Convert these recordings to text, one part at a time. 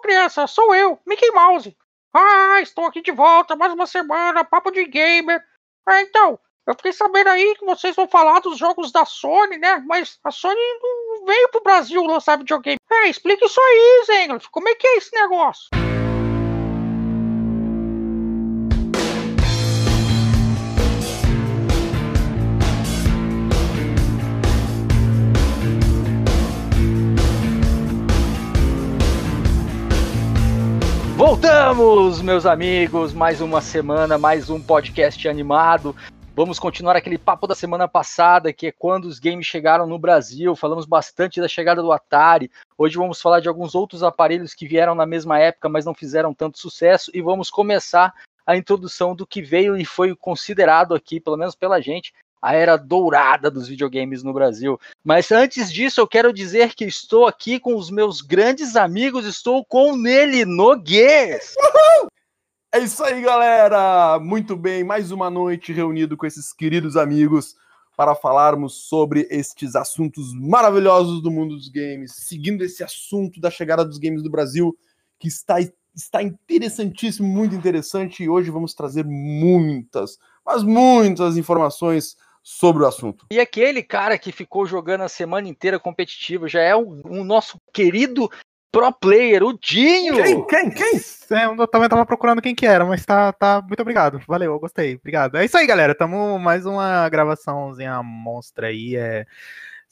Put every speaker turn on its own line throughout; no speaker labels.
Criança, sou eu, Mickey Mouse. Ah, estou aqui de volta, mais uma semana, papo de gamer. É, então, eu fiquei sabendo aí que vocês vão falar dos jogos da Sony, né? Mas a Sony não veio pro Brasil lançar videogame. É, explica isso aí, Zengler. Como é que é esse negócio?
Voltamos, meus amigos, mais uma semana, mais um podcast animado. Vamos continuar aquele papo da semana passada, que é quando os games chegaram no Brasil. Falamos bastante da chegada do Atari. Hoje vamos falar de alguns outros aparelhos que vieram na mesma época, mas não fizeram tanto sucesso. E vamos começar a introdução do que veio e foi considerado aqui, pelo menos pela gente, a era dourada dos videogames no Brasil. Mas antes disso, eu quero dizer que estou aqui com os meus grandes amigos, estou com Nele Noguês.
É isso aí, galera! Muito bem, mais uma noite reunido com esses queridos amigos para falarmos sobre estes assuntos maravilhosos do mundo dos games, seguindo esse assunto da chegada dos games do Brasil, que está, está interessantíssimo, muito interessante, e hoje vamos trazer muitas, mas muitas informações sobre o assunto.
E aquele cara que ficou jogando a semana inteira competitivo já é o, o nosso querido pro player, o Dinho.
Quem? Quem? Quem?
É, eu também tava procurando quem que era, mas tá, tá. Muito obrigado. Valeu, eu gostei. Obrigado. É isso aí, galera. Tamo mais uma gravaçãozinha monstra aí. É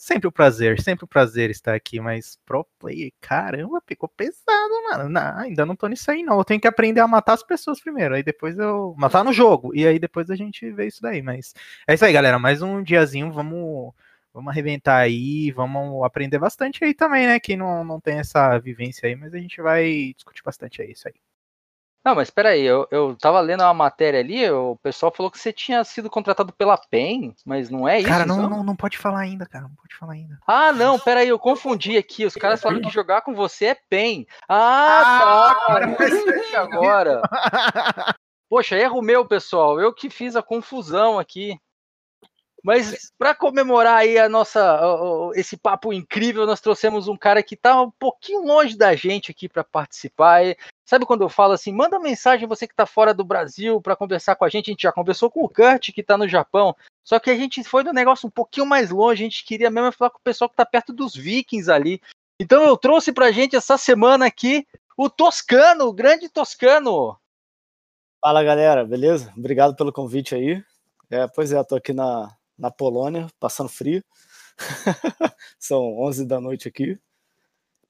sempre um prazer, sempre um prazer estar aqui, mas pro player, caramba, ficou pesado, mano. Não, ainda não tô nisso aí, não. Eu tenho que aprender a matar as pessoas primeiro, aí depois eu. Matar no jogo, e aí depois a gente vê isso daí. Mas é isso aí, galera. Mais um diazinho, vamos. Vamos arrebentar aí, vamos aprender bastante aí também, né? Quem não, não tem essa vivência aí, mas a gente vai discutir bastante aí, isso aí.
Não, mas espera aí, eu, eu tava lendo uma matéria ali, o pessoal falou que você tinha sido contratado pela PEN, mas não é isso?
Cara, não, não, não pode falar ainda, cara, não pode falar ainda.
Ah, não, pera aí, eu confundi aqui, os caras falaram que jogar com você é PEN. Ah, tá, ah, agora. Poxa, erro meu, pessoal, eu que fiz a confusão aqui. Mas para comemorar aí a nossa esse papo incrível, nós trouxemos um cara que está um pouquinho longe da gente aqui para participar. Sabe quando eu falo assim, manda mensagem você que está fora do Brasil para conversar com a gente. A gente já conversou com o Kurt que está no Japão. Só que a gente foi no negócio um pouquinho mais longe. A gente queria mesmo falar com o pessoal que está perto dos Vikings ali. Então eu trouxe para a gente essa semana aqui o Toscano, o grande Toscano.
Fala galera, beleza? Obrigado pelo convite aí. É, pois é, tô aqui na, na Polônia, passando frio. São 11 da noite aqui.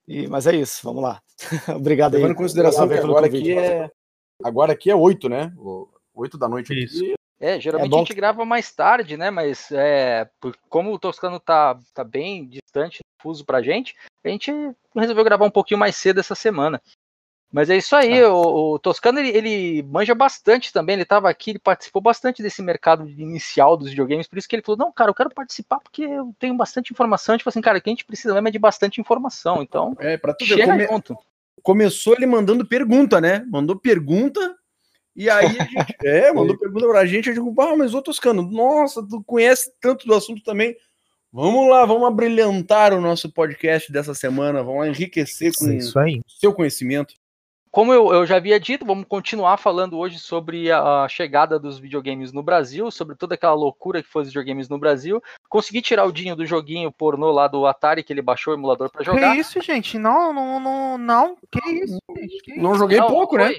E, mas é isso, vamos lá. Obrigado
Levando aí. em consideração que agora aqui, é, agora aqui é 8, né? 8 da noite
isso. aqui. É, geralmente é a gente grava mais tarde, né? Mas é, como o Toscano tá, tá bem distante, fuso pra gente, a gente resolveu gravar um pouquinho mais cedo essa semana. Mas é isso aí, ah. o, o, Toscano ele, ele, manja bastante também, ele estava aqui, ele participou bastante desse mercado inicial dos videogames, por isso que ele falou, não, cara, eu quero participar porque eu tenho bastante informação, tipo assim, cara, o que a gente precisa mesmo é de bastante informação, então,
é, pra tu ver, come... junto. Começou ele mandando pergunta, né, mandou pergunta, e aí a gente, é, mandou pergunta pra gente, eu digo, ah, mas ô Toscano, nossa, tu conhece tanto do assunto também, Vamos lá, vamos abrilhantar o nosso podcast dessa semana, vamos enriquecer com o seu conhecimento
como eu, eu, já havia dito, vamos continuar falando hoje sobre a chegada dos videogames no Brasil, sobre toda aquela loucura que foi os videogames no Brasil. Consegui tirar o Dinho do joguinho pornô lá do Atari, que ele baixou o emulador para jogar.
Que isso, gente? Não, não, não, não. Que isso, gente?
Que não isso? joguei não, pouco,
não
né?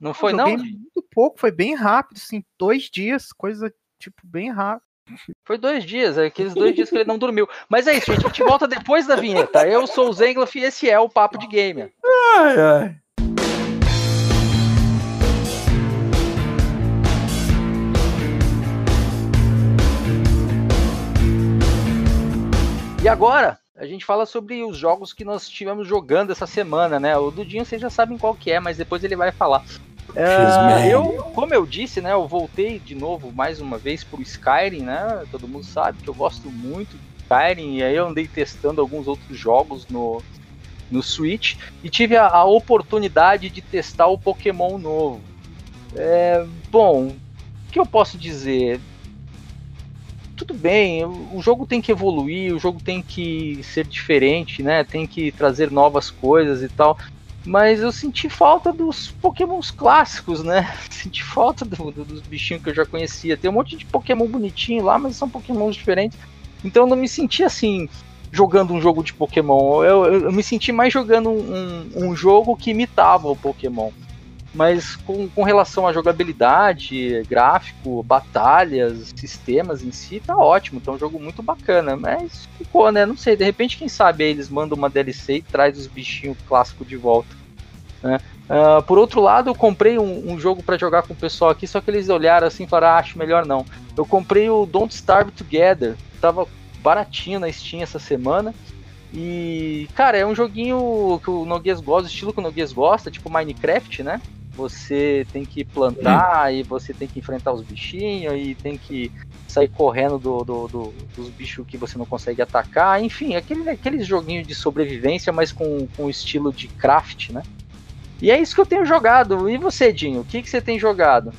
Não foi, não? Joguei
muito pouco, foi bem rápido, assim, dois dias, coisa, tipo, bem rápido.
Foi dois dias, é aqueles dois dias que ele não dormiu. Mas é isso, gente, a gente volta depois da vinheta. Eu sou o Zengloff e esse é o Papo de Gamer. Ai, ai. E agora, a gente fala sobre os jogos que nós estivemos jogando essa semana, né? O Dudinho vocês já sabem qual que é, mas depois ele vai falar. Uh, eu, como eu disse, né, eu voltei de novo mais uma vez pro Skyrim, né? Todo mundo sabe que eu gosto muito de Skyrim e aí eu andei testando alguns outros jogos no, no Switch e tive a, a oportunidade de testar o Pokémon novo. É, bom, o que eu posso dizer? Tudo bem, o jogo tem que evoluir, o jogo tem que ser diferente, né? Tem que trazer novas coisas e tal. Mas eu senti falta dos pokémons clássicos, né? Senti falta do, do, dos bichinhos que eu já conhecia. Tem um monte de pokémon bonitinho lá, mas são pokémons diferentes. Então eu não me senti assim, jogando um jogo de Pokémon. Eu, eu, eu me senti mais jogando um, um, jogo que imitava o Pokémon. Mas com, com relação à jogabilidade, gráfico, batalhas, sistemas em si, tá ótimo. Tá um jogo muito bacana. Mas ficou, né? Não sei, de repente, quem sabe eles mandam uma DLC e traz os bichinhos clássicos de volta. Né? Uh, por outro lado, eu comprei um, um jogo para jogar com o pessoal aqui, só que eles olharam assim e falaram: ah, acho melhor não. Eu comprei o Don't Starve Together, tava baratinho na Steam essa semana. E, cara, é um joguinho que o Noguês gosta, estilo que o Noguês gosta, tipo Minecraft, né? Você tem que plantar e você tem que enfrentar os bichinhos e tem que sair correndo do, do, do, dos bichos que você não consegue atacar. Enfim, aquele, aquele joguinho de sobrevivência, mas com, com estilo de craft, né? E é isso que eu tenho jogado. E você, Dinho, o que, que você tem jogado?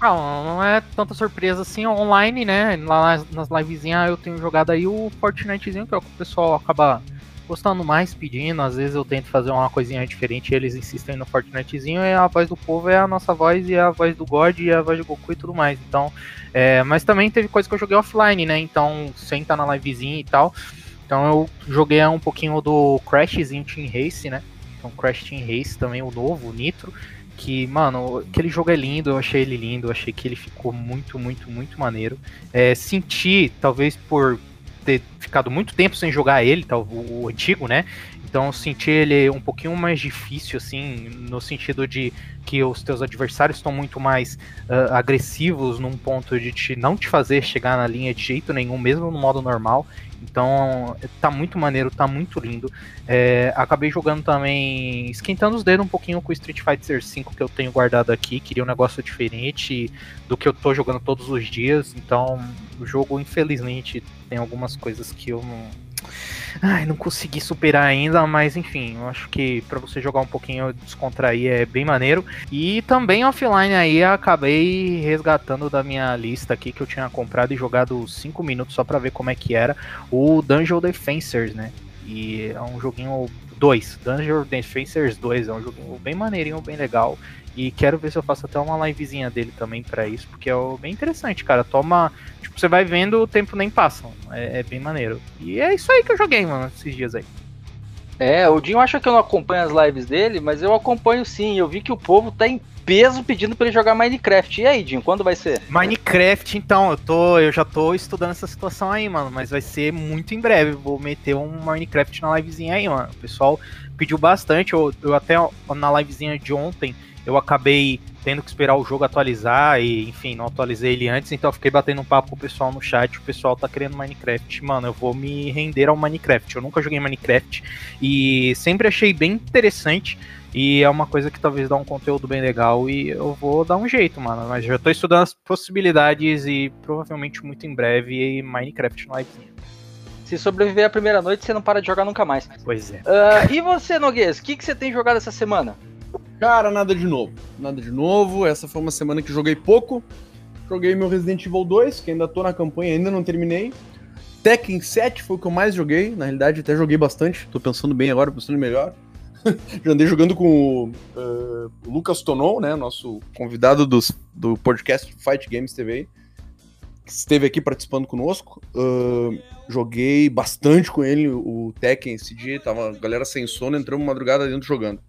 Não, não é tanta surpresa assim online, né? Lá nas, nas livezinhas eu tenho jogado aí o Fortnitezinho, que é o que o pessoal acaba gostando mais, pedindo. Às vezes eu tento fazer uma coisinha diferente e eles insistem no Fortnitezinho. E a voz do povo é a nossa voz, e a voz do God, e a voz do Goku e tudo mais. Então, é, mas também teve coisa que eu joguei offline, né? Então, sem estar na livezinha e tal. Então eu joguei um pouquinho do Crashzinho Team Race, né? Então, Crash Team Race também, o novo, o Nitro que, mano, aquele jogo é lindo, eu achei ele lindo, eu achei que ele ficou muito, muito, muito maneiro. É, senti, talvez por ter ficado muito tempo sem jogar ele, tá, o, o antigo, né? Então senti ele um pouquinho mais difícil, assim, no sentido de que os teus adversários estão muito mais uh, agressivos num ponto de te, não te fazer chegar na linha de jeito nenhum, mesmo no modo normal. Então, tá muito maneiro, tá muito lindo. É, acabei jogando também, esquentando os dedos um pouquinho com o Street Fighter V que eu tenho guardado aqui. Queria um negócio diferente do que eu tô jogando todos os dias. Então, o jogo, infelizmente, tem algumas coisas que eu não Ai, não consegui superar ainda, mas enfim, eu acho que para você jogar um pouquinho descontrair é bem maneiro. E também offline aí acabei resgatando da minha lista aqui que eu tinha comprado e jogado 5 minutos só para ver como é que era o Dungeon Defensers, né? E é um joguinho 2, Dungeon Defensers 2, é um joguinho bem maneirinho, bem legal. E quero ver se eu faço até uma livezinha dele também para isso, porque é bem interessante, cara. Toma. Tipo, você vai vendo, o tempo nem passa. É, é, bem maneiro. E é isso aí que eu joguei, mano, esses dias aí.
É, o Dinho acha que eu não acompanho as lives dele, mas eu acompanho sim. Eu vi que o povo tá em peso pedindo para ele jogar Minecraft. E aí, Dinho, quando vai ser?
Minecraft, então, eu tô, eu já tô estudando essa situação aí, mano, mas vai ser muito em breve. Vou meter um Minecraft na livezinha aí, mano. O pessoal pediu bastante. Eu, eu até na livezinha de ontem eu acabei tendo que esperar o jogo atualizar e, enfim, não atualizei ele antes, então eu fiquei batendo um papo com o pessoal no chat, o pessoal tá querendo Minecraft. Mano, eu vou me render ao Minecraft. Eu nunca joguei Minecraft e sempre achei bem interessante e é uma coisa que talvez dá um conteúdo bem legal e eu vou dar um jeito, mano. Mas já tô estudando as possibilidades e provavelmente muito em breve Minecraft no livezinha.
Se sobreviver a primeira noite, você não para de jogar nunca mais.
Pois é.
Uh, e você, Noguês, o que, que você tem jogado essa semana?
Cara, nada de novo. Nada de novo. Essa foi uma semana que joguei pouco. Joguei meu Resident Evil 2, que ainda tô na campanha, ainda não terminei. Tekken 7 foi o que eu mais joguei. Na realidade, até joguei bastante. Tô pensando bem agora, pensando melhor. Já andei jogando com o uh, Lucas Tonon, né? Nosso convidado dos, do podcast Fight Games TV. Que esteve aqui participando conosco. Uh, joguei bastante com ele o Tekken esse dia. Tava a galera sem sono, entramos madrugada dentro jogando.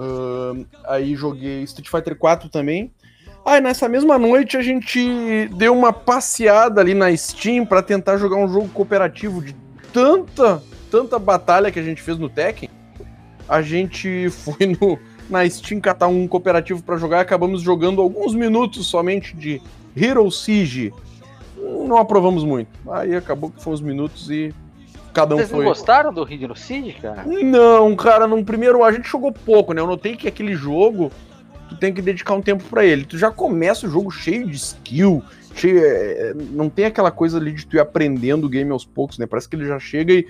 Uh, aí joguei Street Fighter 4 também. Aí nessa mesma noite a gente deu uma passeada ali na Steam para tentar jogar um jogo cooperativo de tanta, tanta batalha que a gente fez no Tekken. A gente foi no, na Steam catar um cooperativo para jogar acabamos jogando alguns minutos somente de Hero Siege. Não aprovamos muito. Aí acabou que foi uns minutos e cada um
Vocês
foi.
não gostaram do Hidro Seed, cara?
Não, cara, no primeiro a gente jogou pouco, né? Eu notei que aquele jogo tu tem que dedicar um tempo para ele. Tu já começa o jogo cheio de skill, cheio, é, não tem aquela coisa ali de tu ir aprendendo o game aos poucos, né? Parece que ele já chega e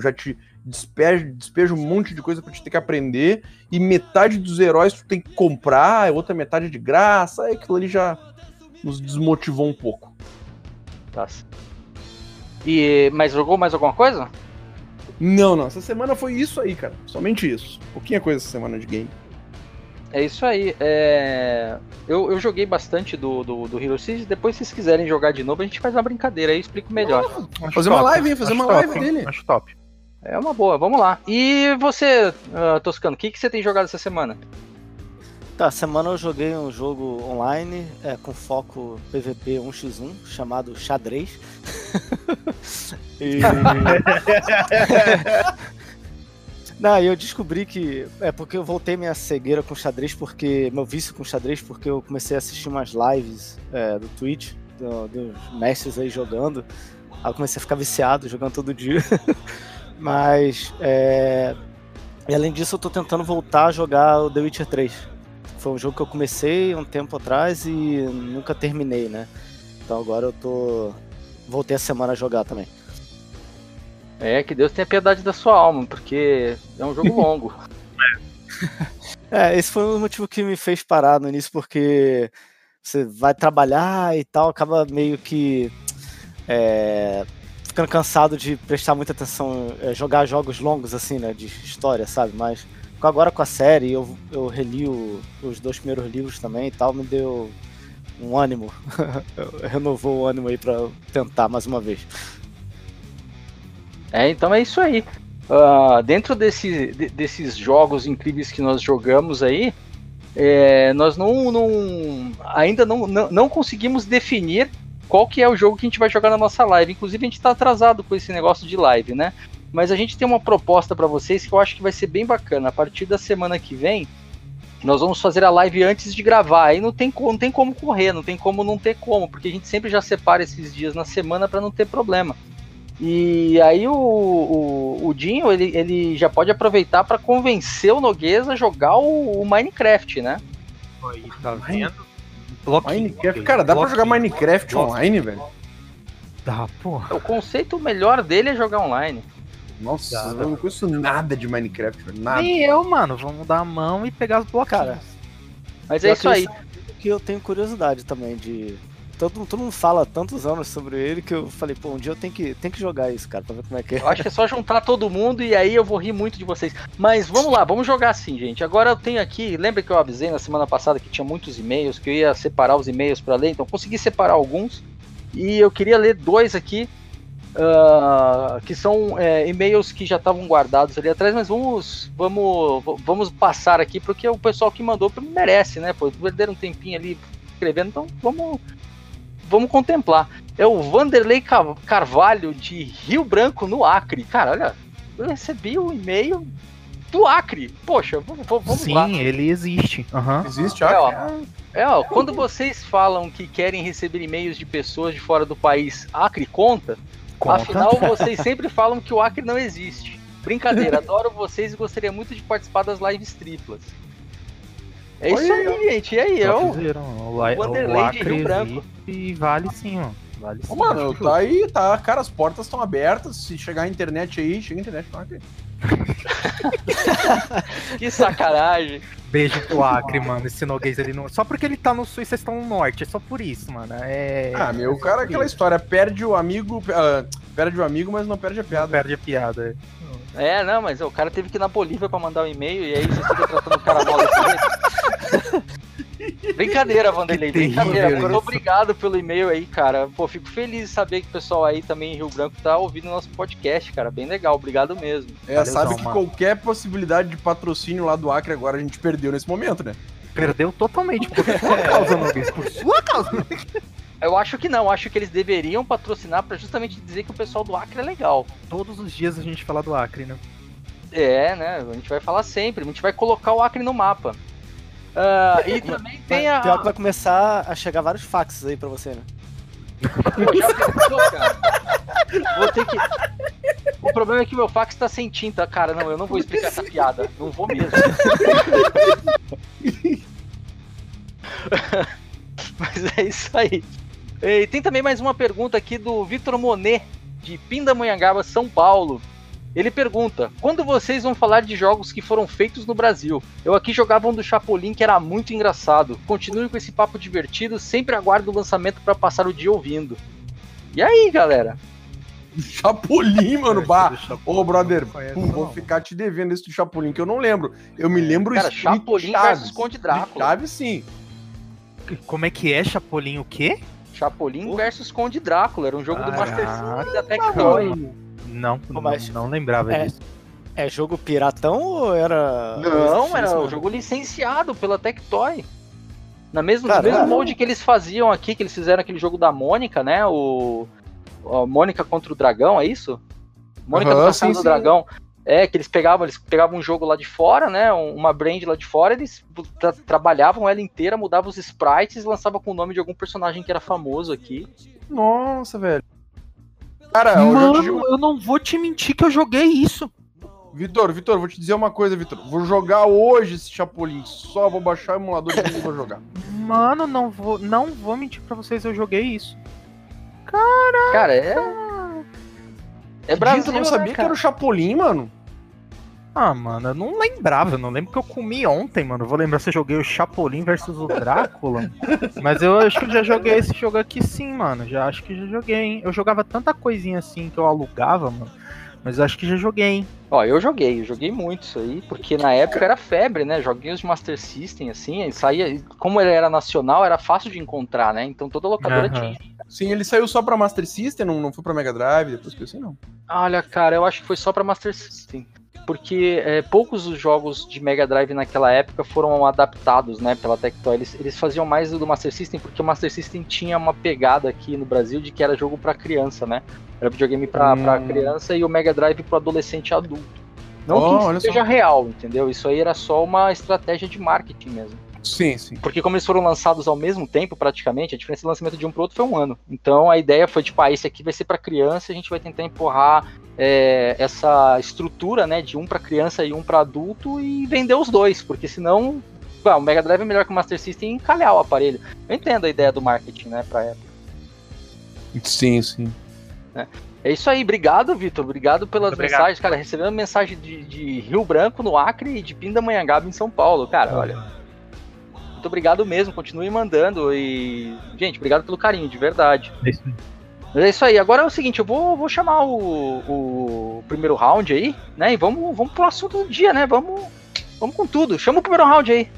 já te despeja, despeja um monte de coisa para te ter que aprender e metade dos heróis tu tem que comprar, outra metade de graça, aí aquilo ali já nos desmotivou um pouco.
Tá. E, mas jogou mais alguma coisa?
Não, não. Essa semana foi isso aí, cara. Somente isso. Pouquinha coisa essa semana de game.
É isso aí. É... Eu, eu joguei bastante do, do, do Hero City. Depois, se vocês quiserem jogar de novo, a gente faz uma brincadeira aí, eu explico melhor.
Acho
Fazer uma
top,
live, hein? Fazer
acho
uma
top,
live dele.
Acho top.
É uma boa, vamos lá. E você, ah, Toscano, o que, que você tem jogado essa semana?
Tá, semana eu joguei um jogo online é, com foco PVP 1x1 chamado Xadrez. e... Não, eu descobri que. É porque eu voltei minha cegueira com xadrez, porque. Meu vício com xadrez, porque eu comecei a assistir umas lives é, do Twitch, do- dos mestres aí jogando. Aí eu comecei a ficar viciado, jogando todo dia. Mas. É... Além disso, eu tô tentando voltar a jogar o The Witcher 3. Foi um jogo que eu comecei um tempo atrás e nunca terminei, né? Então agora eu tô. Voltei a semana a jogar também.
É, que Deus tenha piedade da sua alma, porque é um jogo longo.
É, esse foi o motivo que me fez parar no início, porque você vai trabalhar e tal, acaba meio que é, ficando cansado de prestar muita atenção, é, jogar jogos longos assim, né, de história, sabe? Mas agora com a série, eu, eu reli o- os dois primeiros livros também e tal, me deu um ânimo, renovou o ânimo aí eu tentar mais uma vez.
É, então é isso aí. Ah, dentro desse, de- desses jogos incríveis que nós jogamos aí, é, nós não, não- ainda não, não, não conseguimos definir qual que é o jogo que a gente vai jogar na nossa live. Inclusive a gente está atrasado com esse negócio de live, né? Mas a gente tem uma proposta para vocês que eu acho que vai ser bem bacana. A partir da semana que vem, nós vamos fazer a live antes de gravar. Aí não tem, não tem como correr, não tem como não ter como, porque a gente sempre já separa esses dias na semana para não ter problema. E aí o, o, o Dinho, ele, ele já pode aproveitar para convencer o Noguês a jogar o, o Minecraft, né?
Aí, tá vendo? Bloquinho,
Minecraft. Cara, dá pra jogar Minecraft online, velho?
Dá, porra.
O conceito melhor dele é jogar online.
Nossa,
dá.
eu não conheço nada de Minecraft, velho. Nada.
Nem eu, mano. Vamos dar a mão e pegar os bloquinhos.
Cara,
Mas é isso
que
aí.
que eu tenho curiosidade também de. Todo, todo mundo fala tantos anos sobre ele que eu falei, pô, um dia eu tenho que, tenho que jogar isso, cara, pra ver como é que é.
Eu acho que é só juntar todo mundo e aí eu vou rir muito de vocês. Mas vamos lá, vamos jogar assim, gente. Agora eu tenho aqui, lembra que eu avisei na semana passada que tinha muitos e-mails, que eu ia separar os e-mails para ler, então consegui separar alguns. E eu queria ler dois aqui, ah, que são é, e-mails que já estavam guardados ali atrás, mas vamos, vamos, vamos passar aqui, porque o pessoal que mandou merece, né? Pô, perderam um tempinho ali escrevendo, então vamos, vamos contemplar. É o Vanderlei Ca- Carvalho de Rio Branco, no Acre. Cara, olha, eu recebi um e-mail do Acre. Poxa, vamos,
Sim,
lá.
ele existe. Aham.
Existe,
É,
ó.
ó, é, ó, quando vocês falam que querem receber e-mails de pessoas de fora do país, Acre conta?
Conta.
Afinal, vocês sempre falam que o Acre não existe. Brincadeira, adoro vocês e gostaria muito de participar das lives triplas. É isso
Olha
aí, gente. E aí,
Já
eu.
fizeram. O, La-
Vanderlei
o
de
Acre
Rio Branco.
e vale sim, ó. Vale sim.
Ô, mano, tá aí, tá. Cara, as portas estão abertas. Se chegar a internet aí, chega a internet. Tá aqui.
Que sacanagem.
Beijo pro Acre, mano. Esse Noguês ele não. Só porque ele tá no sul e vocês estão no norte. É só por isso, mano. É.
Ah, meu, o cara, aquela história, perde o amigo, ah, perde o amigo, mas não perde a piada.
Perde a piada.
É, não, mas o cara teve que ir na Bolívia pra mandar um e-mail e aí você fica tratando o cara mal jeito. Brincadeira, Vanderlei, brincadeira.
isso.
obrigado pelo e-mail aí, cara. Pô, fico feliz de saber que o pessoal aí também em Rio Branco tá ouvindo nosso podcast, cara. Bem legal, obrigado mesmo.
É,
Valeu,
sabe
Zão,
que
mano.
qualquer possibilidade de patrocínio lá do Acre agora a gente perdeu nesse momento, né?
Perdeu totalmente por sua causa, Noguês. Por sua causa.
Eu acho que não, acho que eles deveriam patrocinar pra justamente dizer que o pessoal do Acre é legal.
Todos os dias a gente fala do Acre, né?
É, né? A gente vai falar sempre, a gente vai colocar o Acre no mapa. Ah, e também tem a.
Pior que vai começar a chegar vários faxes aí pra você, né?
Pô, já pensou, cara? Vou ter que. O problema é que meu fax tá sem tinta, cara. Não, eu não vou explicar essa piada. Não vou mesmo. Mas é isso aí. E tem também mais uma pergunta aqui do Vitor Monet, de Pindamonhangaba, São Paulo. Ele pergunta: quando vocês vão falar de jogos que foram feitos no Brasil? Eu aqui jogava um do Chapolin que era muito engraçado. Continue com esse papo divertido, sempre aguardo o lançamento para passar o dia ouvindo. E aí, galera?
Chapolin, mano, bah. Ô, brother,
não conheço,
pô, vou ficar te devendo esse do Chapolin, que eu não lembro. Eu me lembro
Cara, Chapolin
Chaves.
versus Conde
De
Drácula.
Chaves, sim.
Como é que é Chapolin o quê?
Chapolin versus Conde Drácula. Era um jogo do Master
Caraca,
System da Tectoy.
Não,
Pô,
não,
mas-
não lembrava
É.
disso.
É jogo piratão ou era.
Não, era um jogo licenciado pela Tectoy. Na mesmo, no mesmo molde que eles faziam aqui, que eles fizeram aquele jogo da Mônica, né? O. a Mônica contra o Dragão, é isso? Mônica
sim,
do
sim.
Dragão. É, que eles pegavam, eles pegavam um jogo lá de fora, né? um- Uma brand lá de fora, eles tra- trabalhavam ela inteira, mudavam os sprites, lançavam com o nome de algum personagem que era famoso aqui.
Nossa, velho. Cara, eu
Mano,
digo-
eu não vou te mentir que eu joguei isso.
Vitor, Vitor, vou te dizer uma coisa, Vitor. Vou jogar hoje esse Chapolin. Só vou baixar o emulador e vou jogar.
Mano, não vou, não vou mentir pra vocês, eu joguei isso.
Cara, é. É Brasil,
eu não
né,
sabia que
cara?
era o Chapolin, mano.
Ah, mano, eu não lembrava, eu não lembro que eu comi ontem, mano. Eu vou lembrar se eu joguei o Chapolin versus o Drácula. Mas eu acho que eu já joguei esse jogo aqui sim, mano. Já acho que já joguei, hein? Eu jogava tanta coisinha assim que eu alugava, mano. Mas eu acho que já joguei, hein?
Ó, eu joguei, eu joguei muito isso aí, porque na época era febre, né? Joguinhos de Master System, assim, e saía. Como ele era nacional, era fácil de encontrar, né? Então toda locadora
Aham.
tinha.
Sim, ele saiu só pra Master System, não, não foi pra Mega Drive, depois que assim, não.
Olha, cara, eu acho que foi só pra Master System. Porque é, poucos os jogos de Mega Drive naquela época foram adaptados, né, pela Tectoy. Eles, eles faziam mais do Master System porque o Master System tinha uma pegada aqui no Brasil de que era jogo pra criança, né? Era videogame pra,
Hum.
pra criança e o Mega Drive pro adolescente adulto. Não
Oh,
que isso
só.
seja real, entendeu? Isso aí era só uma estratégia de marketing mesmo.
Sim, sim.
Porque como eles foram lançados ao mesmo tempo, praticamente, a diferença do lançamento de um pro outro foi um ano. Então a ideia foi, tipo, ah, esse aqui vai ser pra criança, a gente vai tentar empurrar é, essa estrutura, né, de um pra criança e um pra adulto e vender os dois, porque senão, ah, o Mega Drive é melhor que o Master System em encalhar o aparelho. Eu entendo a ideia do marketing, né, pra época.
Sim, sim.
É isso aí, obrigado, Vitor. Obrigado pelas
Muito obrigado.
mensagens, cara. Recebendo mensagem de, de Rio Branco, no Acre, e de Pindamonhangaba, em São Paulo, cara. Olha, muito obrigado mesmo. Continue mandando. E, gente, obrigado pelo carinho, de verdade.
É isso aí.
Mas é isso aí. Agora é o seguinte, eu vou, vou chamar o, o primeiro round aí, né? E vamos, vamos pro assunto do dia, né? Vamos, vamos com tudo. Chama o primeiro round aí.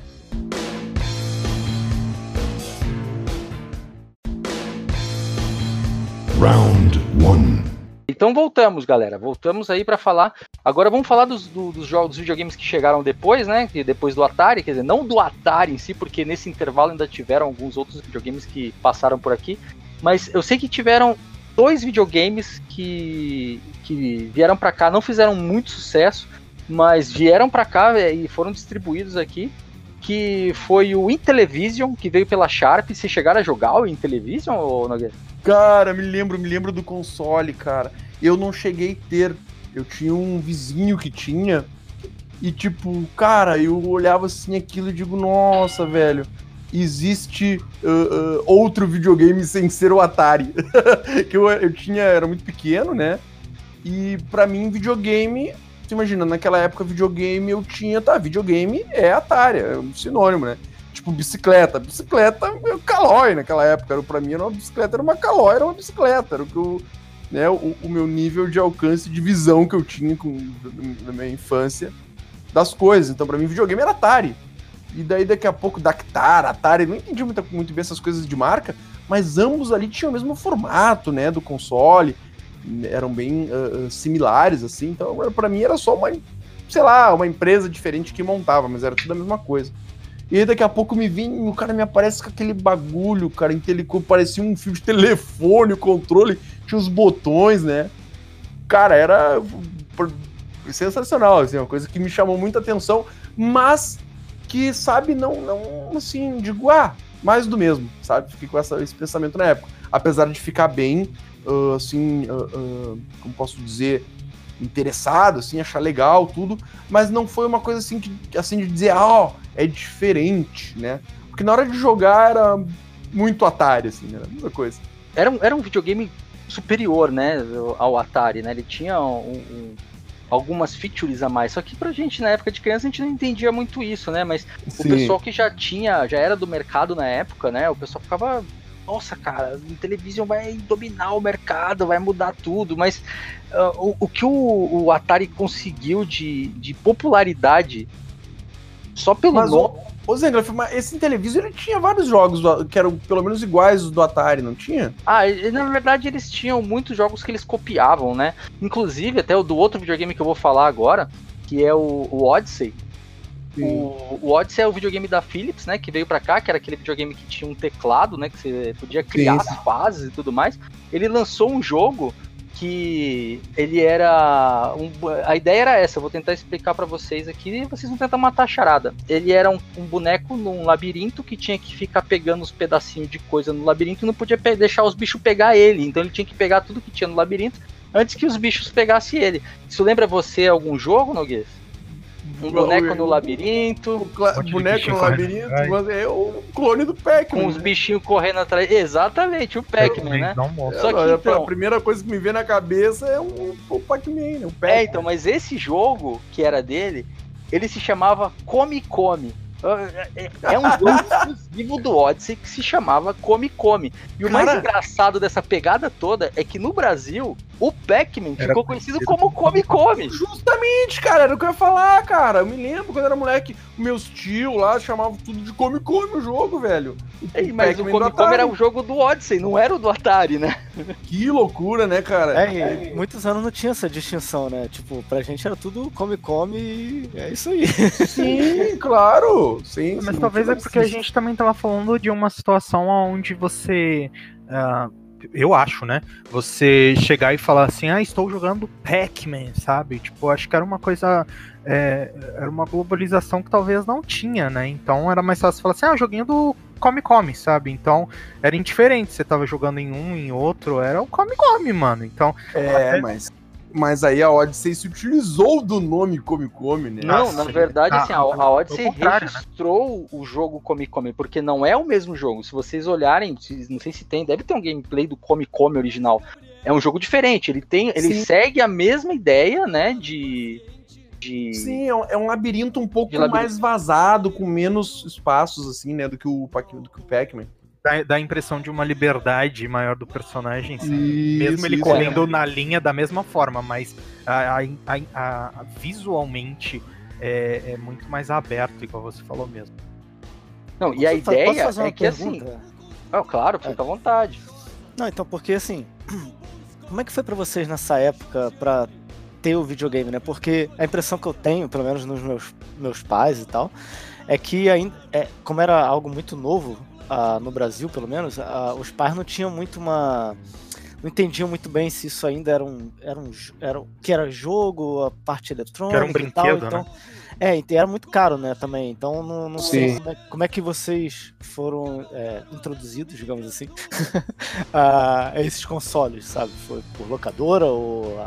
Round one.
Então voltamos, galera. Voltamos aí pra falar. Agora vamos falar dos, do- dos jogos, dos videogames que chegaram depois, né? Que depois do Atari, quer dizer, não do Atari em si, porque nesse intervalo ainda tiveram alguns outros videogames que passaram por aqui. Mas eu sei que tiveram dois videogames que, que vieram pra cá, não fizeram muito sucesso, mas vieram pra cá e foram distribuídos aqui. Que foi o Intellivision, que veio pela Sharp. Vocês chegaram a jogar o Intellivision, ou Nogueira?
Cara, me lembro, me lembro do console, cara. Eu não cheguei a ter. Eu tinha um vizinho que tinha. E tipo, cara, eu olhava assim aquilo e digo, nossa, velho, existe uh, uh, outro videogame sem ser o Atari. que eu, eu tinha, era muito pequeno, né? E pra mim, videogame. Imagina, naquela época, videogame eu tinha. Tá, videogame é Atari, é um sinônimo, né? Tipo, bicicleta. Bicicleta é calói naquela época. Era, pra mim, era uma bicicleta, era uma calói, era uma bicicleta. Era o que eu. Né, o, o meu nível de alcance de visão que eu tinha com, na minha infância das coisas. Então, pra mim, videogame era Atari. E daí, daqui a pouco, Dactar, Atari, não entendi muito, muito bem essas coisas de marca, mas ambos ali tinham o mesmo formato, né, do console, eram bem uh, similares, assim, então para mim era só uma, sei lá, uma empresa diferente que montava, mas era tudo a mesma coisa. E aí daqui a pouco me vem, o cara me aparece com aquele bagulho, cara, em telecom, parecia um fio de telefone, o controle, tinha os botões, né? Cara, era sensacional, assim, uma coisa que me chamou muita atenção, mas que, sabe, não, não assim, digo, ah, mais do mesmo, sabe? Fiquei com essa, esse pensamento na época. Apesar de ficar bem, uh, assim, uh, uh, como posso dizer, interessado, assim, achar legal, tudo, mas não foi uma coisa assim, que, assim de dizer, ah, ó, é diferente, né? Porque na hora de jogar era muito Atari, assim, era a mesma coisa.
Era um, era um videogame superior, né, ao Atari, né? Ele tinha um, um, algumas features a mais. Só que pra gente, na época de criança, a gente não entendia muito isso, né? Mas Sim. o pessoal que já tinha, já era do mercado na época, né? O pessoal ficava nossa, cara, o Television vai dominar o mercado, vai mudar tudo, mas uh, o, o, que o, o, Atari conseguiu de, de popularidade só pelo
mas,
nome.
Ô, Zengler, esse Television ele tinha vários jogos do, que eram pelo menos iguais os do Atari, não tinha?
Ah, na verdade eles tinham muitos jogos que eles copiavam, né? Inclusive, até o do outro videogame que eu vou falar agora, que é o, o Odyssey, o, o, Odyssey é o videogame da Philips, né? Que veio para cá, que era aquele videogame que tinha um teclado, né? Que você podia criar as fases e tudo mais. Ele lançou um jogo que ele era. Um, a ideia era essa, eu vou tentar explicar para vocês aqui e vocês vão tentar matar a charada. Ele era um, um, boneco num labirinto que tinha que ficar pegando os pedacinhos de coisa no labirinto e não podia deixar os bichos pegar ele. Então ele tinha que pegar tudo que tinha no labirinto antes que os bichos pegassem ele. Isso lembra você algum jogo, Noguês? Um boneco no labirinto.
O boneco no labirinto, é o clone do Pac-Man.
Com os bichinhos correndo atrás. Exatamente, o Pac-Man, né?
Só que então, a primeira coisa que me vem na cabeça é um, o Pac-Man, né? O Pac
é, então, mas esse jogo que era dele, ele se chamava Come Come. É, é um jogo exclusivo do Odyssey que se chamava Come Come. E o Cara... mais engraçado dessa pegada toda é que no Brasil, o Pac-Man ficou conhecido como Come Come.
Justamente, cara, era o que eu ia falar, cara. Eu me lembro quando era moleque, meus tios lá chamavam tudo de Come Come o jogo, velho.
Ei, mas o Come Come era o jogo do Odyssey, não era o do Atari, né?
Que loucura, né, cara?
É, e muitos anos não tinha essa distinção, né? Tipo, pra gente era tudo Come Come e é isso aí.
Sim, claro. Sim,
mas
sim,
talvez é porque a gente também tava falando de uma situação onde você. Uh, eu acho, né? Você chegar e falar assim, ah, estou jogando Pac-Man, sabe? Tipo, acho que era uma coisa. É, era uma globalização que talvez não tinha, né? Então era mais fácil falar assim, ah, joguinho do Come Come, sabe? Então era indiferente. Você tava jogando em um, em outro, era o Come Come, mano. Então.
É, até... mas mas aí a Odyssey se utilizou do nome Come Come, né?
Não, Nossa, na verdade, assim, a, a Odyssey né? registrou né? o jogo Come Come, porque não é o mesmo jogo. Se vocês olharem, não sei se tem, deve ter um gameplay do Come Come original. É um jogo diferente, ele tem, ele Sim. segue a mesma ideia, né, de... de...
Sim, é um, é labirinto um pouco labirinto. mais vazado, com menos espaços, assim, né, do que o, do que o Pac-Man
dá, dá a impressão de uma liberdade maior do personagem, isso, mesmo ele correndo é. na linha da mesma forma, mas a, a, a, visualmente é, é, muito mais aberto, igual você falou mesmo.
Não, e a ideia é que assim, pergunta? assim. Oh, claro, fica à vontade.
Não, então, porque assim, como é que foi para vocês nessa época para ter o videogame, né? Porque a impressão que eu tenho, pelo menos nos meus, meus pais e tal, é que ainda, é, como era algo muito novo, uh, no Brasil, pelo menos, uh, os pais não tinham muito uma. Não entendiam muito bem se isso ainda era um. Era um era, que era jogo, a parte eletrônica.
Que era um brinquedo, tal,
então,
né?
É, e era muito caro, né, também. Então não, não sei como é, como é, que vocês foram é, introduzidos, digamos assim, a esses consoles, sabe? Foi por locadora ou,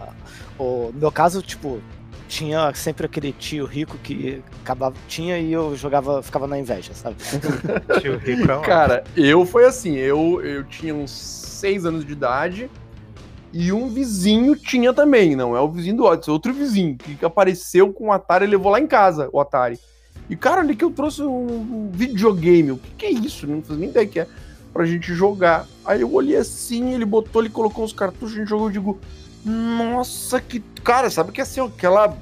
ou. No meu caso, tipo, tinha sempre aquele tio rico que acabava, tinha e eu jogava, ficava na inveja, sabe?
tio rico é Cara, eu foi assim, eu, eu tinha uns seis anos de idade e um vizinho tinha também, não é o vizinho do Odyssey, outro vizinho que apareceu com o Atari e levou lá em casa o Atari. E cara, ali que eu trouxe um, videogame, o que, que é isso? Não fazia nem ideia que é pra gente jogar. Aí eu olhei assim, ele botou, ele colocou os cartuchos, a gente jogou, eu digo, nossa, que. Cara, sabe que assim, aquela.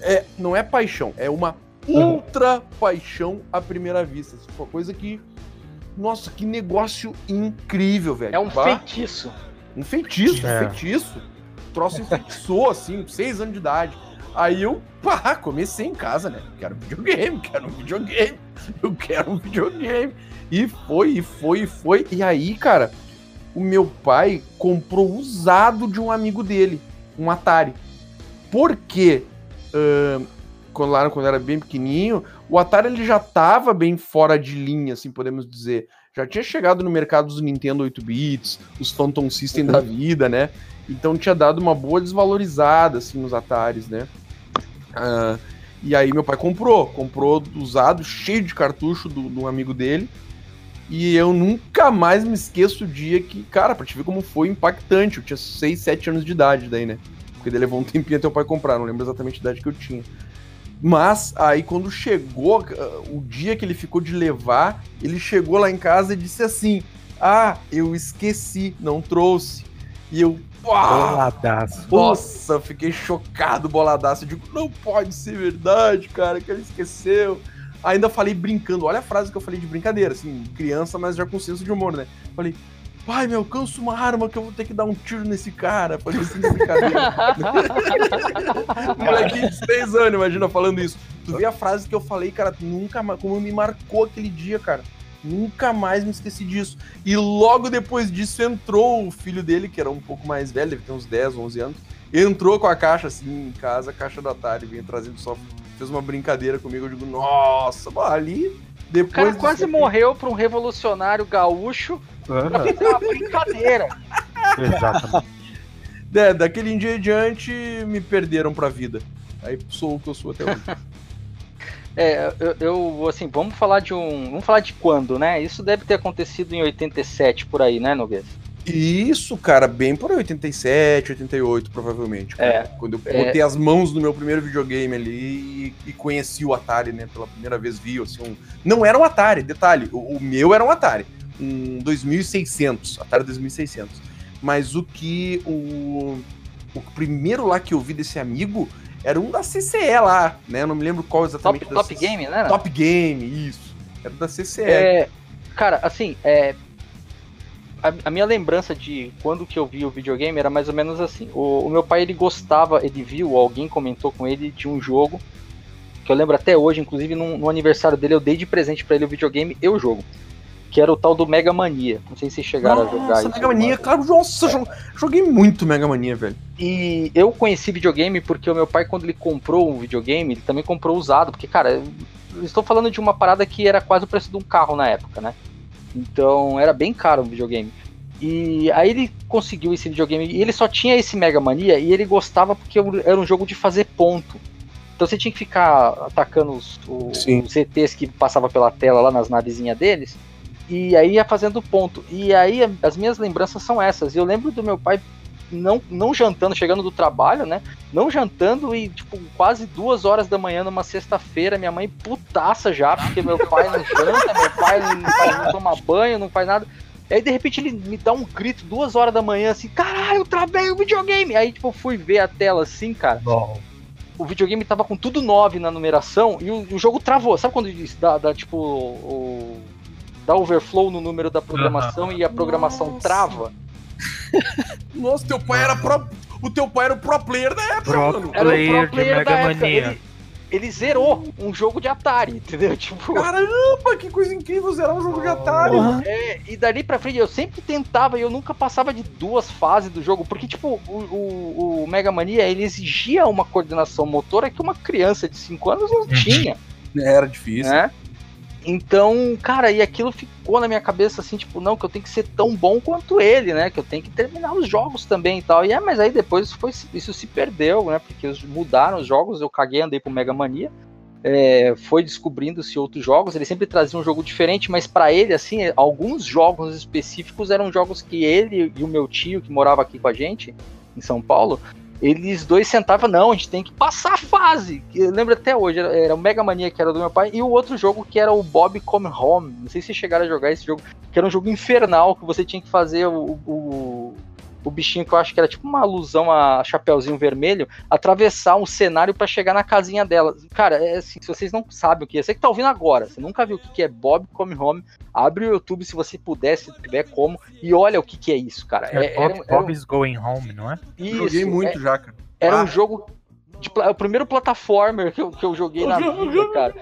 É, não é paixão, é uma ultra paixão à primeira vista. Foi uma coisa que. Nossa, que negócio incrível, velho.
É um bah, feitiço.
Um feitiço, é. um feitiço. O troço enfeitiçou, assim, seis anos de idade. Aí eu, pá, comecei em casa, né? Quero um videogame, quero um videogame, eu quero um videogame. E foi, e foi, e foi. E aí, cara, o meu pai comprou usado de um amigo dele, um Atari. Porque uh, quando, lá, quando era bem pequenininho, o Atari ele já estava bem fora de linha, assim podemos dizer. Já tinha chegado no mercado dos Nintendo 8 bits, os Phantom System da vida, né? Então tinha dado uma boa desvalorizada assim nos Ataris, né? Uh, e aí meu pai comprou, comprou usado, cheio de cartucho do, do amigo dele. E eu nunca mais me esqueço o dia que, cara, pra te ver como foi impactante. Eu tinha 6, 7 anos de idade daí, né? Porque daí levou um tempinho até o pai comprar, não lembro exatamente a idade que eu tinha. Mas aí quando chegou uh, o dia que ele ficou de levar, ele chegou lá em casa e disse assim: Ah, eu esqueci, não trouxe. E eu,
Boladaço.
nossa, fiquei chocado, boladaço. Eu digo, não pode ser verdade, cara, que ele esqueceu. Ainda falei brincando, olha a frase que eu falei de brincadeira, assim, criança, mas já com senso de humor, né? Falei, pai, me alcança uma arma que eu vou ter que dar um tiro nesse cara. Falei assim, de brincadeira. Molequinho de 6 anos, imagina falando isso. Tu vê a frase que eu falei, cara, nunca mais, como me marcou aquele dia, cara. Nunca mais me esqueci disso. E logo depois disso entrou o filho dele, que era um pouco mais velho, deve ter uns 10, 11 anos. Entrou com a caixa assim em casa, a caixa do Atari, vinha trazendo só. Fez uma brincadeira comigo. Eu digo, nossa, bom, ali.
O
Depois.
cara
disso
quase morreu pra um revolucionário gaúcho pra
Aham,
fazer uma brincadeira.
Exatamente.
É, daquele dia em diante me perderam pra vida. Aí sou o que eu sou até hoje.
É, eu, eu, assim, vamos falar de um. Vamos falar de quando, né? Isso deve ter acontecido em 87 por aí, né, Noguês?
Isso, cara, bem por 87, 88, provavelmente.
É,
Quando eu
é.
botei as mãos no meu primeiro videogame ali e, conheci o Atari, né? Pela primeira vez vi, assim, um... Não era um Atari, detalhe. O, o meu era um Atari. Um 2600, Atari 2600. Mas o que o... O primeiro lá que eu vi desse amigo era um da CCE lá, né? Eu não me lembro qual
Top,
exatamente. da
top
CCE.
Game, né?
Top Game, isso. Era da CCE.
É, cara, assim, é, a, a minha lembrança de quando que eu vi o videogame era mais ou menos assim. O, o meu pai ele gostava, ele viu, alguém comentou com ele de um jogo que eu lembro até hoje, inclusive no, no aniversário dele eu dei de presente pra ele o videogame e o jogo, que era o tal do Mega Mania. Não sei se chegaram a jogar
Nossa. Mega Mania, claro, nossa, jo- joguei muito Mega Mania, velho.
E eu conheci videogame porque o meu pai, quando ele comprou um videogame, ele também comprou usado. Porque, cara, eu estou falando de uma parada que era quase o preço de um carro na época, né? Então era bem caro o videogame. E aí ele conseguiu esse videogame e ele só tinha esse Mega Mania e ele gostava porque era um jogo de fazer ponto. Então você tinha que ficar atacando os, o-
Sim.
os ETs que passava pela tela lá nas navezinhas deles. E aí ia fazendo ponto. E aí as minhas lembranças são essas. E eu lembro do meu pai não, não jantando, chegando do trabalho, né? Não jantando e, tipo, quase duas horas da manhã numa sexta-feira, minha mãe putaça já, porque meu pai não janta, meu pai não, faz- não toma banho, não faz nada. E aí, de repente, ele me dá um grito duas horas da manhã, assim, caralho, eu travei o videogame! Aí, tipo, eu fui ver a tela assim, cara. O videogame tava com tudo 9 na numeração e o, o jogo travou. Sabe quando diz, dá, dá, tipo, o. dá overflow no número da programação e a programação
Nossa.
trava?
Nossa, teu pai era pro. O teu pai era o pro player da época,
Pro
mano.
Era o
player
pro
de
player
Mega
da época.
Mania.
Ele, ele zerou um jogo de Atari, entendeu? Tipo.
Caramba, que coisa incrível zerar um jogo de Atari.
É, e dali pra frente eu sempre tentava e eu nunca passava de duas fases do jogo, porque, tipo, o, o, o Mega Mania ele exigia uma coordenação motora que uma criança de 5 anos não tinha,
Era difícil.
né? Então, cara, e aquilo ficou na minha cabeça assim, tipo, não, que eu tenho que ser tão bom quanto ele, né? Que eu tenho que terminar os jogos também e tal. E é, mas aí depois isso, foi, isso se perdeu, né? Porque mudaram os jogos, eu caguei, andei pro Mega Mania. é, foi descobrindo-se outros jogos, ele sempre trazia um jogo diferente, mas pra ele, assim, alguns jogos específicos eram jogos que ele e o meu tio, que morava aqui com a gente, em São Paulo, eles dois sentavam, não, a gente tem que passar a fase. Eu lembro até hoje, era, era o Mega Mania, que era do meu pai, e o outro jogo que era o Bob Come Home. Não sei se chegaram a jogar esse jogo, que era um jogo infernal, que você tinha que fazer o, o, o bichinho que eu acho que era tipo uma alusão a Chapeuzinho Vermelho, atravessar um cenário pra chegar na casinha dela. Cara, é assim, se vocês não sabem o que é, você que tá ouvindo agora, você nunca viu o que que é Bob Come Home, abre o YouTube se você puder, se tiver como, e olha o que que é isso, cara.
É,
É,
Bob,
era era um-
Bob's Going Home, não é?
isso,
Joguei muito já, cara.
era
Ah.
um jogo. De, o primeiro plataformer que eu, que eu joguei na vida, cara.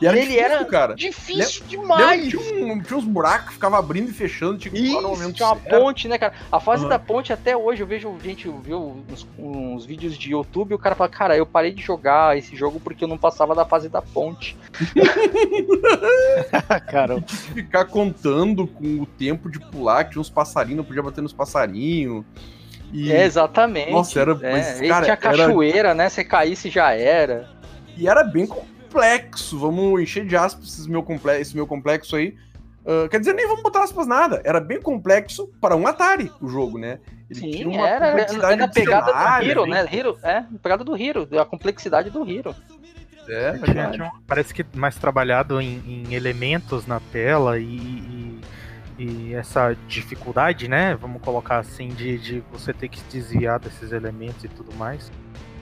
E era
Ele
difícil,
era
cara.
Difícil
Lembra
demais!
tinha, um- tinha uns buracos, ficava abrindo e fechando, tinha que pular no
Isso,
momento
tinha uma
certo.
ponte, né, cara? A fase
Aham.
da ponte, até hoje, eu vejo gente viu uns, uns vídeos de YouTube e o cara fala, cara, eu parei de jogar esse jogo porque eu não passava da fase da ponte.
Caramba.
Ficar contando com o tempo de pular, que tinha uns passarinhos, não podia bater nos passarinhos. E,
É, exatamente.
Nossa, era-
É,
mas,
e
cara,
tinha
era-
cachoeira, né? Se caísse já era.
e era bem complexo. Vamos encher de aspas esse meu, comple esse meu complexo aí. Ah, quer dizer, nem vamos botar aspas nada. Era bem complexo para um Atari o jogo, né? Ele
Sim,
tinha uma
era, era,
complexidade
era pegada do Hero,
bem-
né? Hero, é, pegada do Hero, a complexidade do Hero.
É,
Tinha-
verdade.
tinha um- parece que mais trabalhado em, em elementos na tela e, e e essa dificuldade, né? Vamos colocar assim, de, de você ter que se desviar desses elementos e tudo mais.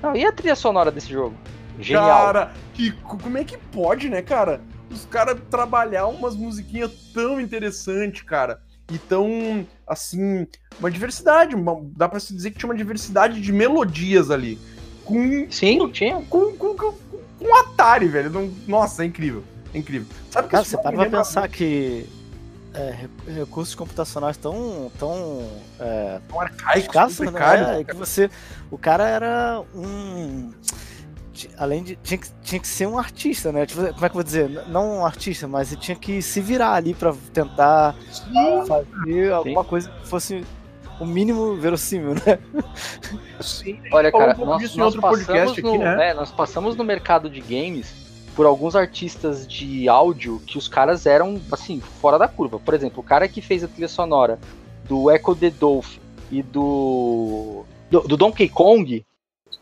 Não, e a trilha sonora desse jogo? Genial.
Cara, que, como é que pode, né, cara? Os caras trabalhar umas musiquinhas tão interessantes, cara. E tão, assim, uma diversidade. uma- dá pra se dizer que tinha uma diversidade de melodias ali. Com,
Sim, tinha.
com, com, com, com Atari, velho. Não- Nossa, é incrível. É incrível. Sabe que
Cara, você para pra pensar que é, re- recursos computacionais tão, tão é,
muito arcaicos, precários.
né? É, que você, o cara era um, além de tinha que, tinha que ser um artista, né? Tipo, como é que eu vou dizer? Não um artista, mas ele tinha que se virar ali pra tentar fazer alguma coisa que fosse o mínimo verossímil, né?
Sim.
Olha, cara,
um
nós, nós passamos no,
aqui, né?
é, nós passamos no mercado de games por alguns artistas de áudio que os caras eram, assim, fora da curva. Por exemplo, o cara que fez a trilha sonora do Echo the Dolphin e do, do, do Donkey Kong,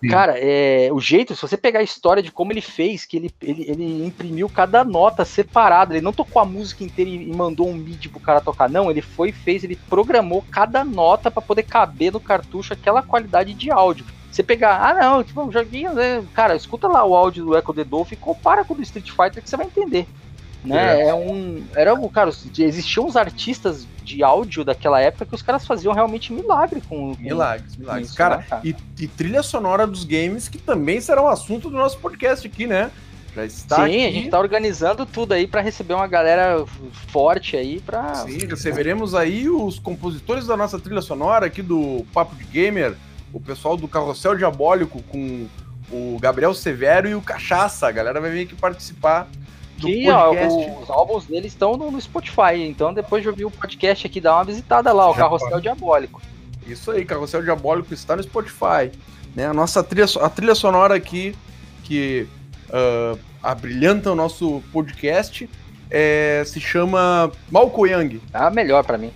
Cara, é, o jeito, se você pegar a história de como ele fez, que ele, ele, ele imprimiu cada nota separada, ele não tocou a música inteira e, e mandou um MIDI pro cara tocar, não, ele foi e fez, ele programou cada nota pra poder caber no cartucho aquela qualidade de áudio. Você pegar, ah não, tipo, um joguinho, né? Cara, escuta lá o áudio do Echo the Dolphin e compara com o do Street Fighter que você vai entender. Né? É um. Era um. Cara, existiam uns artistas de áudio daquela época que os caras faziam realmente milagre com. com
Milagres,
com
milagres.
isso,
cara,
né, cara?
E, e trilha sonora dos games, que também será um assunto do nosso podcast aqui, né? Já está
Sim,
aqui.
a gente tá organizando tudo aí pra receber uma galera forte aí pra.
Sim, receberemos aí os compositores da nossa trilha sonora aqui do Papo de Gamer, o pessoal do Carrossel Diabólico com o Gabriel Severo e o Cachaça. A galera vai vir aqui participar
Que ó, os álbuns deles estão no, Spotify, então depois de ouvir o podcast aqui, dá uma visitada lá, o Carrossel Diabólico.
Isso aí, Carrossel Diabólico está no Spotify. Né? A nossa trilha, a trilha sonora aqui, que ah, abrilhanta o nosso podcast, é, se chama Malco Yang.
É a melhor pra mim.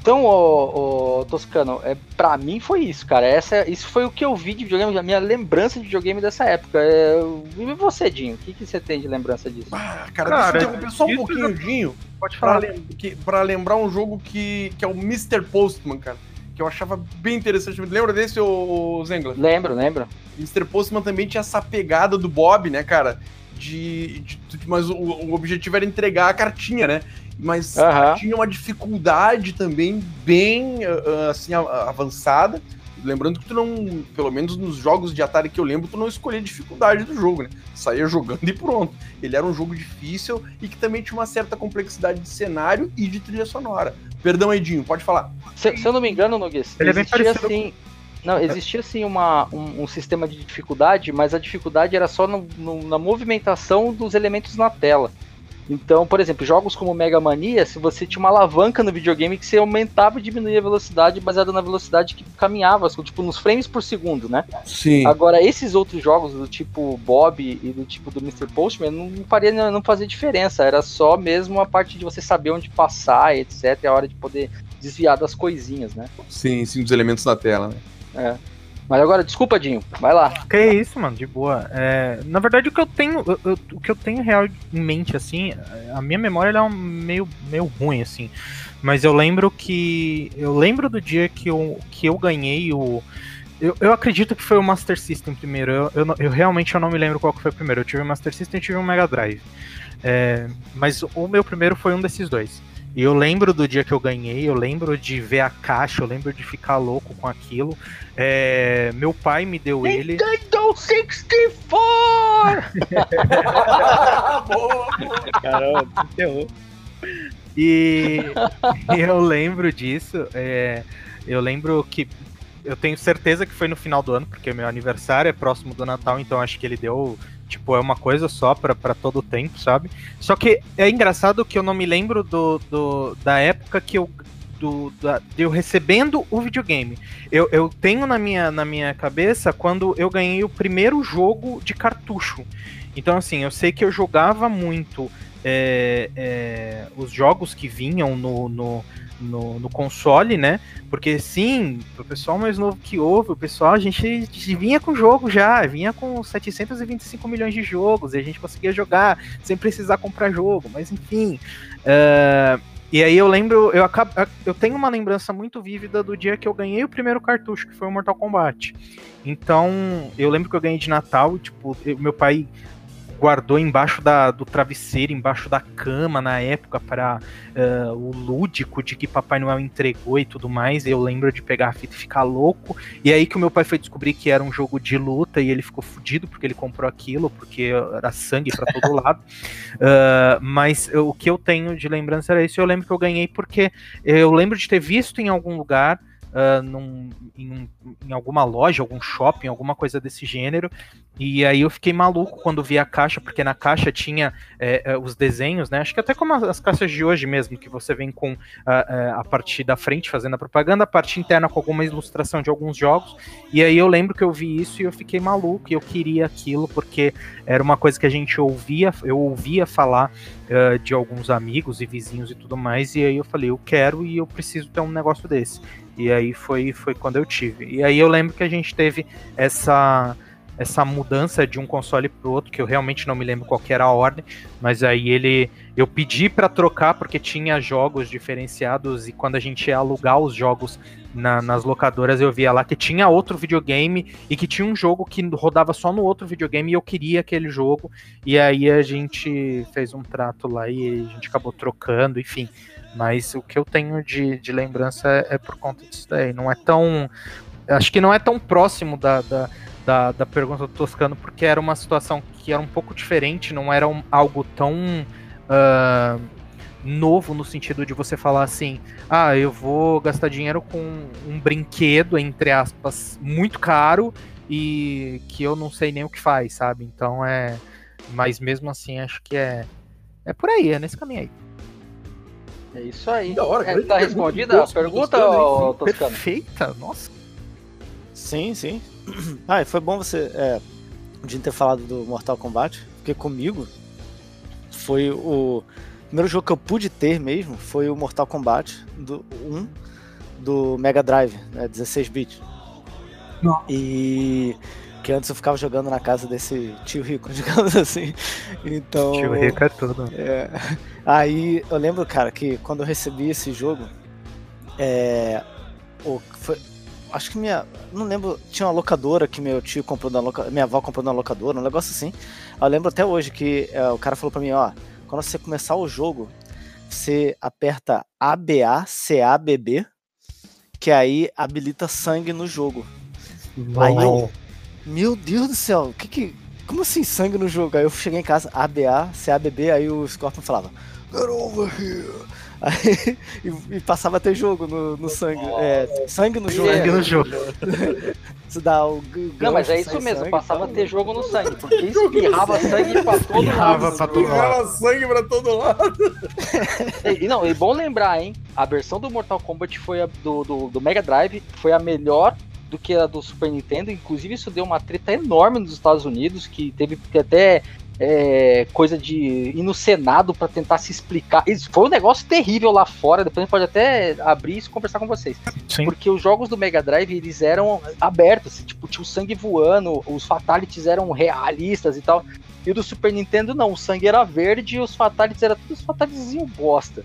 Então, ô, ô, Toscano, é, pra mim foi isso, cara. Essa, isso foi o que eu vi de videogame, a minha lembrança de videogame dessa época. É, e você, Dinho? O que, que você tem de lembrança disso?
Ah, cara,
Cara,
deixa eu interromper só um pouquinho, Dinho.
Pode
pra,
falar.
lem- que- pra lembrar um jogo que, que é o Mr. Postman, cara. Que eu achava bem interessante. Lembra desse, ô, Zengla?
Lembro, lembro.
Mr. Postman também tinha essa pegada do Bob, né, cara? De. de- mas o, o objetivo era entregar a cartinha, né? Mas
Aham.
tinha uma dificuldade também bem ah, ah, assim avançada. Lembrando que tu não, pelo menos nos jogos de Atari que eu lembro, tu não escolhia a dificuldade do jogo, né? Saía jogando e pronto. Ele era um jogo difícil e que também tinha uma certa complexidade de cenário e de trilha sonora. Perdão, Edinho, pode falar.
Se, se eu não me engano, Noguês,
Ele é bem
existia assim. Não, existia assim uma, um, um sistema de dificuldade, mas a dificuldade era só no- no- na movimentação dos elementos na tela. Então, por exemplo, jogos como Mega Mania, se você tinha uma alavanca no videogame que você aumentava e diminuía a velocidade baseado na velocidade que caminhava, tipo nos frames por segundo, né?
Sim.
Agora, esses outros jogos do tipo Bob e do tipo do Mr. Postman não, faria, não fazia diferença. Era só mesmo a parte de você saber onde passar, etc. E a hora de poder desviar das coisinhas, né?
Sim, sim, dos elementos na tela, né?
É. Mas agora, desculpa, Dinho, vai lá.
Que é isso, mano, de boa. É, na verdade, o que eu tenho, eu- eu- o que eu tenho real em mente, assim, a minha memória é um meio, meio ruim, assim. Mas eu lembro que. Eu lembro do dia que eu, que eu ganhei o. Eu, eu acredito que foi o Master System primeiro. Eu, eu, eu realmente eu não me lembro qual que foi o primeiro. Eu tive o Master System e tive o Mega Drive. É, mas o meu primeiro foi um desses dois. E eu lembro do dia que eu ganhei, eu lembro de ver a caixa, eu lembro de ficar louco com aquilo. É, meu pai me deu ele.
Nintendo 64!
Caramba, terror.
E eu lembro disso. é, eu lembro que. Eu tenho certeza que foi no final do ano, porque meu aniversário é próximo do Natal, então acho que ele deu. Tipo, é uma coisa só pra, todo o tempo, sabe? Só que é engraçado que eu não me lembro do, do- da época que eu. Do, da- eu recebendo o videogame. Eu, eu tenho na minha, na minha cabeça quando eu ganhei o primeiro jogo de cartucho. Então, assim, eu sei que eu jogava muito é, é, os jogos que vinham no, no, no, no console, né? Porque sim, o pessoal mais novo que ouve, o pessoal, a gente, a gente vinha com jogo já, vinha com 725 milhões de jogos, e a gente conseguia jogar sem precisar comprar jogo, mas enfim. é, E aí eu lembro, eu, acabo, eu tenho uma lembrança muito vívida do dia que eu ganhei o primeiro cartucho, que foi o Mortal Kombat. Então, eu lembro que eu ganhei de Natal, tipo, eu- meu pai guardou embaixo da, do travesseiro, embaixo da cama na época para o lúdico de que Papai Noel entregou e tudo mais. Eu lembro de pegar a fita e ficar louco. E aí que o meu pai foi descobrir que era um jogo de luta e ele ficou fudido porque ele comprou aquilo, porque era sangue pra todo lado. Ah, mas eu- o que eu tenho de lembrança era isso. Eu lembro que eu ganhei porque eu lembro de ter visto em algum lugar. Ah, num- em, em alguma loja, algum shopping, alguma coisa desse gênero. E aí eu fiquei maluco quando vi a caixa, porque na caixa tinha é, os desenhos, né? Acho que até como as, as caixas de hoje mesmo, que você vem com a, é, a parte da frente fazendo a propaganda, a parte interna com alguma ilustração de alguns jogos. E aí eu lembro que eu vi isso e eu fiquei maluco e eu queria aquilo, porque era uma coisa que a gente ouvia, eu ouvia falar eh, de alguns amigos e vizinhos e tudo mais, e aí eu falei, eu quero e eu preciso ter um negócio desse. E aí foi, foi quando eu tive. E aí eu lembro que a gente teve essa essa mudança de um console pro outro, que eu realmente não me lembro qual era a ordem, mas aí ele eu pedi para trocar porque tinha jogos diferenciados e quando a gente ia alugar os jogos na- nas locadoras eu via lá que tinha outro videogame e que tinha um jogo que rodava só no outro videogame e eu queria aquele jogo e aí a gente fez um trato lá e a gente acabou trocando, enfim. Mas o que eu tenho de, de lembrança é, é por conta disso daí. Não é tão. Acho que não é tão próximo da, da, da, da pergunta do Toscano, porque era uma situação que era um pouco diferente, não era um- algo tão. ah, novo no sentido de você falar assim, ah, eu vou gastar dinheiro com um brinquedo, entre aspas, muito caro e que eu não sei nem o que faz, sabe? Então é. Mas mesmo assim, acho que é. É por aí, é nesse caminho aí.
É isso aí.
Da hora,
É, tá respondida a pergunta,
Toscano?
Perfeita, nossa.
Sim, sim. Ah, e foi bom você é, de ter falado do Mortal Kombat, porque comigo foi o primeiro jogo que eu pude ter mesmo foi o Mortal Kombat do 1 do Mega Drive, né, 16 bits. E que antes eu ficava jogando na casa desse tio rico, digamos assim. Então,
Tio Rico é tudo.
é, aí eu lembro, cara, que quando eu recebi esse jogo, é, o, foi, acho que minha, não lembro, tinha uma locadora que meu tio comprou na loca, minha avó comprou na locadora, um negócio assim. Eu lembro até hoje que é, o cara falou pra mim, ó, quando você começar o jogo, você aperta ABA, CABB, que aí habilita sangue no jogo. Aí eu- Meu Deus do céu, que que. Como assim sangue no jogo? Aí eu cheguei em casa, ABA, CABB, aí o Scorpion falava, Get over here! Aí, e, e passava a ter jogo no, no sangue. É, sangue no jogo.
Sangue no jogo.
Você dá o.
Não, mas é isso
sai
mesmo,
sangue,
passava a
tá?
ter jogo no sangue, porque espirrava sangue pra todo
Espirrava
lado.
pra todo lado.
Jogava sangue pra todo lado.
E, e não, é bom lembrar, hein? A versão do Mortal Kombat foi a do, do, do Mega Drive, foi a melhor do que a do Super Nintendo. Inclusive, isso deu uma treta enorme nos Estados Unidos, que teve que até é, coisa de ir no Senado para tentar se explicar. Isso foi um negócio terrível lá fora. Depois a gente pode até abrir isso e conversar com vocês.
Sim.
Porque os jogos do Mega Drive eles eram abertos, assim, tipo, tinha o sangue voando, os fatalities eram realistas e tal. E do Super Nintendo não, o sangue era verde e os fatalities eram todos fatalityzinho bosta.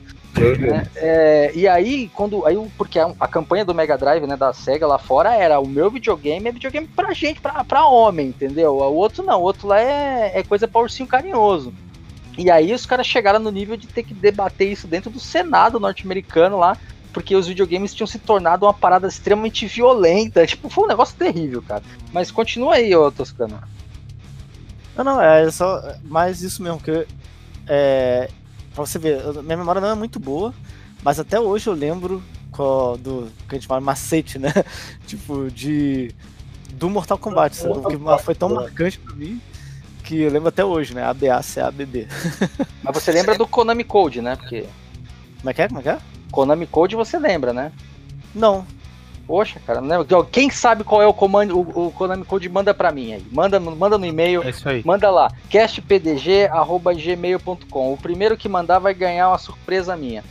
né? É, e aí, quando. Aí, porque a, a campanha do Mega Drive, né, da SEGA lá fora era o meu videogame é videogame pra gente, pra, pra homem, entendeu? O outro não, o outro lá é, é coisa pra ursinho carinhoso. E aí os caras chegaram no nível de ter que debater isso dentro do Senado norte-americano lá, porque os videogames tinham se tornado uma parada extremamente violenta. Tipo, foi um negócio terrível, cara. Mas continua aí, ô Toscano.
Não, não, é só mais isso mesmo, que é, pra você ver, minha memória não é muito boa, mas até hoje eu lembro qual- do que a gente fala macete, né? tipo, de do Mortal Kombat, sabe? Porque foi tão marcante pra mim que eu lembro até hoje, né? ABA, CABB.
Mas você lembra do Konami Code, né? Porque
Como é que é? Como é que é?
Konami Code você lembra, né?
Não.
Poxa, cara, não lembro. Quem sabe qual é o comando, o, o Konami Code manda pra mim aí. Manda, manda no e-mail,
É isso aí.
manda lá, castpdg@gmail.com. O primeiro que mandar vai ganhar uma surpresa minha.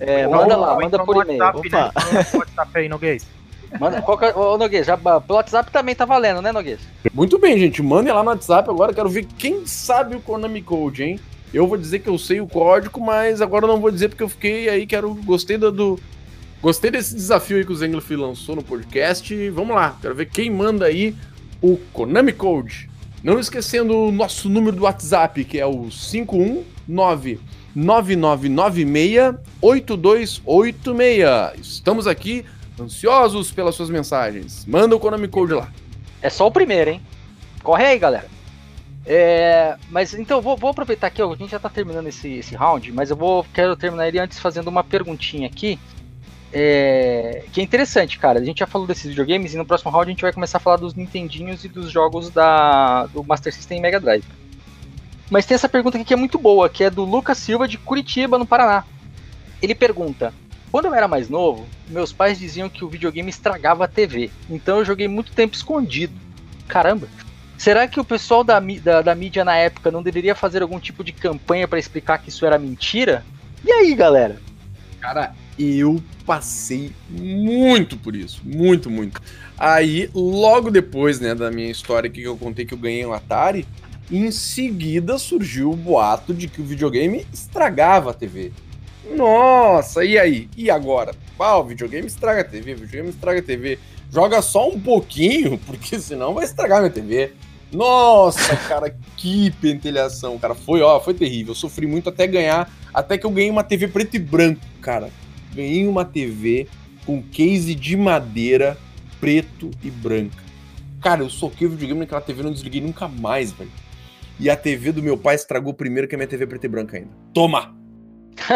É,
Ou-
manda lá, manda por e-mail.
WhatsApp, né?
Opa.
No WhatsApp aí, Noguês.
Manda, qual que é- ô, Noguês, já, pelo WhatsApp também tá valendo, né, Noguês?
Muito bem, gente. Mandem lá no WhatsApp agora. Quero ver quem sabe o Konami Code, hein? Eu vou dizer que eu sei o código, mas agora eu não vou dizer porque eu fiquei aí, quero. Gostei do. do- gostei desse desafio aí que o Zengloff lançou no podcast. Vamos lá, quero ver quem manda aí o Konami Code. Não esquecendo o nosso número do WhatsApp, que é o 519 9996 8286. Estamos aqui ansiosos pelas suas mensagens. Manda o Konami Code lá.
É só o primeiro, hein? Corre aí, galera. É, mas então, vou, vou aproveitar aqui, a gente já tá terminando esse, esse round, mas eu vou quero terminar ele antes fazendo uma perguntinha aqui. É, que é interessante, cara. A gente já falou desses videogames e no próximo round a gente vai começar a falar dos Nintendinhos e dos jogos da, do Master System e Mega Drive. Mas tem essa pergunta aqui que é muito boa, que é do Lucas Silva de Curitiba, no Paraná. Ele pergunta: Quando eu era mais novo, meus pais diziam que o videogame estragava a TV, então eu joguei muito tempo escondido. Caramba! Será que o pessoal da, da, da mídia na época não deveria fazer algum tipo de campanha para explicar que isso era mentira? E aí, galera?
Cara, eu passei muito por isso. Muito, muito. Aí, logo depois, né, da minha história que eu contei que eu ganhei um Atari, em seguida surgiu o boato de que o videogame estragava a TV. Nossa, e aí? E agora? Ah, o videogame estraga a TV, o videogame estraga a TV. Joga só um pouquinho, porque senão vai estragar minha TV. Nossa, cara, que pentelhação, cara. Foi, ó, foi terrível. Eu sofri muito até ganhar, até que eu ganhei uma TV preto e branco, cara. Ganhei uma TV com case de madeira preto e branca. Cara, eu soquei o videogame naquela TV e não desliguei nunca mais, velho. E a TV do meu pai estragou primeiro que a minha TV preta e branca ainda. Toma!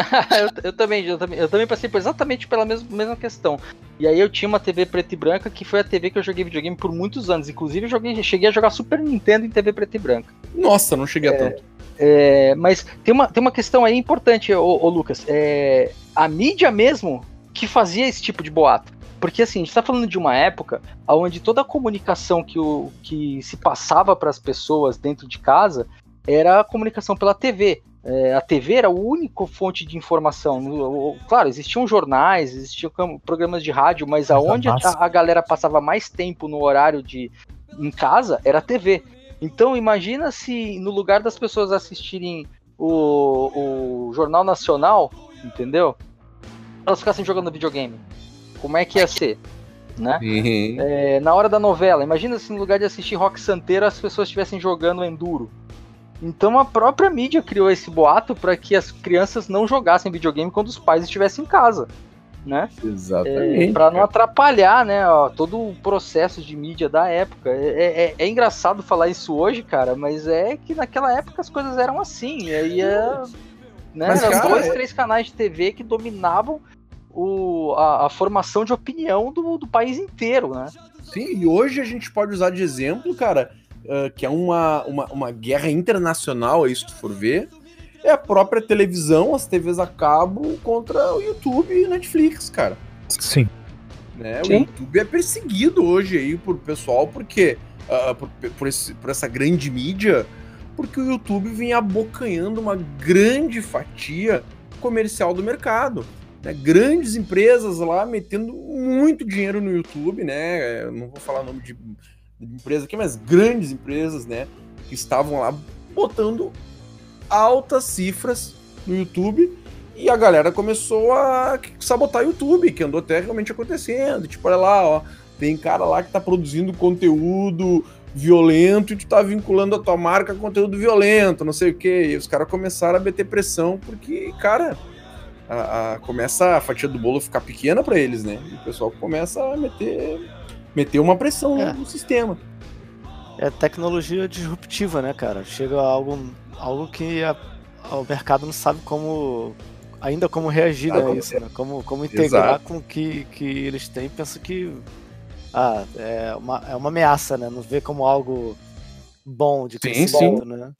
eu, eu também, eu também, eu também passei por exatamente pela mesma, mesma questão. E aí eu tinha uma TV preta e branca que foi a TV que eu joguei videogame por muitos anos. Inclusive eu joguei, cheguei a jogar Super Nintendo em TV preta e branca.
Nossa, não cheguei a tanto.
É, mas tem uma, tem uma questão aí importante, ô, ô Lucas. É, a mídia mesmo que fazia esse tipo de boato. Porque assim, a gente tá falando de uma época onde toda a comunicação que, o, que se passava para as pessoas dentro de casa era a comunicação pela TV. É, a TV era a única fonte de informação. Claro, existiam jornais, existiam programas de rádio, mas aonde a, a galera passava mais tempo no horário de em casa era a TV. Então imagina se no lugar das pessoas assistirem o, o Jornal Nacional, entendeu? Elas ficassem jogando videogame. Como é que ia ser? Né? É, na hora da novela, imagina se no lugar de assistir Rock Santeiro as pessoas estivessem jogando Enduro. Então a própria mídia criou esse boato para que as crianças não jogassem videogame quando os pais estivessem em casa, né?
Exatamente.
Para não atrapalhar, né, ó, todo o processo de mídia da época. É, é- é engraçado falar isso hoje, cara, mas é que naquela época as coisas eram assim. E aí é, né,
Mas, cara,
dois,
é-
três canais de TV que dominavam o, a, a formação de opinião do, do país inteiro, né?
Sim, e hoje a gente pode usar de exemplo, cara, ah, que é uma, uma, uma guerra internacional, aí se tu for ver, é a própria televisão, as TVs a cabo contra o YouTube e Netflix, cara.
Sim.
né? O
Sim.
YouTube é perseguido hoje aí por pessoal, porque ah, por, por, esse- por essa grande mídia, porque o YouTube vem abocanhando uma grande fatia comercial do mercado. né? Grandes empresas lá metendo muito dinheiro no YouTube, né? Eu não vou falar nome de, de empresa aqui, mas grandes empresas, né? Que estavam lá botando altas cifras no YouTube e a galera começou a sabotar o YouTube, que andou até realmente acontecendo. Tipo, olha lá, ó, tem cara lá que tá produzindo conteúdo violento e tu tá vinculando a tua marca a conteúdo violento, não sei o quê. E os caras começaram a meter pressão porque, cara, a, a- começa a fatia do bolo ficar pequena pra eles, né? E o pessoal começa a meter, meter uma pressão
É.
no sistema.
É tecnologia disruptiva, né, cara? Chega a algo, algo que a- o mercado não sabe como. Ainda como reagir
Sabe
a
como
isso, né? Como, como integrar
Exato.
com o que, que eles têm. Penso que ah, é, uma, é uma ameaça, né? Não vê como algo bom de
Sim,
crescimento, né?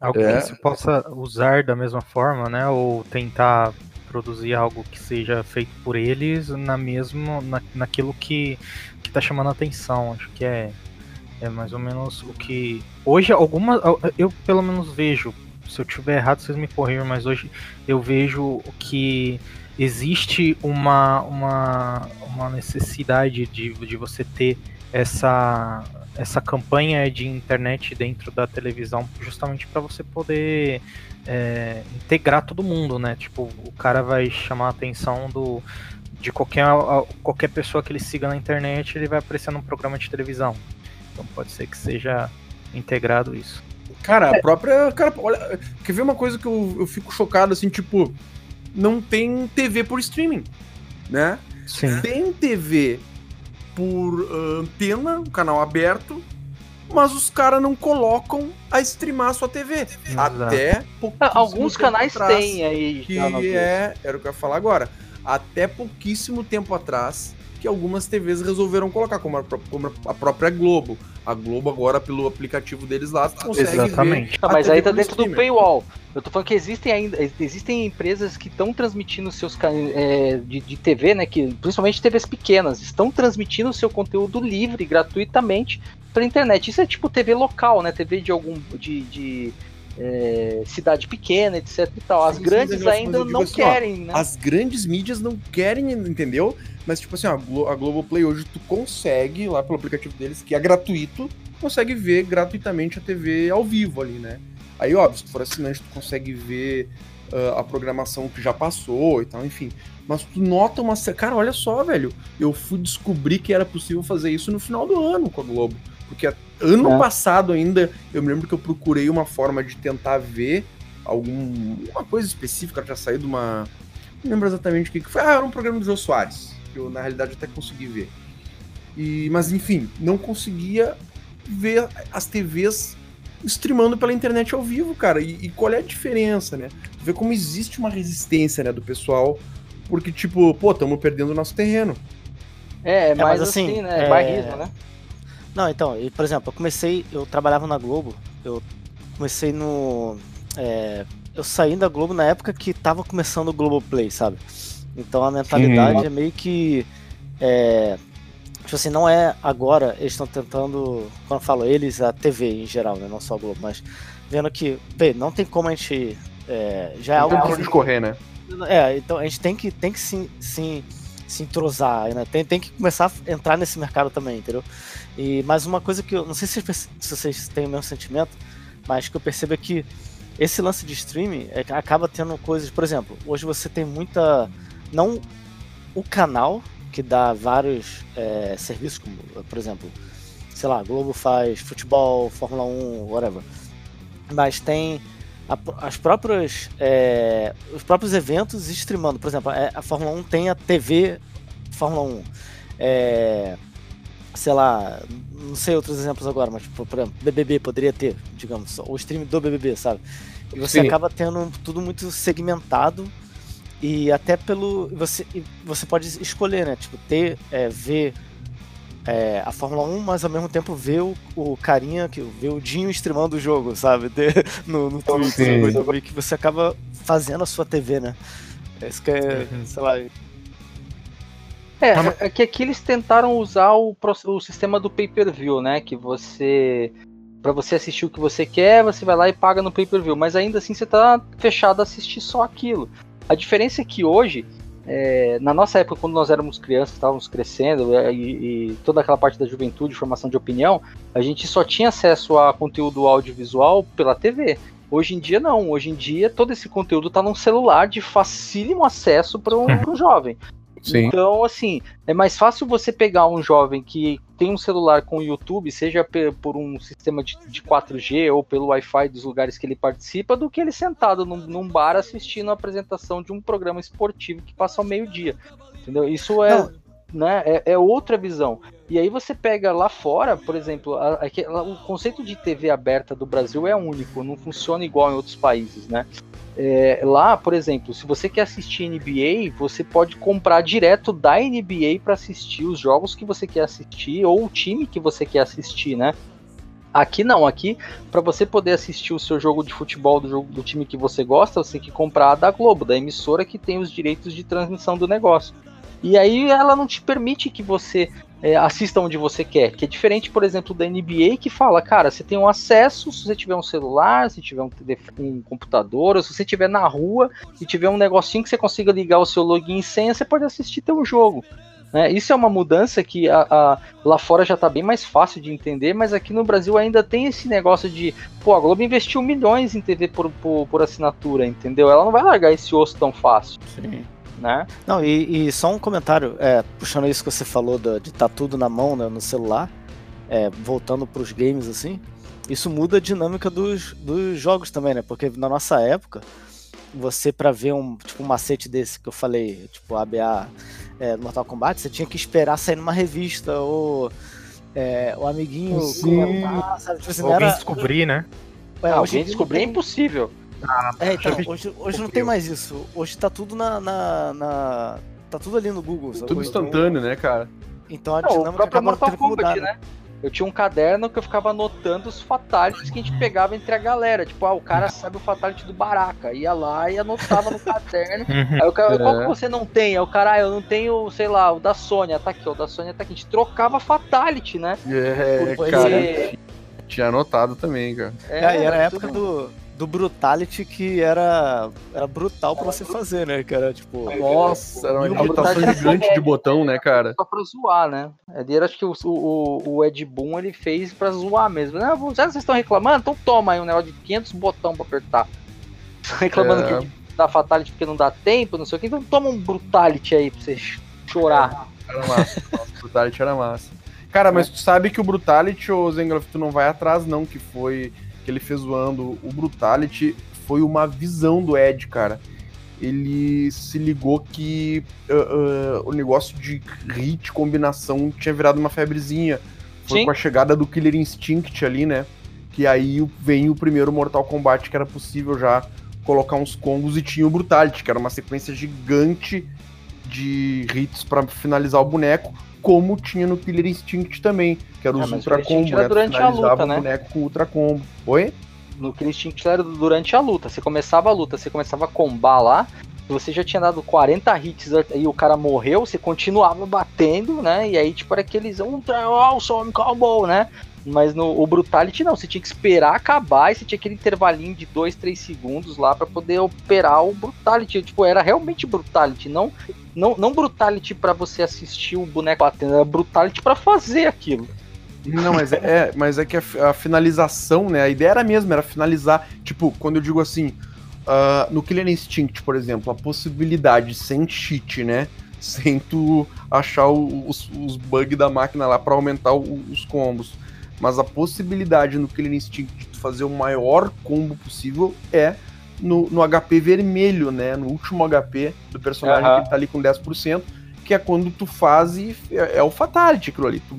Algo
É.
que se possa usar da mesma forma, né? Ou tentar produzir algo que seja feito por eles na mesmo, na, naquilo que, que tá chamando a atenção. Acho que é, é mais ou menos o que. Hoje, algumas. Eu pelo menos vejo. Se eu tiver errado, vocês me corrijam, mas hoje eu vejo que existe uma, uma, uma necessidade de, de você ter essa, essa campanha de internet dentro da televisão, justamente para você poder é, integrar todo mundo, né? Tipo, o cara vai chamar a atenção do, de qualquer, qualquer pessoa que ele siga na internet, ele vai aparecer num programa de televisão. Então pode ser que seja integrado isso.
Cara, a própria. Cara, olha, quer ver uma coisa que eu, eu fico chocado, assim, tipo, não tem TV por streaming, né?
Sim.
Tem TV por uh, antena, um canal aberto, mas os caras não colocam a streamar a sua TV.
Exato.
Até
Ah, Alguns canais têm aí.
Que é, era o que eu ia falar agora. Até pouquíssimo tempo atrás, que algumas TVs resolveram colocar, como a, como a própria Globo. A Globo agora, pelo aplicativo deles lá, consegue ver
Exatamente.
Ah,
a
mas
TV
aí tá dentro do
streamer.
paywall. Eu tô falando que existem ainda existem empresas que estão transmitindo seus é, de, de TV, né? Que principalmente TVs pequenas estão transmitindo seu conteúdo livre, gratuitamente pela internet. Isso é tipo TV local, né? TV de algum de, de, é, cidade pequena, etc. E tal. As
Sim, sim,
grandes
eu
ainda não
assim, ó,
querem, né?
As grandes mídias não querem, entendeu? Mas, tipo assim, ó, a Glo- a Globoplay hoje tu consegue, lá pelo aplicativo deles, que é gratuito, consegue ver gratuitamente a TV ao vivo ali, né? Aí, óbvio, se tu for assinante, tu consegue ver ah, a programação que já passou e tal, enfim. Mas tu nota uma. Cara, olha só, velho. Eu fui descobrir que era possível fazer isso no final do ano com a Globo. Porque ano
É.
passado ainda, eu me lembro que eu procurei uma forma de tentar ver alguma coisa específica, já saiu de uma. Não lembro exatamente o que que foi. Ah, era um programa do Jô Soares, que eu na realidade até consegui ver. E, mas enfim, não conseguia ver as TVs streamando pela internet ao vivo, cara. E, e qual é a diferença, né? Ver como existe uma resistência, né, do pessoal. Porque, tipo, pô, estamos perdendo o nosso terreno.
É,
mas
mais
assim,
assim, né?
é-
Bairrismo, né?
Não, então, e, por exemplo, eu comecei, eu trabalhava na Globo, eu comecei no. é, eu saí da Globo na época que tava começando o Globoplay, sabe? Então a mentalidade é meio que. É, tipo assim, não é agora, eles estão tentando. Quando eu falo eles, a TV em geral, né? Não só a Globo, mas vendo que, bem, não tem como a gente. é, já é
Não
algo
tem
que-
correr, né?
é, então a gente tem que, tem que se, se, se entrosar, né? Tem, tem que começar a entrar nesse mercado também, entendeu? E mais uma coisa que eu não sei se, se vocês têm o mesmo sentimento, mas que eu percebo é que esse lance de streaming é acaba tendo coisas, por exemplo, hoje você tem muita. Não o canal que dá vários é, serviços, como, por exemplo, sei lá, Globo faz futebol, Fórmula 1, whatever. Mas tem a- as próprias é, os próprios eventos streamando. Por exemplo, é, a Fórmula 1 tem a TV Fórmula 1. É, sei lá, não sei outros exemplos agora, mas tipo, por exemplo, BBB poderia ter, digamos, o stream do BBB, sabe? E você
Sim.
acaba tendo tudo muito segmentado e até pelo você você pode escolher, né? Tipo, ter é, ver é, a Fórmula 1, mas ao mesmo tempo ver o, o carinha, que ver o Dinho streamando o jogo, sabe? Ter- no, no
Sim.
coisa que você acaba fazendo a sua TV, né? Isso que é, sei lá,
É,
Mas-
é que aqui eles tentaram usar o, o sistema do pay-per-view, né? Que você. Pra você assistir o que você quer, você vai lá e paga no pay-per-view. Mas ainda assim você tá fechado a assistir só aquilo. A diferença é que hoje, é, na nossa época, quando nós éramos crianças, estávamos crescendo, é, e, e toda aquela parte da juventude, formação de opinião, a gente só tinha acesso a conteúdo audiovisual pela TV. Hoje em dia não, hoje em dia todo esse conteúdo está num celular de facílimo acesso para um jovem.
Sim.
Então, assim, é mais fácil você pegar um jovem que tem um celular com YouTube, seja por um sistema de, de 4G ou pelo Wi-Fi dos lugares que ele participa, do que ele sentado num, num bar assistindo a apresentação de um programa esportivo que passa ao meio-dia. Entendeu? Isso é,
Não.
né, é, é outra visão. E aí você pega lá fora, por exemplo, a- aque- o conceito de TV aberta do Brasil é único, não funciona igual em outros países, né? É, lá, por exemplo, se você quer assistir NBA, você pode comprar direto da NBA para assistir os jogos que você quer assistir ou o time que você quer assistir, né? Aqui não, aqui para você poder assistir o seu jogo de futebol do jogo do time que você gosta, você tem que comprar a da Globo, da emissora que tem os direitos de transmissão do negócio. E aí ela não te permite que você é, assista onde você quer, que é diferente, por exemplo, da NBA que fala, cara, você tem um acesso se você tiver um celular, se tiver um, um computador, ou se você estiver na rua e tiver um negocinho que você consiga ligar o seu login e senha, você pode assistir teu jogo. Né? Isso é uma mudança que a, a, lá fora já está bem mais fácil de entender, mas aqui no Brasil ainda tem esse negócio de, pô, a Globo investiu milhões em TV por, por, por assinatura, entendeu? Ela não vai largar esse osso tão fácil.
Sim.
Né?
Não, e, e só um comentário, é, puxando isso que você falou de estar tá tudo na mão, né, no celular, é, voltando para os games assim, isso muda a dinâmica dos, dos jogos também, né? Porque na nossa época, você para ver um tipo um macete desse que eu falei, tipo ABA é, Mortal Kombat, você tinha que esperar sair numa revista ou é, o amiguinho
Sim.
comentar, sabe? Tipo, assim, não
Alguém
era-
descobrir, né?
é,
Ah, alguém descobrir é
tem-
impossível.
É, então,
Já vi-
hoje, hoje não tem mais isso. Hoje tá tudo na. na- na- tá tudo ali no Google. sacou?
Tudo instantâneo, né, cara?
Então a
Não, o
dinâmica
próprio Mortal Kombat,
né?
Eu tinha um caderno que eu ficava anotando os fatalities que a gente pegava entre a galera. Tipo, ah, o cara sabe o fatality do Baraka. Ia lá e anotava no caderno.
Uhum.
Aí o cara, qual
É.
que você não tem? Aí o cara, ah, eu não tenho, sei lá, o da Sônia, tá aqui, ó, o da Sônia tá aqui. A gente trocava fatality, né?
É, cara,
Porque-
tinha anotado também, cara.
É, e era a
tudo-
época do, do Brutality que era, era brutal pra você fazer, né? Que era tipo.
Nossa, era uma
o
digitação
Brutality
gigante de botão, né, cara?
Só pra zoar, né? Ali era, acho que o, o, o Ed Boon ele fez pra zoar mesmo. Não, já vocês estão reclamando? Então toma aí um negócio de 500 botão pra apertar. reclamando
É.
que dá fatality porque não dá tempo, não sei o que. Então toma um brutality aí pra você ch- chorar.
Era massa. Nossa, o Brutality era massa. Cara, mas tu sabe que o Brutality, ô Zengloff, tu não vai atrás, não, que foi. Que ele fez zoando. O Brutality foi uma visão do Ed, cara. Ele se ligou que ah, ah, o negócio de hit, combinação, tinha virado uma febrezinha. Foi
Sim.
com a chegada do Killer Instinct ali, né? Que aí vem o primeiro Mortal Kombat que era possível já colocar uns combos e tinha o Brutality, que era uma sequência gigante de hits pra finalizar o boneco, como tinha no Killer Instinct também, que era
É,
os
o
Ultra Combo,
era
né?
Durante a luta,
o
né?
boneco com Ultra Combo. Oi?
No Killer Instinct era durante a luta. Você começava a luta, você começava a combar lá. Você já tinha dado 40 hits e o cara morreu, você continuava batendo, né? E aí, tipo, era aqueles Ultra Awesome Combo, né? Mas no o Brutality não, você tinha que esperar acabar e você tinha aquele intervalinho de 2, 3 segundos lá pra poder operar o Brutality. Tipo, era realmente Brutality, não não, não Brutality pra você assistir o boneco batendo, era Brutality pra fazer aquilo.
Não, mas é, é- mas é que a, a finalização, né? A ideia era a mesma, era finalizar. Tipo, quando eu digo assim, ah, no Killer Instinct, por exemplo, a possibilidade sem cheat, né? Sem tu achar os, os bugs da máquina lá pra aumentar os combos. Mas a possibilidade no Killer Instinct de tu fazer o maior combo possível é no, no HP vermelho, né? No último HP do personagem
Aham.
que tá ali com 10%, que é quando tu faz e é, é o Fatality aquilo ali. Tu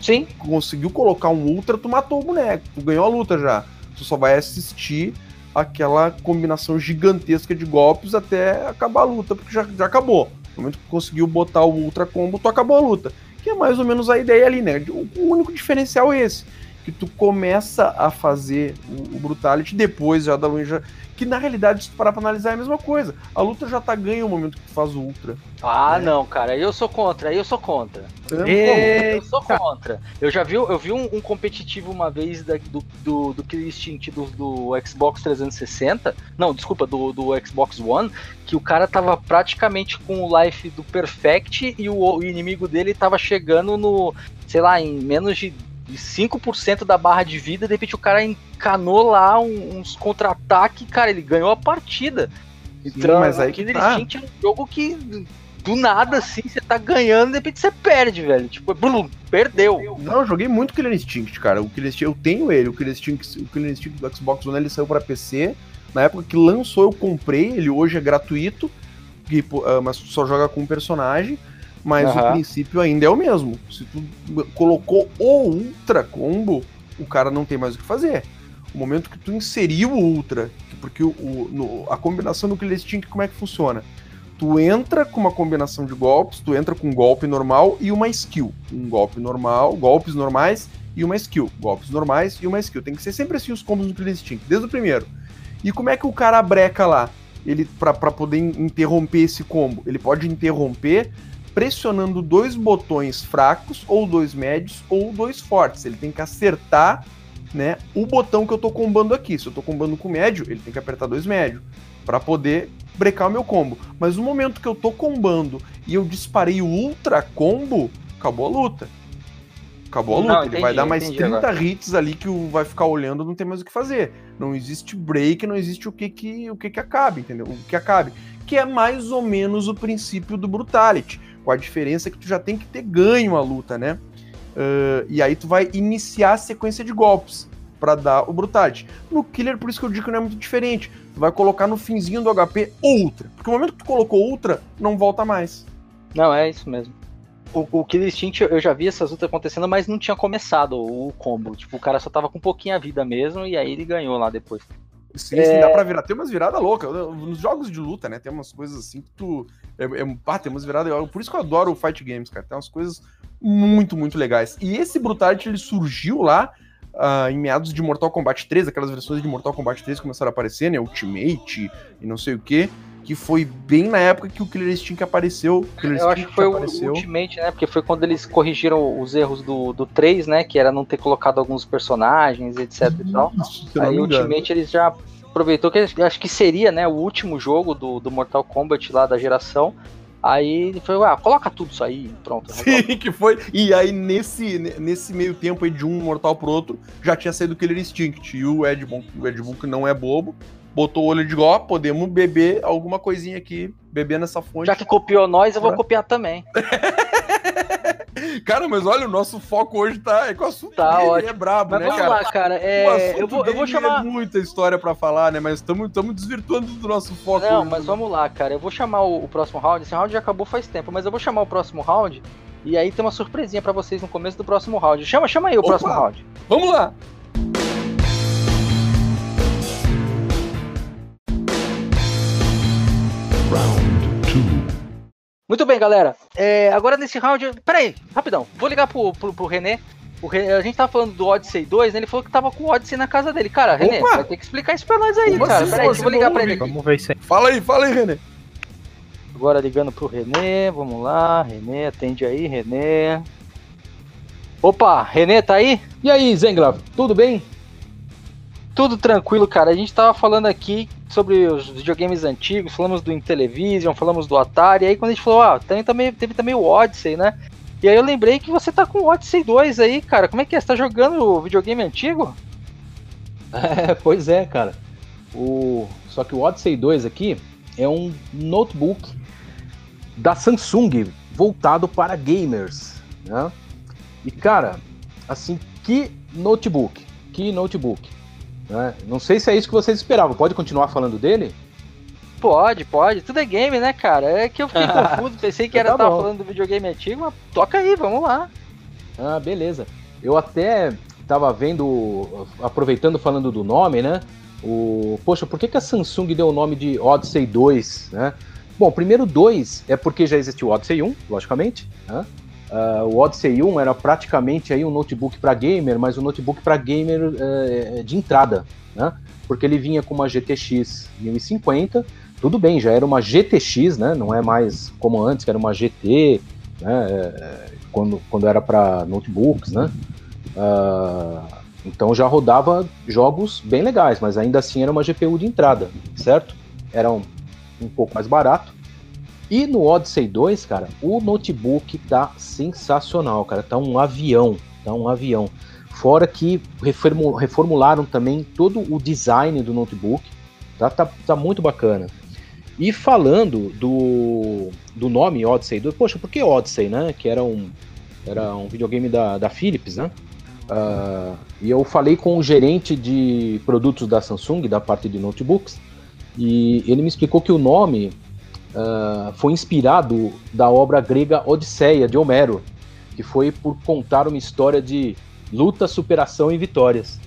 Sim,
conseguiu colocar um ultra, tu matou o boneco, tu ganhou a luta já. Tu só vai assistir aquela combinação gigantesca de golpes até acabar a luta, porque já, já acabou. No momento que tu conseguiu botar o ultra combo, tu acabou a luta. Que é mais ou menos a ideia ali, né? O, único diferencial é esse. Que tu começa a fazer o, o Brutality depois já da luta. já- Que na realidade, se tu parar pra analisar, é a mesma coisa. A luta já tá ganha no momento que tu faz o Ultra.
Ah,
É.
não, cara, aí eu sou contra, aí eu sou contra. Eu sou contra. Eu já vi, eu vi um, um competitivo uma vez da- do, do, do Killer Instinct do, do Xbox 360. Não, desculpa, do, do Xbox One, que o cara tava praticamente com o life do Perfect e o, o inimigo dele tava chegando no, sei lá, em menos de de 5% da barra de vida, de repente o cara encanou lá uns contra-ataque, cara, ele ganhou a partida. Então,
mas aí
o
que
Killer
tá.
Instinct é um jogo que do nada assim, você tá ganhando, de repente você perde, velho. Tipo, blum, perdeu.
Não, eu joguei muito Killer Instinct, cara. O Killer Instinct, eu tenho ele. O Killer Instinct, o Killer Instinct do Xbox One ele saiu pra PC. Na época que lançou, eu comprei. Ele hoje é gratuito, ah, mas só joga com um personagem. Mas o
Aham.
princípio ainda é o mesmo. Se tu colocou o Ultra Combo, o cara não tem mais o que fazer. O momento que tu inseriu o Ultra, porque o, o- no- a combinação do Killer Instinct, como é que funciona? Tu entra com uma combinação de golpes, tu entra com um golpe normal e uma skill. Um golpe normal, golpes normais e uma skill. Golpes normais e uma skill. Tem que ser sempre assim os combos do Killer Instinct, desde o primeiro. E como é que o cara breca lá? Ele pra, pra poder in- interromper esse combo, ele pode interromper pressionando dois botões fracos, ou dois médios, ou dois fortes. Ele tem que acertar né, o botão que eu tô combando aqui. Se eu tô combando com médio, ele tem que apertar dois médio para poder brecar o meu combo. Mas no momento que eu tô combando e eu disparei o ultra combo, acabou a luta. Acabou a luta.
Não,
ele
entendi,
vai dar mais
entendi
30
agora.
hits ali que o vai ficar olhando, não tem mais o que fazer. Não existe break, não existe o que que o que que acabe, entendeu? O que acabe, que é mais ou menos o princípio do brutality, com a diferença que tu já tem que ter ganho a luta, né? Ah, e aí tu vai iniciar a sequência de golpes pra dar o brutality. No killer, por isso que eu digo que não é muito diferente. Tu vai colocar no finzinho do HP ultra, porque no momento que tu colocou ultra, não volta mais.
Não, é isso mesmo. O, o Killer Instinct, eu já vi essas lutas acontecendo, mas não tinha começado o combo. Tipo, o cara só tava com pouquinha vida mesmo, e aí ele ganhou lá depois.
Sim, sim, dá pra virar. Tem umas viradas loucas. Nos jogos de luta, né? Tem umas coisas assim que tu. É, é, ah, tem umas viradas. Por isso que eu adoro o Fight Games, cara. Tem umas coisas muito, muito legais. E esse Brutality ele surgiu lá ah, em meados de Mortal Kombat 3, aquelas versões de Mortal Kombat 3 começaram a aparecer, né? Ultimate e não sei o que. Que foi bem na época que o Killer Instinct apareceu. O Killer
Eu acho que foi o
apareceu.
Ultimate, né? Porque foi quando eles corrigiram os erros do, do 3, né? Que era não ter colocado alguns personagens, etc e tal.
Isso, eu não
Aí o. Ultimate eles já aproveitou que acho que seria, né, o último jogo do, do Mortal Kombat lá da geração. Aí ele falou, ah, coloca tudo isso aí, pronto.
Sim, que foi. E aí, nesse, nesse meio tempo aí de um mortal pro outro, já tinha saído o Killer Instinct. E o Ed Boon, o Ed Boon que não é bobo, botou o olho de ó, podemos beber alguma coisinha aqui, beber nessa fonte.
Já que copiou nós, eu vou copiar também.
Cara, mas olha, o nosso foco hoje tá é com o assunto
Tá
game,
ótimo.
é brabo,
Mas
né,
vamos
cara?
lá, cara. É, eu, vou, eu vou chamar.
É muita história pra falar, né? Mas estamos desvirtuando do nosso foco.
Não,
hoje.
mas vamos lá, cara. Eu vou chamar o, o próximo round. Esse round já acabou faz tempo, mas eu vou chamar o próximo round. E aí tem uma surpresinha pra vocês no começo do próximo round. Chama, chama aí o
Opa!
próximo round.
Vamos lá!
Muito bem, galera. É, agora nesse round. Peraí, rapidão. Vou ligar pro, pro, pro René. A gente tava falando do Odyssey 2, né? Ele falou que tava com o Odyssey na casa dele. Cara, René,
Opa!
vai ter que explicar isso pra nós aí,
Como
cara.
assim?
Peraí, vou ligar pra
Vamos
ele aqui.
Vamos ver se
Fala aí, fala aí, René.
Agora ligando pro René, vamos lá, René, atende aí, René. Opa, René, tá aí?
E aí, Zengla, tudo bem?
Tudo tranquilo, cara. A gente tava falando aqui sobre os videogames antigos, falamos do Intellivision, falamos do Atari, aí quando a gente falou, ah, tem também, teve também o Odyssey, né? E aí eu lembrei que você tá com o Odyssey 2 aí, cara. Como é que é? Você tá jogando o videogame antigo?
É, pois é, cara. O... Só que o Odyssey 2 aqui é um notebook da Samsung voltado para gamers, né? E cara, assim, que notebook, que notebook. Né? Não sei se é isso que vocês esperavam. Pode continuar falando dele?
Pode, pode. Tudo é game, né, cara? É que eu fiquei confuso, pensei que era
Tá
tava
bom.
falando do videogame antigo, mas toca aí, vamos lá.
Ah, beleza. Eu até tava vendo, aproveitando falando do nome, né? O, poxa, por que, que a Samsung deu o nome de Odyssey 2, né? Bom, primeiro 2 é porque já existiu o Odyssey 1, logicamente, né? Ah, o Odyssey 1 era praticamente aí um notebook para gamer, mas um notebook para gamer eh, de entrada, né? Porque ele vinha com uma GTX 1050, tudo bem, já era uma GTX, né? Não é mais como antes, que era uma GT, né? eh, quando, quando era para notebooks, né? Ah, então já rodava jogos bem legais, mas ainda assim era uma GPU de entrada, certo? Era um, um pouco mais barato. E no Odyssey 2, cara, o notebook tá sensacional, cara. Tá um avião, tá um avião. Fora que reformu- reformularam também todo o design do notebook, tá, tá, tá muito bacana. E falando do, do nome Odyssey 2, poxa, por que Odyssey, né? Que era um, era um videogame da, da Philips, né? Ah, e eu falei com o gerente de produtos da Samsung, da parte de notebooks, e ele me explicou que o nome ah, foi inspirado da obra grega Odisseia, de Homero, que foi por contar uma história de luta, superação e vitórias.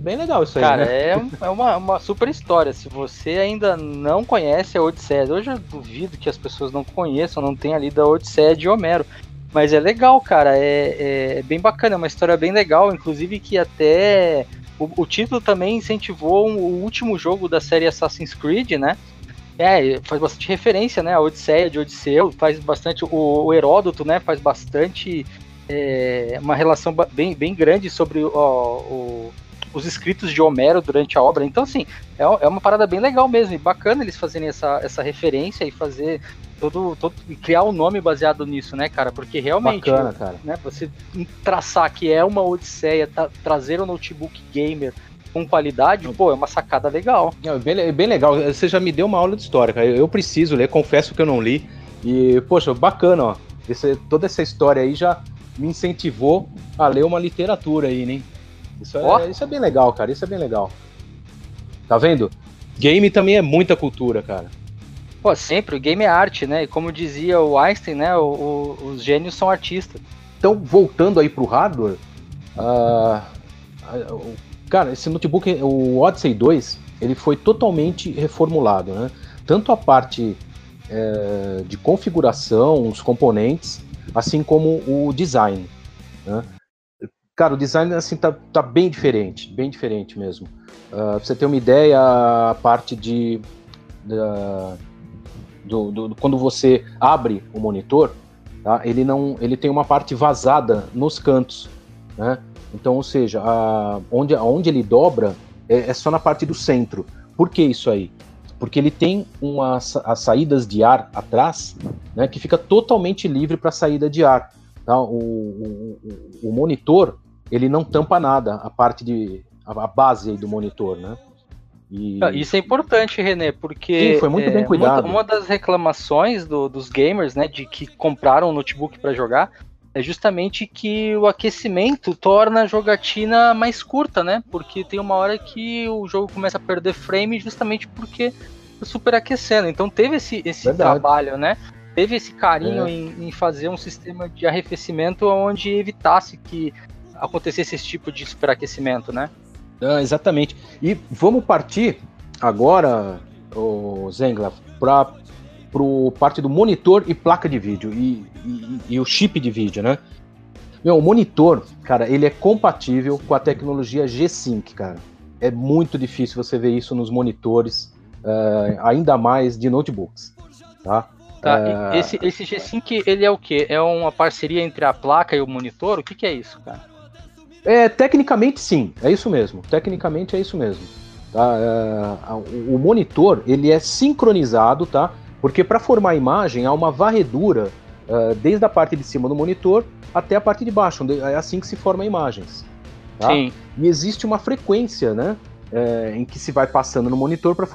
Bem legal isso aí,
Cara,
né?
é, é uma, uma super história. Se você ainda não conhece a Odisseia, hoje eu duvido que as pessoas não conheçam, não tenham lido a Odisseia de Homero. Mas é legal, cara, é, é bem bacana, é uma história bem legal, inclusive que até o, o título também incentivou um- o último jogo da série Assassin's Creed, né? É, faz bastante referência, né? A Odisseia de Odisseu, faz bastante. O, o Heródoto, né? Faz bastante é, uma relação bem, bem grande sobre o- os escritos de Homero durante a obra. Então, assim, é, é uma parada bem legal mesmo. E bacana eles fazerem essa, essa referência e fazer todo, todo. criar um nome baseado nisso, né, cara? Porque realmente.
Bacana, cara.
né, você traçar que é uma odisseia, tá- trazer um notebook gamer com qualidade, pô, é uma sacada legal.
É bem, é bem legal. Você já me deu uma aula de história, cara. Eu, preciso ler, confesso que eu não li. E, poxa, bacana, ó. Esse- toda essa história aí já me incentivou a ler uma literatura aí, né? Isso é, isso é bem legal, cara. Isso é bem legal. Tá vendo? Game também é muita cultura, cara.
Pô, sempre, o game é arte, né? E como dizia o Einstein, né? o- o- os gênios são artistas.
Então, voltando aí pro hardware, o- cara, esse notebook, o Odyssey 2, ele foi totalmente reformulado, né? Tanto a parte eh, de configuração, os componentes, assim como o design, né? Cara, o design assim tá, tá bem diferente, bem diferente mesmo. Ah, pra você ter uma ideia, a parte de da- do- do- quando você abre o monitor, tá? Ele não, ele tem uma parte vazada nos cantos, né? Então, ou seja, a- onde, onde ele dobra é, é só na parte do centro. Por que isso aí? Porque ele tem uma, as saídas de ar atrás, né? Que fica totalmente livre para saída de ar. Tá? O, o, o- monitor ele não tampa nada, a parte de a, a base aí do monitor, né? E,
Ah, Isso é importante, René, porque
Sim, foi muito
é,
bem
uma-
cuidado.
Uma, das reclamações do- dos gamers, né, de que compraram um notebook para jogar, é justamente que o aquecimento torna a jogatina mais curta, né? Porque tem uma hora que o jogo começa a perder frame justamente porque tá superaquecendo. Então teve esse, esse
Verdade.
trabalho, né? Teve esse carinho
É.
em, em fazer um sistema de arrefecimento onde evitasse que acontecesse esse tipo de superaquecimento, né?
Ah, exatamente. E vamos partir agora, o Zengla, para pro parte do monitor e placa de vídeo e, e- e o chip de vídeo, né? Meu, o monitor, cara, ele é compatível com a tecnologia G-Sync, cara. É muito difícil você ver isso nos monitores, eh, ainda mais de notebooks, tá?
Tá, e esse, esse G-Sync, ele é o quê? É uma parceria entre a placa e o monitor? O que, que é isso, cara?
É, tecnicamente sim, é isso mesmo. Tecnicamente é isso mesmo. Tá? O o monitor ele é sincronizado, tá? Porque para formar a imagem há uma varredura é, desde a parte de cima do monitor até a parte de baixo, é assim que se formam imagens. Tá?
Sim.
E existe uma frequência, né, é, em que se vai passando no monitor para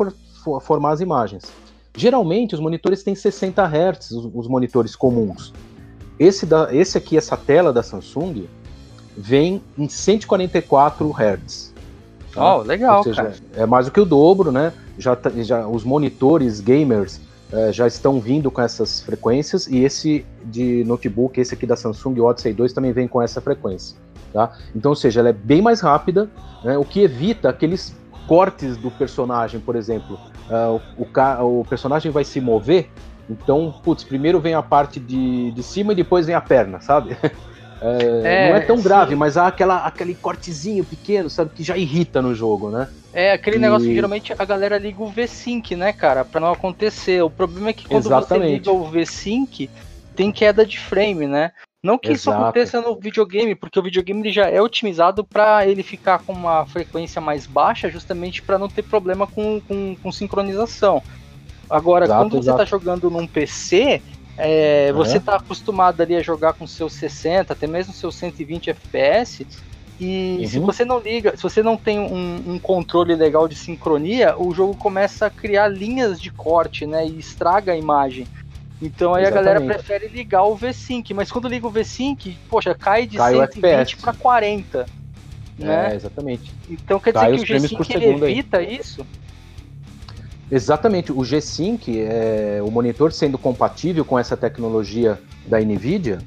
formar as imagens. Geralmente os monitores têm 60 Hz, os, os monitores comuns. Esse, da, esse aqui, essa tela da Samsung, vem em 144 Hz. tá?
Ó, legal,
Ou seja,
cara.
é mais do que o dobro, né? Já, tá- já os monitores gamers eh, já estão vindo com essas frequências e esse de notebook, esse aqui da Samsung Odyssey 2 também vem com essa frequência, tá? Então, ou seja, ela é bem mais rápida, né? O que evita aqueles cortes do personagem, por exemplo. Ah, o, o personagem vai se mover, então, putz, primeiro vem a parte de, de cima e depois vem a perna, sabe? É,
É,
não é tão
sim.
grave, mas há aquela, aquele cortezinho pequeno, sabe, que já irrita no jogo, né?
É aquele
E-
negócio que geralmente a galera liga o V-Sync, né, cara? Pra não acontecer. O problema é que quando
Exatamente.
você liga o V-Sync, tem queda de frame, né? Não que isso
Exato.
aconteça no videogame, porque o videogame ele já é otimizado pra ele ficar com uma frequência mais baixa, justamente pra não ter problema com, com, com sincronização. Agora,
Exato,
quando você
exato.
tá jogando num PC, é, você
É.
tá acostumado ali a jogar com seus 60, até mesmo seus 120 FPS. E se
Uhum.
você não liga, se você não tem um, um controle legal de sincronia, o jogo começa a criar linhas de corte, né? E estraga a imagem. Então aí a galera
Exatamente.
prefere ligar o V-Sync, mas quando liga o V-Sync, poxa, cai de
Cai o
120
FPS.
para 40. Né?
É, exatamente.
Então quer dizer que o G-Sync evita isso?
Exatamente. O G-Sync, é, o monitor sendo compatível com essa tecnologia da NVIDIA,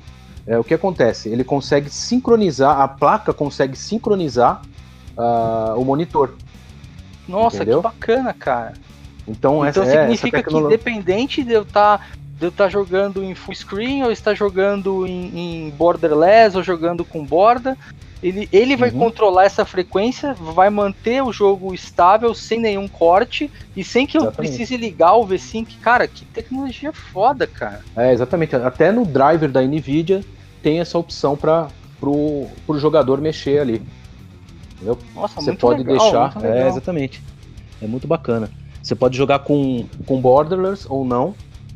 é, o que acontece? Ele consegue sincronizar, a placa consegue sincronizar ah, o monitor.
Nossa,
Entendeu?
que bacana, cara.
Então,
Então
essa, é, essa
significa que
tecnologia.
independente de eu estar de eu estar jogando em full screen ou estar jogando em, em borderless ou jogando com borda, ele, ele vai
Uhum.
controlar essa frequência, vai manter o jogo estável sem nenhum corte e sem que eu
Exatamente.
precise ligar o V-Sync. Cara, que tecnologia foda, cara.
É, exatamente. Até no driver da NVIDIA tem essa opção para pro, pro jogador mexer ali. Entendeu?
Nossa,
Você
muito
pode
legal,
deixar. É, exatamente. É muito bacana. Você pode jogar com, com Borderlands ou não.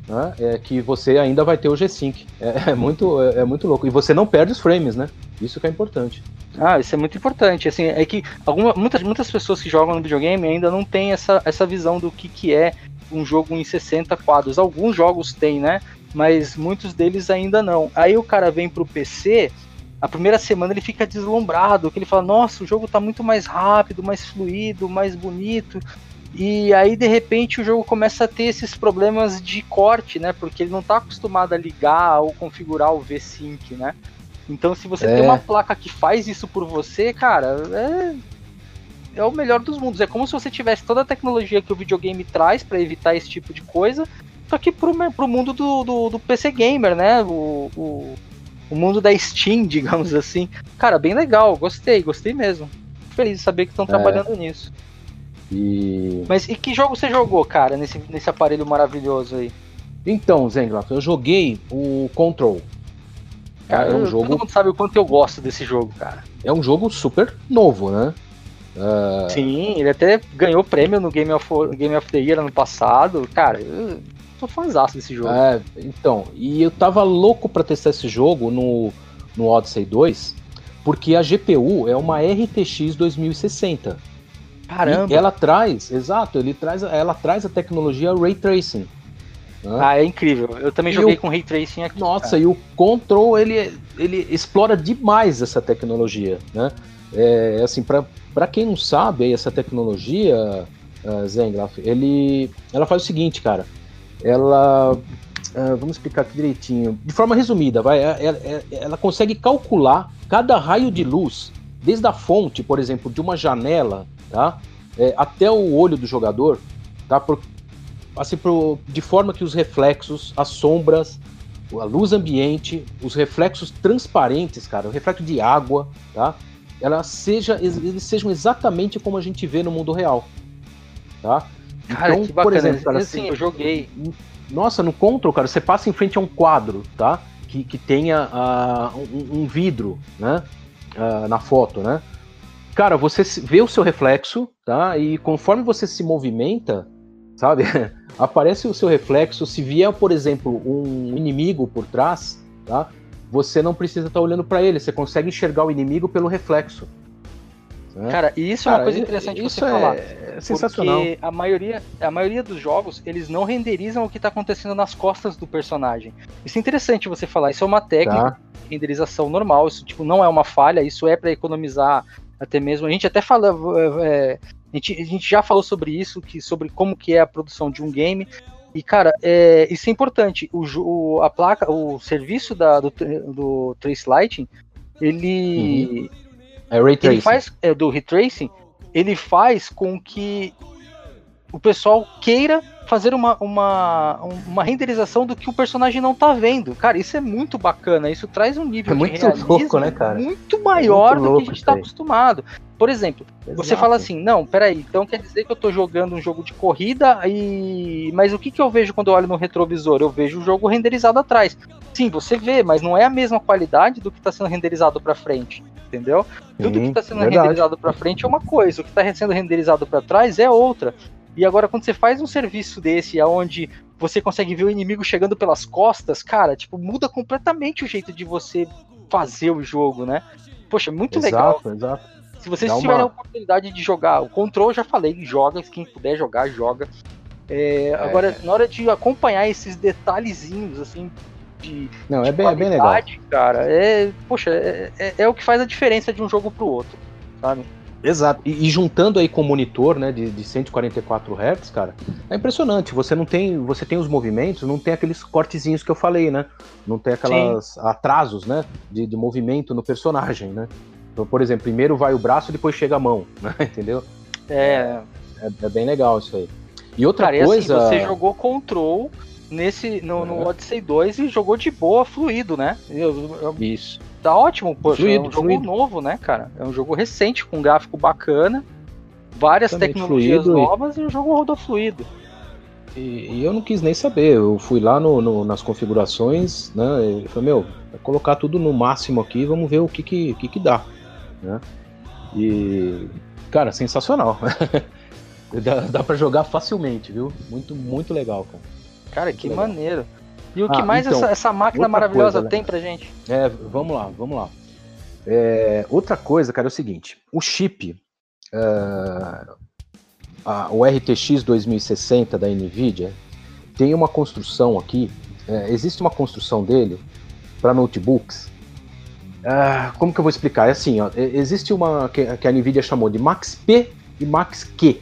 Né? É que você ainda vai ter o G-Sync. É, é muito, é, é muito louco. E você não perde os frames, né? Isso que é importante.
Ah, isso é muito importante. Assim, é que alguma, muitas, muitas pessoas que jogam no videogame ainda não têm essa, essa visão do que, que é um jogo em 60 quadros. Alguns jogos têm, né? Mas muitos deles ainda não. Aí o cara vem pro PC, a primeira semana ele fica deslumbrado, que ele fala, nossa, o jogo tá muito mais rápido, mais fluido, mais bonito. E aí, de repente, o jogo começa a ter esses problemas de corte, né? Porque ele não tá acostumado a ligar ou configurar o V-Sync, né? Então, se você
É.
tem uma placa que faz isso por você, cara, é, é o melhor dos mundos. É como se você tivesse toda a tecnologia que o videogame traz para evitar esse tipo de coisa, só que pro, pro mundo do, do, do PC Gamer, né? O, o, o mundo da Steam, digamos assim. Cara, bem legal, gostei, gostei mesmo. Feliz de saber que estão trabalhando nisso.
E.
Mas e que jogo você jogou, cara, nesse, nesse aparelho maravilhoso aí?
Então, Zenglaf, eu joguei o Control.
Cara,
é um jogo
todo mundo sabe o quanto eu gosto desse jogo, cara.
é um jogo super novo, né? Ah,
Sim, ele até ganhou prêmio no Game of, Game of the Year ano passado. Cara, eu sou fãzaço desse jogo.
É, então, e eu tava louco pra testar esse jogo no, no Odyssey 2, porque a GPU é uma RTX 2060.
Caramba!
E ela traz, exato, ele traz, ela traz a tecnologia Ray Tracing. Né?
Ah, é incrível. Eu também
E
joguei
o-
com Ray Tracing aqui.
Nossa, e o Control ele, ele explora demais essa tecnologia, né? É, assim, para quem não sabe essa tecnologia, uh, Zengraf, ele, ela faz o seguinte, cara. Ela, ah, vamos explicar aqui direitinho, de forma resumida, vai. é- é- é- Ela consegue calcular cada raio de luz, desde a fonte, por exemplo, de uma janela, tá? É, até o olho do jogador, tá? Por, assim, pro, de forma que os reflexos, as sombras, a luz ambiente, os reflexos transparentes, cara, o reflexo de água, tá? Ela seja, eles sejam exatamente como a gente vê no mundo real, tá?
Cara,
Então,
que
por
bacana.
exemplo, cara,
Assim, eu joguei.
Nossa, no Control, cara, você passa em frente a um quadro, tá? Que, que tenha ah, um, um vidro, né? Ah, na foto, né? Cara, você vê o seu reflexo, tá? E conforme você se movimenta, sabe? Aparece o seu reflexo. Se vier, por exemplo, um inimigo por trás, tá? Você não precisa estar olhando para ele. Você consegue enxergar o inimigo pelo reflexo. né?
Cara, e isso é uma
Cara,
coisa interessante
isso
você falar.
é, é sensacional.
Porque a maioria, a maioria dos jogos, eles não renderizam o que tá acontecendo nas costas do personagem. Isso é interessante você falar. Isso é uma técnica
Tá?
de renderização normal. Isso tipo, não é uma falha. Isso é para economizar até mesmo. A gente até fala. é, a, gente, a gente já falou sobre isso, que, sobre como que é a produção de um game. E, cara, é, isso é importante. O, o- a placa, o serviço da, do, do Trace Lighting, ele,
É Ray
ele
Tracing.
faz é, do retracing, ele faz com que o pessoal queira fazer uma, uma, uma renderização do que o personagem não tá vendo. Cara, isso é muito bacana. Isso traz um nível
É
de
muito louco, né, cara?
muito maior do que a gente tá acostumado. Por exemplo, você
Exato.
fala assim, não, peraí, então quer dizer que eu tô jogando um jogo de corrida e. Mas o que, que eu vejo quando eu olho no retrovisor? Eu vejo o jogo renderizado atrás. Sim, você vê, mas não é a mesma qualidade do que tá sendo renderizado pra frente. Entendeu? Tudo
Sim,
que tá sendo
verdade.
renderizado pra frente é uma coisa, o que tá sendo renderizado pra trás é outra. E agora, quando você faz um serviço desse, aonde você consegue ver o inimigo chegando pelas costas, cara, tipo, muda completamente o jeito de você fazer o jogo, né? Poxa, muito legal.
Exato, exato.
Se vocês
uma-
tiverem a oportunidade de jogar o Control, já falei, joga, quem puder jogar, joga. É, Agora, na hora de acompanhar esses detalhezinhos, assim, de,
Não,
de
é bem, é bem legal.
cara, é, poxa, é, é- é o que faz a diferença de um jogo pro outro, sabe?
Exato. E, e juntando aí com o monitor, né, de, de 144 Hz, cara, é impressionante. Você não tem, você tem os movimentos, não tem aqueles cortezinhos que eu falei, né? Não tem aquelas atrasos, né, de, de movimento no personagem, né? Então, por exemplo, primeiro vai o braço, depois chega a mão, né? Entendeu?
É,
É, é bem legal isso aí. E outra
cara, assim,
coisa,
você jogou Control nesse, no, no
É.
Odyssey 2 e jogou de boa, fluido, né? Eu- eu-
isso.
Tá ótimo, poxa. é
Fluido,
um jogo
fluido.
novo, né, cara? É um jogo recente, com um gráfico bacana, várias
Exatamente,
tecnologias
fluido e-
novas e o jogo rodou fluido.
E, e eu não quis nem saber. Eu fui lá no, no- nas configurações, né? E falei, meu, vai colocar tudo no máximo aqui, vamos ver o que que, que, que dá, né? E, cara, sensacional. dá, dá para jogar facilmente, viu? Muito, muito legal, cara.
Cara, que
legal.
maneiro. E o
Ah,
que mais
então,
essa, essa máquina maravilhosa
coisa, né?
tem pra gente?
É, vamos lá, vamos lá. É, outra coisa, cara, é o seguinte: o chip, é, a- o RTX 2060 da Nvidia, tem uma construção aqui. é, existe uma construção dele para notebooks. Ah, como que eu vou explicar? É assim, ó, existe uma que, que a Nvidia chamou de Max P e Max Q,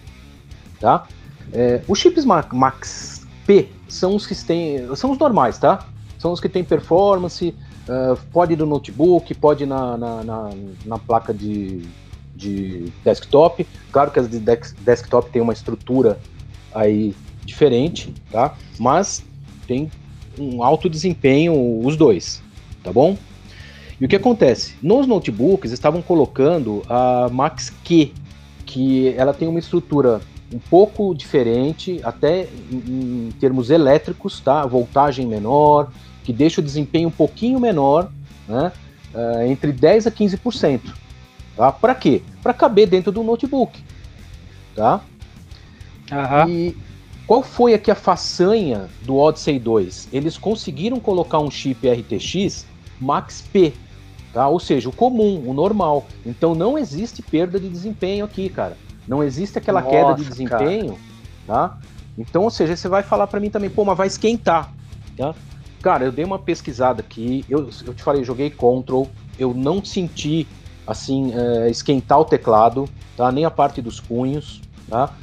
tá? É, os chips Ma- Max P são os que têm, são os normais, tá? São os que têm performance, ah, pode ir no notebook, pode ir na, na, na, na placa de, de desktop. Claro que as de desktop tem uma estrutura aí diferente, tá? Mas tem um alto desempenho os dois, tá bom? E o que acontece? Nos notebooks estavam colocando a Max Q, que ela tem uma estrutura um pouco diferente, até em, termos elétricos, tá? Voltagem menor, que deixa o desempenho um pouquinho menor, né? Ah, entre 10 a 15%. Tá? Para quê? Para caber dentro do notebook, tá? E qual foi aqui a façanha do Odyssey 2? Eles conseguiram colocar um chip RTX Max P, tá? Ou seja, o comum, o normal. Então não existe perda de desempenho aqui, cara. Não existe aquela
Nossa,
queda de desempenho, tá? Então, ou seja, você vai falar para mim também, pô, mas vai esquentar, tá? Cara, eu dei uma pesquisada aqui, eu, eu te falei, joguei Control, eu não senti, assim, é, esquentar o teclado, tá? Nem a parte dos punhos, tá?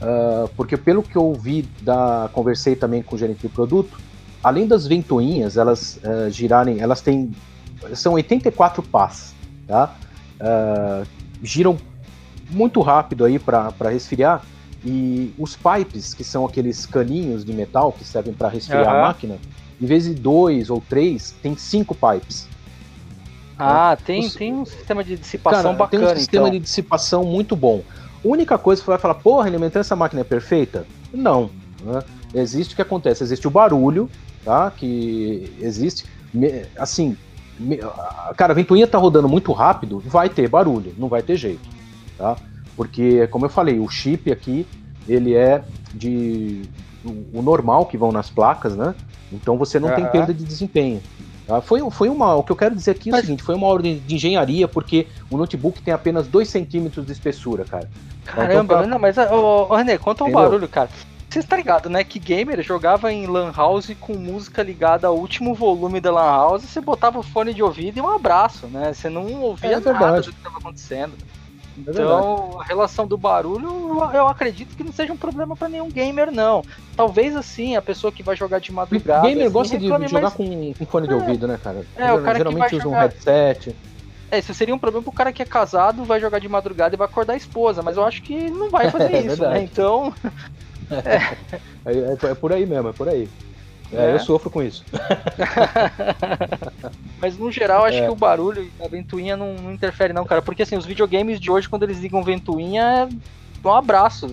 Ah, porque pelo que eu ouvi, da, conversei também com o gerente de produto, além das ventoinhas, elas ah, girarem, elas têm, são 84 pás, tá? Ah, giram muito rápido aí para resfriar, e os pipes, que são aqueles caninhos de metal que servem para resfriar
Aham.
a máquina, em vez de dois ou três, tem cinco pipes.
Ah, tem,
Os-
tem um sistema de dissipação
Cara, tem
bacana,
um sistema
então.
de dissipação muito bom. A única coisa que você vai falar, porra, alimentando essa máquina é perfeita? Não. né? Existe o que acontece, existe o barulho, tá? Que existe. Assim, cara, a ventoinha tá rodando muito rápido, vai ter barulho, não vai ter jeito, tá? Porque, como eu falei, o chip aqui, ele é de o, normal que vão nas placas, né? Então você não tem
Aham.
perda de desempenho. tá? Foi, foi uma, o que eu quero dizer aqui é o
Mas-
seguinte, foi uma ordem de engenharia, porque o notebook tem apenas 2 centímetros de espessura, cara.
Caramba,
Então tá-
não, mas, ô, ô, René, conta um
Entendeu?
barulho, cara. Você está ligado, né? Que gamer jogava em Lan House com música ligada ao último volume da Lan House, você botava o fone de ouvido e um abraço, né? Você não ouvia
É
nada do que estava acontecendo.
É.
Então, a relação do barulho, eu acredito que não seja um problema para nenhum gamer, não. Talvez assim, a pessoa que vai jogar de
O
madrugada.
gamer
assim,
gosta de jogar
mais-
com, com fone de ouvido, né, cara?
É, o cara que
Geralmente
vai
usa um
jogar-
headset.
É, isso seria um problema pro cara que é casado, vai jogar de madrugada e vai acordar a esposa, mas eu acho que não vai fazer
É
isso, né? Então,
É, é- é por aí mesmo, é por aí. É,
É.
Eu sofro com isso.
Mas no geral, acho
É.
que o barulho e a ventoinha não, não interfere, não, cara. Porque assim, os videogames de hoje, quando eles ligam ventoinha, é um abraço.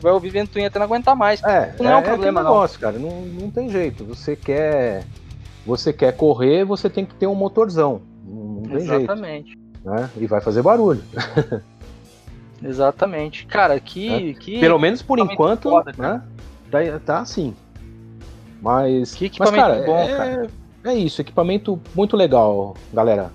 Vai ouvir ventoinha até não aguentar mais.
É,
Não é um
aquele
problema, não.
negócio, cara. Não, não tem jeito. Você quer, você quer correr, você tem que ter um motorzão. Não, não tem jeito,
Exatamente.
né? E vai fazer barulho.
Exatamente. Cara, que. que
Pelo menos por enquanto,
foda,
né? Tá, tá assim. Mas,
Que
mas
equipamento
cara,
bom,
é,
cara.
é isso. Equipamento muito legal, galera.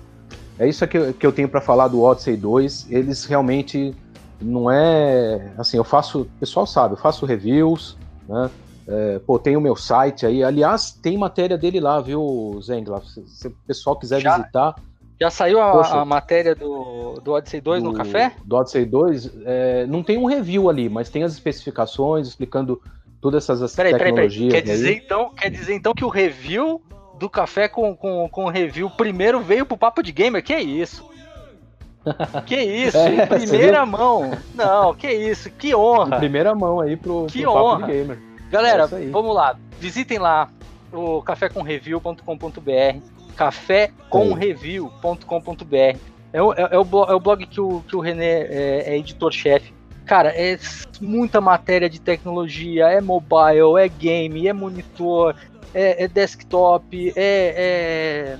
É isso que eu, que eu tenho pra falar do Odyssey 2. Eles realmente não é assim. Eu faço, o pessoal sabe, eu faço reviews, né? É, pô, tem o meu site aí. Aliás, tem matéria dele lá, viu, Zengla? Se, se o pessoal quiser
Já?
visitar,
Já saiu a,
Poxa.
a matéria do, do Odyssey 2 no
do-
café?
Do Odyssey 2, é, não tem um review ali, mas tem as especificações explicando todas essas
Peraí, peraí, peraí.
tecnologias.
Quer
aí.
dizer, então, quer dizer então que o review do café com, com, com review primeiro veio pro Papo de Gamer? Que isso? Que isso?
É,
em primeira mão. Não, que isso? Que
Em
honra.
primeira mão aí pro,
Que
pro Papo
honra.
de Gamer.
Galera,
É
vamos lá. Visitem lá o cafécomreview.com.br cafécomreview.com.br é, o- é, é o blog, é o blog que o, que o René é, é editor-chefe. Cara, é muita matéria de tecnologia, é mobile, é game, é monitor, é, é desktop, é,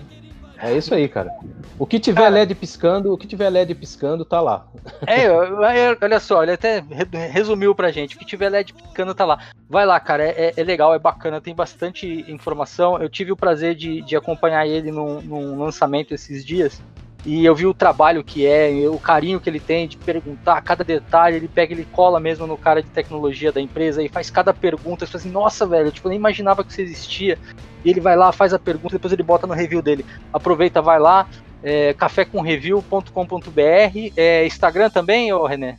É isso aí, cara. O que tiver
Cara.
LED piscando, o que tiver LED piscando, tá lá.
é. é, olha só, ele até re- resumiu pra gente. O que tiver LED picando tá lá. Vai lá, cara, é, é legal, é bacana, tem bastante informação. Eu tive o prazer de, de acompanhar ele num, num lançamento esses dias. E eu vi o trabalho que é, o carinho que ele tem de perguntar cada detalhe. Ele pega, ele cola mesmo no cara de tecnologia da empresa e faz cada pergunta. Você fala assim, nossa, velho, tipo, eu nem imaginava que isso existia. E ele vai lá, faz a pergunta, depois ele bota no review dele. Aproveita, vai lá, é, cafécomreview.com.br. É, Instagram também, ô René?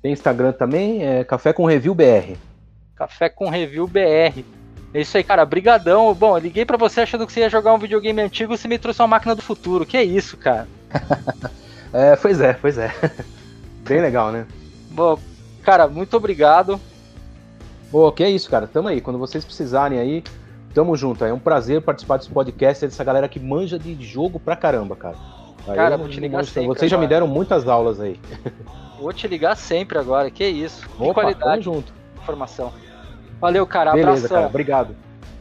Tem Instagram também, é Café com Review BR.
Café com Review BR. É isso aí, cara. Brigadão. Bom, eu liguei pra você achando que você ia jogar um videogame antigo e você me trouxe uma máquina do futuro. Que é isso, cara?
É, pois é, pois é. Bem legal, né?
Bom, cara, muito obrigado.
Pô, que é isso, cara. Tamo aí. Quando vocês precisarem aí, tamo junto. É um prazer participar desse podcast, dessa galera que manja de jogo pra caramba, cara. Aí
Cara, vou te ligar sempre
Vocês já me deram muitas aulas aí.
Vou te ligar sempre agora. Que isso. Que
Opa, tamo
qualidade
junto.
de informação. Valeu, cara.
Beleza,
Abração.
cara. Obrigado.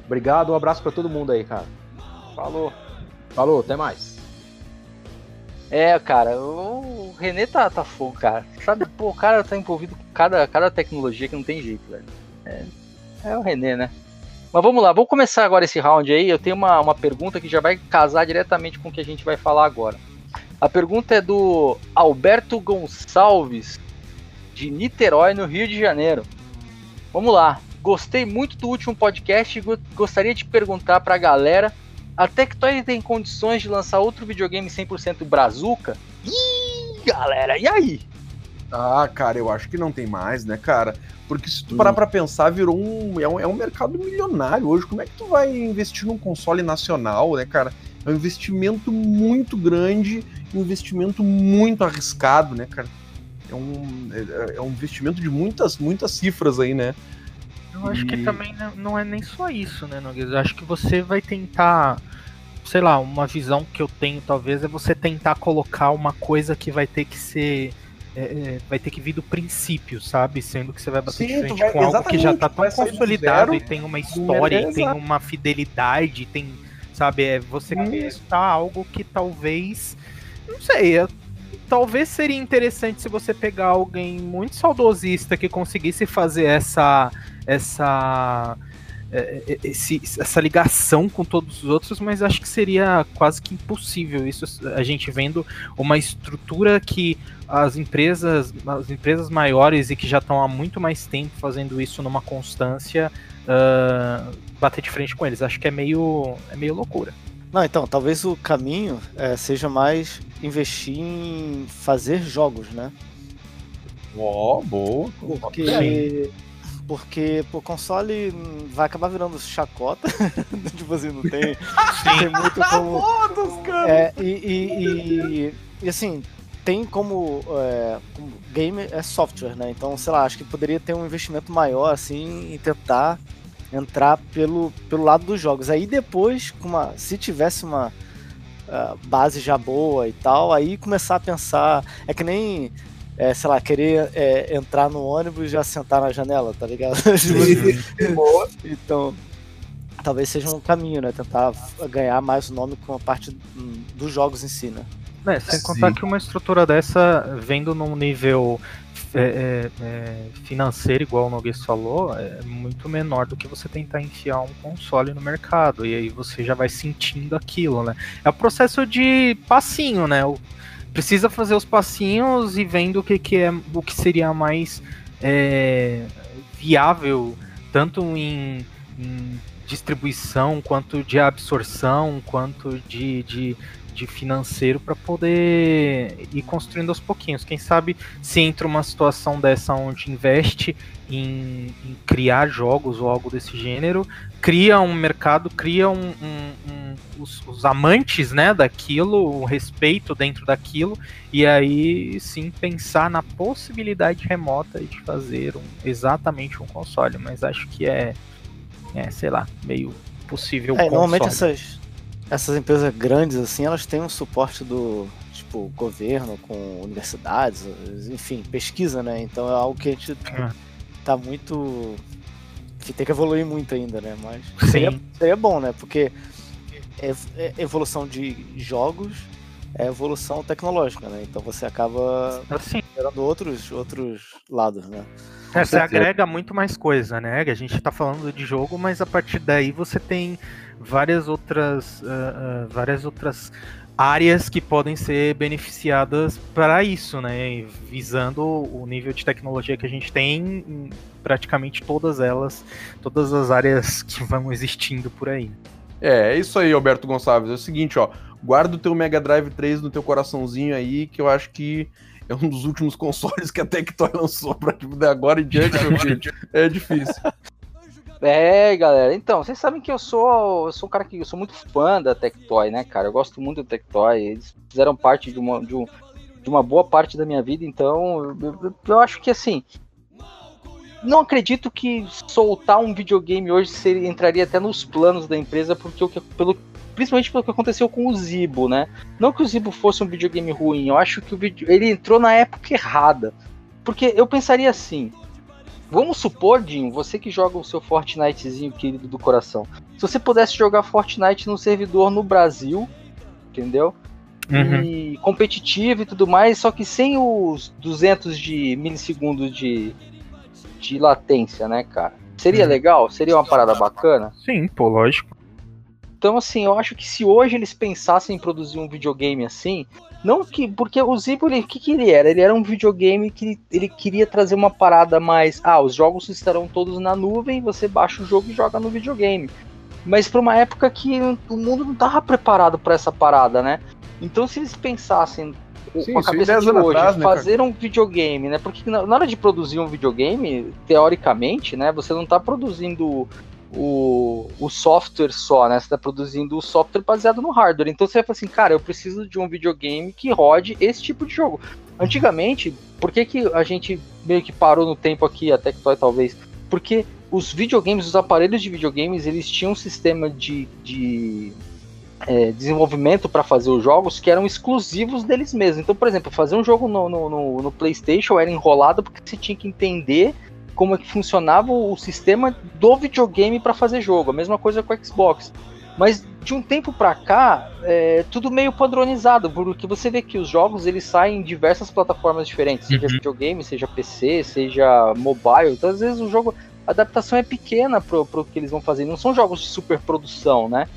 Obrigado, um abraço pra todo mundo aí, cara.
Falou.
Falou, até mais.
É, cara, o Renê tá, tá fogo, cara. Sabe, pô, o cara tá envolvido com cada, cada tecnologia que não tem jeito, velho. É, é o Renê, né? Mas vamos lá, vamos começar agora esse round aí. Eu tenho uma, uma pergunta que já vai casar diretamente com o que a gente vai falar agora. A pergunta é do Alberto Gonçalves, de Niterói, no Rio de Janeiro. Vamos lá. Gostei muito do último podcast e go- gostaria de perguntar pra galera a Tectoy tem condições de lançar outro videogame 100% brazuca? Ih, galera, e aí?
Ah, cara, eu acho que não tem mais, né, cara? Porque se tu parar pra pensar, virou um é, um. é um mercado milionário hoje. Como é que tu vai investir num console nacional, né, cara? É um investimento muito grande, um investimento muito arriscado, né, cara? É um, é, é um investimento de muitas, muitas cifras aí, né?
Eu acho que
E-
também não- é nem só isso, né, Nogueira? Eu acho que você vai tentar, sei lá, uma visão que eu tenho talvez é você tentar colocar uma coisa que vai ter que ser. é, é, vai ter que vir do princípio, sabe? Sendo que você vai bater
Sim,
de frente
vai-
com algo que já tá tão consolidado
zero,
e tem uma história, e tem uma fidelidade, tem. Sabe, é você
Hum.
testar algo que talvez. Não sei, é- talvez seria interessante se você pegar alguém muito saudosista que conseguisse fazer essa essa é, é, esse- essa ligação com todos os outros, mas acho que seria quase que impossível isso a gente vendo uma estrutura que as empresas as empresas maiores e que já estão há muito mais tempo fazendo isso numa constância ah, bater de frente com eles. Acho que é meio é meio loucura.
Não, então, talvez o caminho é, seja mais investir em fazer jogos, né?
Ó, boa.
Porque. Porque o console vai acabar virando chacota. tipo assim, não tem, não tem muito como.
Todos, cara.
É, e, e, e- e, assim, tem como, é, como game é software, né? Então, sei lá, acho que poderia ter um investimento maior, assim, em tentar entrar pelo, pelo lado dos jogos. Aí depois, com uma, se tivesse uma ah, base já boa e tal, aí começar a pensar. É que nem. É, sei lá, querer é, entrar no ônibus e já sentar na janela, tá ligado? Tipo assim, então, talvez seja um caminho, né? Tentar ganhar mais o nome com a parte dos jogos em si, né?
É, sem
Sim.
contar que uma estrutura dessa, vendo num nível é, é, é, financeiro, igual o Noguês falou, é muito menor do que você tentar enfiar um console no mercado. E aí você já vai sentindo aquilo, né? É o processo de passinho, né? O- precisa fazer os passinhos e vendo o que, que é o que seria mais é, viável, tanto em, em distribuição, quanto de absorção, quanto de, de, de financeiro para poder ir construindo aos pouquinhos. Quem sabe se entra uma situação dessa onde investe em, em criar jogos ou algo desse gênero, cria um mercado, cria um, um- um- os, os amantes né, daquilo, o respeito dentro daquilo, e aí sim pensar na possibilidade remota de fazer um- exatamente um console. Mas acho que é, é sei lá, meio possível
É, normalmente essas, essas empresas grandes, assim, elas têm um suporte do tipo, governo, com universidades, enfim, pesquisa, né? Então é algo que a gente
É.
tá muito. Que tem que evoluir muito ainda, né? Mas
Sim.
seria, seria bom, né? Porque é, é evolução de jogos é evolução tecnológica, né? Então você acaba
Assim,
gerando outros, outros lados, né?
É, você agrega muito mais coisa, né? A gente tá falando de jogo, mas a partir daí você tem várias outras, ah, ah, várias outras áreas que podem ser beneficiadas para isso, né? Visando o nível de tecnologia que a gente tem em praticamente todas elas, todas as áreas que vão existindo por aí.
É, é isso aí, Alberto Gonçalves. É o seguinte, ó. Guarda o teu Mega Drive 3 no teu coraçãozinho aí, que eu acho que é um dos últimos consoles que a Tectoy lançou pra tipo, de agora em diante, meu filho. É difícil.
É, galera. Então, vocês sabem que eu sou, eu sou um cara que eu sou muito fã da Tectoy, né, cara? Eu gosto muito da Tectoy. Eles fizeram parte de uma, de, um- de uma boa parte da minha vida, então eu, eu- eu acho que assim. Não acredito que soltar um videogame hoje seria, entraria até nos planos da empresa, porque o que, pelo, principalmente pelo que aconteceu com o Zibo, né? Não que o Zibo fosse um videogame ruim, eu acho que o vídeo, ele entrou na época errada. Porque eu pensaria assim, Vamos supor, Dinho, você que joga o seu Fortnitezinho querido do coração. Se você pudesse jogar Fortnite no servidor no Brasil, entendeu?
Uhum.
E competitivo e tudo mais, só que sem os 200 de milissegundos de, de latência, né, cara? Seria
Uhum.
legal? Seria uma parada bacana?
Sim, pô, lógico.
Então, assim, eu acho que se hoje eles pensassem em produzir um videogame assim, não que. Porque o Zibo, ele- o que, que ele era? Ele era um videogame que ele queria trazer uma parada mais. Ah, os jogos estarão todos na nuvem, você baixa o jogo e joga no videogame. Mas para uma época que o mundo não tava preparado para essa parada, né? Então, se eles pensassem
Sim,
com a cabeça
10
de hoje,
atrás, né, cara?
fazer um videogame, né? Porque na na hora de produzir um videogame, teoricamente, né, você não tá produzindo o, o software só, né? Você tá produzindo o software baseado no hardware. Então você vai falar assim, cara, eu preciso de um videogame que rode esse tipo de jogo. Antigamente, por que, que a gente meio que parou no tempo aqui, a Tectoy talvez? Porque os videogames, os aparelhos de videogames, eles tinham um sistema de, de é, desenvolvimento para fazer os jogos que eram exclusivos deles mesmos. Então, por exemplo, fazer um jogo no, no, no- no PlayStation era enrolado porque você tinha que entender como é que funcionava o sistema do videogame para fazer jogo. A mesma coisa com o Xbox. Mas de um tempo para cá, é tudo meio padronizado, porque você vê que os jogos eles saem em diversas plataformas diferentes, seja
Uhum.
videogame, seja PC, seja mobile. Então, às vezes o jogo, a adaptação é pequena pro, pro que eles vão fazer. Não são jogos de super produção, né?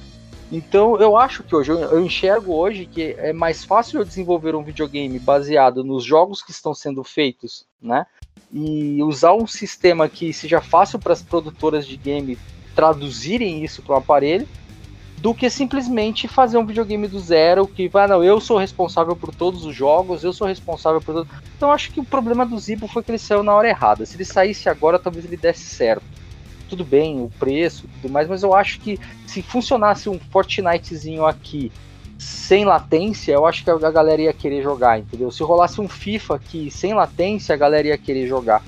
Então eu acho que hoje, eu enxergo hoje que é mais fácil eu desenvolver um videogame baseado nos jogos que estão sendo feitos, né? E usar um sistema que seja fácil para as produtoras de game traduzirem isso para o aparelho, do que simplesmente fazer um videogame do zero que vai, não, eu sou responsável por todos os jogos, eu sou responsável por. Então acho que o problema do Zibo foi que ele saiu na hora errada. Se ele saísse agora, talvez ele desse certo. Tudo bem, o preço tudo mais, mas eu acho que se funcionasse um Fortnitezinho aqui sem latência, eu acho que a galera ia querer jogar, entendeu? Se rolasse um FIFA aqui sem latência, a galera ia querer jogar.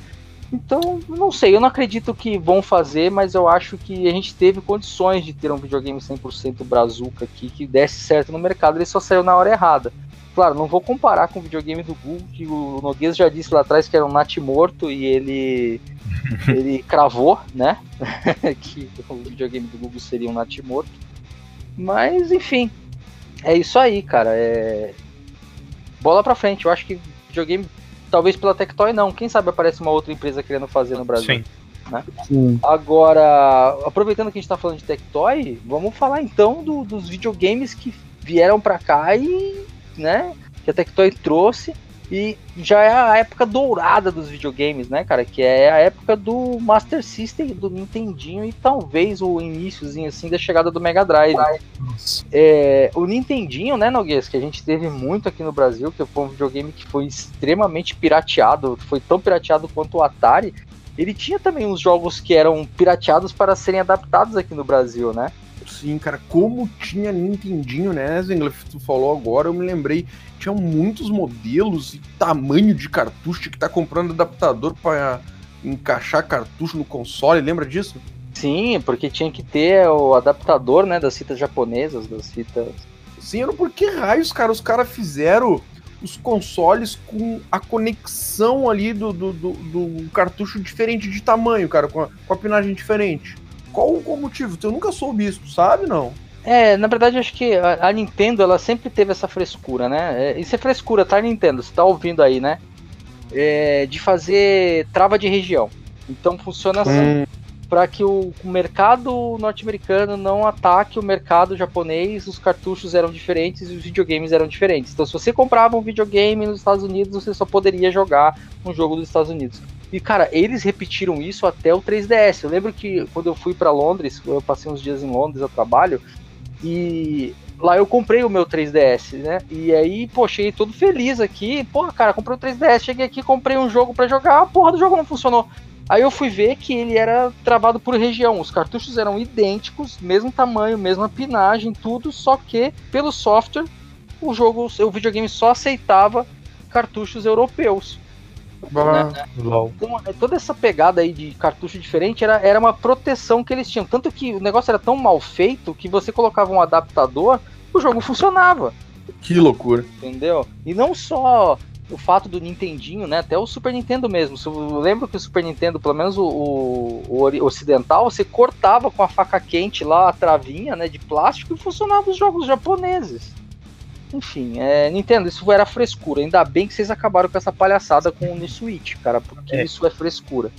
Então, não sei, eu não acredito que vão fazer, mas eu acho que a gente teve condições de ter um videogame 100% brazuca aqui que desse certo no mercado, ele só saiu na hora errada. Claro, não vou comparar com o videogame do Google, que o Noguês já disse lá atrás que era um nat morto e ele ele cravou, né? que o videogame do Google seria um nat morto. Mas, enfim, é isso aí, cara. É... Bola pra frente. Eu acho que videogame, talvez pela Tectoy, não. Quem sabe aparece uma outra empresa querendo fazer no Brasil.
Sim.
Agora, aproveitando que a gente tá falando de Tectoy, vamos falar então do- dos videogames que vieram pra cá e, né, que a Tectoy trouxe e já é a época dourada dos videogames, né, cara, que é a época do Master System, do Nintendinho e talvez o iníciozinho assim da chegada do Mega Drive. É, o Nintendinho, né, Noguês, que a gente teve muito aqui no Brasil, que foi um videogame que foi extremamente pirateado, foi tão pirateado quanto o Atari, ele tinha também uns jogos que eram pirateados para serem adaptados aqui no Brasil, né?
Sim, cara, como tinha Nintendinho, né, Zengler? Tu falou agora, eu me lembrei. Tinha muitos modelos e tamanho de cartucho que tá comprando adaptador pra encaixar cartucho no console, lembra disso?
Sim, porque tinha que ter o adaptador, né, das fitas japonesas, das fitas
Sim, eu não por que raios, cara, os caras fizeram os consoles com a conexão ali do, do, do, do cartucho diferente de tamanho, cara, com a, com a pinagem diferente. Qual o motivo? Eu nunca soube isso, sabe, não?
É, na verdade, acho que a, a Nintendo, ela sempre teve essa frescura, né? É, isso é frescura, tá, Nintendo? Você tá ouvindo aí, né? É, de fazer trava de região. Então funciona assim.
Hum.
Para que o, o mercado norte-americano não ataque o mercado japonês, os cartuchos eram diferentes e os videogames eram diferentes. Então, se você comprava um videogame nos Estados Unidos, você só poderia jogar um jogo dos Estados Unidos. E, cara, eles repetiram isso até o 3DS. Eu lembro que quando eu fui para Londres, eu passei uns dias em Londres a trabalho, e lá eu comprei o meu 3DS, né? E aí, pô, cheguei todo feliz aqui. Porra, cara, comprei o 3DS, cheguei aqui, comprei um jogo para jogar, a porra do jogo não funcionou. Aí eu fui ver que ele era travado por região. Os cartuchos eram idênticos, mesmo tamanho, mesma pinagem, tudo, só que pelo software o jogo, o videogame só aceitava cartuchos europeus. Né? Então, é, toda essa pegada aí de cartucho diferente era, era uma proteção que eles tinham. Tanto que o negócio era tão mal feito que você colocava um adaptador, o jogo funcionava.
Que loucura.
Entendeu? E não só o fato do Nintendinho, né? Até o Super Nintendo mesmo. Eu lembro que o Super Nintendo, pelo menos o, o, o, ocidental, você cortava com a faca quente lá a travinha, né? De plástico e funcionava os jogos japoneses. Enfim, é, Nintendo, isso era frescura. Ainda bem que vocês acabaram com essa palhaçada com o Switch, cara, porque é. isso é frescura.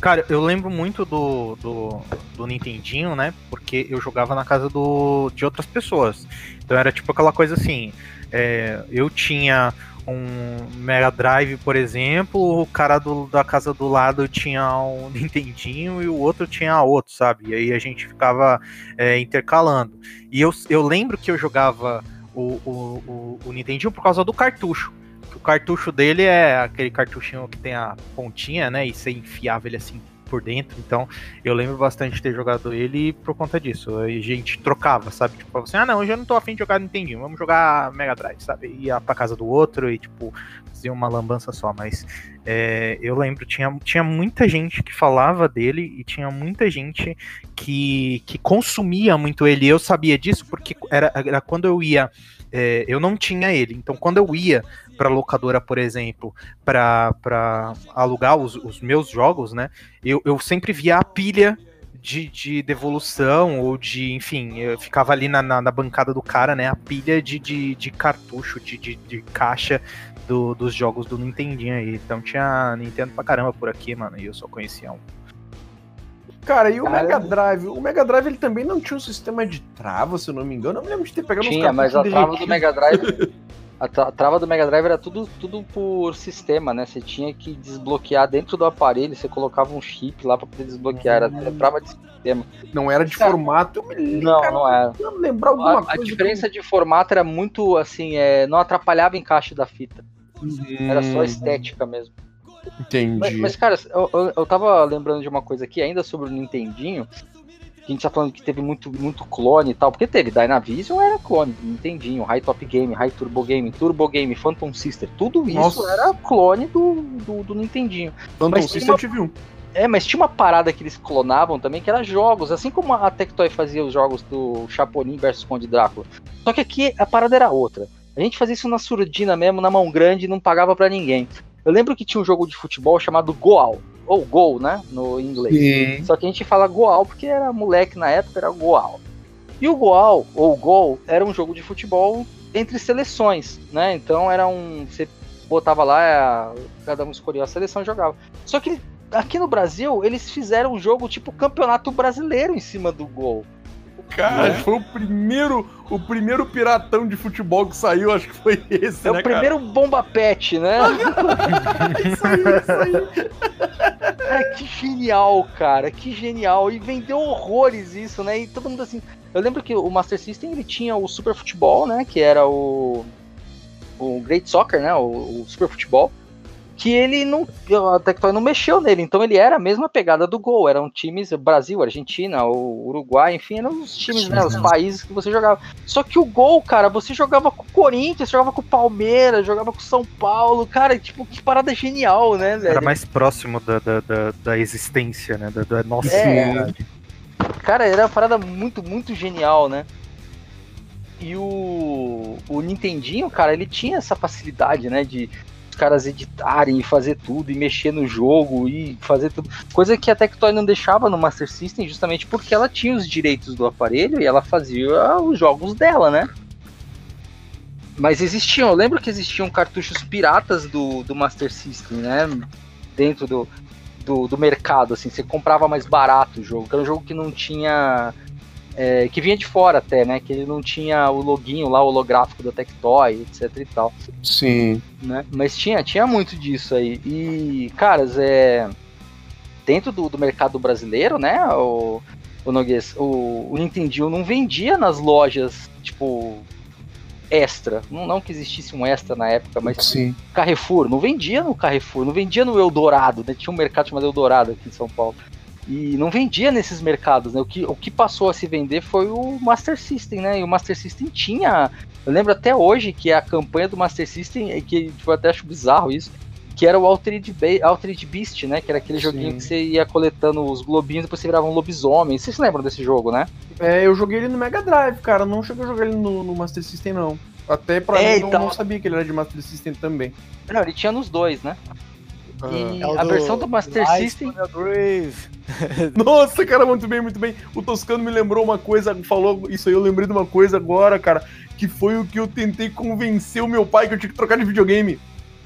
Cara, eu lembro muito do, do, do, Nintendinho, né? Porque eu jogava na casa do, de outras pessoas. Então era tipo aquela coisa assim. É, eu tinha um Mega Drive, por exemplo, o cara do, da casa do lado tinha um Nintendinho e o outro tinha outro, sabe? E aí a gente ficava é, intercalando. E eu, eu lembro que eu jogava o, o, o, o Nintendinho por causa do cartucho. O cartucho dele é aquele cartuchinho que tem a pontinha, né? E você enfiava ele assim por dentro. Então, eu lembro bastante de ter jogado ele por conta disso. A gente trocava, sabe? Tipo, assim, ah, não, hoje eu não tô afim de jogar Nintendinho, vamos jogar Mega Drive, sabe? Ia pra casa do outro e, tipo, fazia uma lambança só. Mas é, eu lembro, tinha, tinha muita gente que falava dele e tinha muita gente que, que consumia muito ele. Eu sabia disso porque era, era quando eu ia. É, eu não tinha ele. Então, quando eu ia para locadora, por exemplo, para alugar os, os, meus jogos, né? Eu, eu sempre via a pilha de, de devolução ou de, enfim, eu ficava ali na, na, na bancada do cara, né? A pilha de, de, de cartucho, de, de, de caixa do, dos jogos do Nintendinho aí. Então tinha Nintendo pra caramba por aqui, mano, e eu só conhecia um.
Cara, e o Cara, Mega Drive? O Mega Drive ele também não tinha um sistema de trava, se eu não me engano. Eu não me lembro de ter pegado
tinha, uns mas a trava do Mega Drive A, trava do Mega Drive era tudo, tudo por sistema, né? Você tinha que desbloquear dentro do aparelho, você colocava um chip lá para poder desbloquear, era, era trava de sistema.
Não era de cara, formato, eu me
lembro. Não, cara, não era.
Eu lembrar alguma
a, coisa. A diferença que... de formato era muito assim, é, não atrapalhava o encaixe da fita. Hum. Era só estética mesmo.
Entendi.
Mas, mas cara, eu, eu, eu tava lembrando de uma coisa aqui, ainda sobre o Nintendinho a gente tá falando que teve muito, muito clone e tal, porque teve Dynavision era clone, Nintendinho, High Top Game, High Turbo Game, Turbo Game, Phantom Sister, tudo isso Nossa. era clone do, do, do Nintendinho.
Phantom mas Sister uma... eu tive um.
É, mas tinha uma parada que eles clonavam também, que era jogos, assim como a Tectoy fazia os jogos do Chapolin versus Conde Drácula. Só que aqui a parada era outra. A gente fazia isso na surdina mesmo, na mão grande, e não pagava para ninguém. Eu lembro que tinha um jogo de futebol chamado Goal ou Gol, né? No inglês. Sim. Só que a gente fala Goal porque era moleque na época, era Goal. E o Goal, ou Gol, era um jogo de futebol entre seleções, né? Então era um. Você botava lá, cada um escolhia a seleção e jogava. Só que aqui no Brasil, eles fizeram um jogo tipo campeonato brasileiro em cima do Gol.
Cara, né? foi o primeiro, o primeiro piratão de futebol que saiu, acho que foi esse,
é
né,
o primeiro cara? bomba pet, né? isso aí, isso aí. É, que genial, cara, que genial. E vendeu horrores isso, né? E todo mundo assim. Eu lembro que o Master System ele tinha o Super Futebol, né? Que era o. O Great Soccer, né? O, o Super Futebol que ele não. A Tectoy não mexeu nele, então ele era a mesma pegada do gol. Eram times Brasil, Argentina, o Uruguai, enfim, eram os times, né, os países que você jogava. Só que o gol, cara, você jogava com o Corinthians, jogava com o Palmeiras, jogava com o São Paulo, cara, tipo, que parada genial, né, velho?
Era mais próximo da, da, da, da existência, né, da, da nossa é,
Cara, era uma parada muito, muito genial, né? E o o Nintendinho, cara, ele tinha essa facilidade, né, de os caras editarem e fazer tudo, e mexer no jogo, e fazer tudo. Coisa que a Tectoy não deixava no Master System, justamente porque ela tinha os direitos do aparelho e ela fazia os jogos dela, né? Mas existiam, eu lembro que existiam cartuchos piratas do, do Master System, né? Dentro do, do, do mercado, assim, você comprava mais barato o jogo, que era um jogo que não tinha é, que vinha de fora até, né? Que ele não tinha o loginho lá, o holográfico da Tectoy, etc e tal.
Sim.
Né? Mas tinha, tinha muito disso aí. E, caras, é. Dentro do, do mercado brasileiro, né? O, o Noguês, o, o Nintendo não vendia nas lojas, tipo, extra. Não, não que existisse um extra na época, mas
Sim.
Carrefour, não vendia no Carrefour, não vendia no Eldorado, né? Tinha um mercado chamado Eldorado aqui em São Paulo. E não vendia nesses mercados, né? O que, o que passou a se vender foi o Master System, né? E o Master System tinha. Eu lembro até hoje que a campanha do Master System, que tipo, eu até acho bizarro isso, que era o Altered, Be Altered Beast, né? Que era aquele
Sim.
joguinho que você ia coletando os globinhos e depois você virava um lobisomem. Vocês se lembram desse jogo, né?
É, eu joguei ele no Mega Drive, cara. Não cheguei a jogar ele no, no Master System, não. Até pra
É,
mim, eu
então.
não sabia que ele era de Master System também.
Não, ele tinha nos dois, né? E
É o
a versão do Master
Lies
System.
Nossa, cara, muito bem, muito bem. O Toscano me lembrou uma coisa, falou isso aí, eu lembrei de uma coisa agora, cara, que foi o que eu tentei convencer o meu pai que eu tinha que trocar de videogame.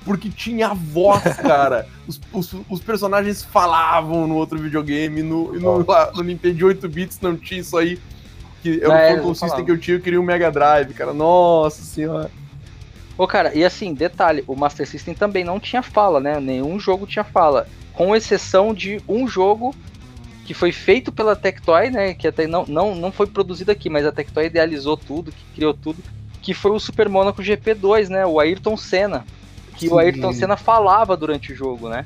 Porque tinha voz, cara. Os, os, os personagens falavam no outro videogame, no, no, lá, no Nintendo 8 bits não tinha isso aí. Que
É,
consistem
falavam.
que eu tinha, eu queria um Mega Drive, cara. Nossa senhora.
Ô, cara, e assim, detalhe, o Master System também não tinha fala, né? Nenhum jogo tinha fala. Com exceção de um jogo que foi feito pela Tectoy, né? Que até não, não, não foi produzido aqui, mas a Tectoy idealizou tudo, que criou tudo. Que foi o Super Monaco GP2, né? O Ayrton Senna. Que o
Sim.
Ayrton Senna falava durante o jogo, né?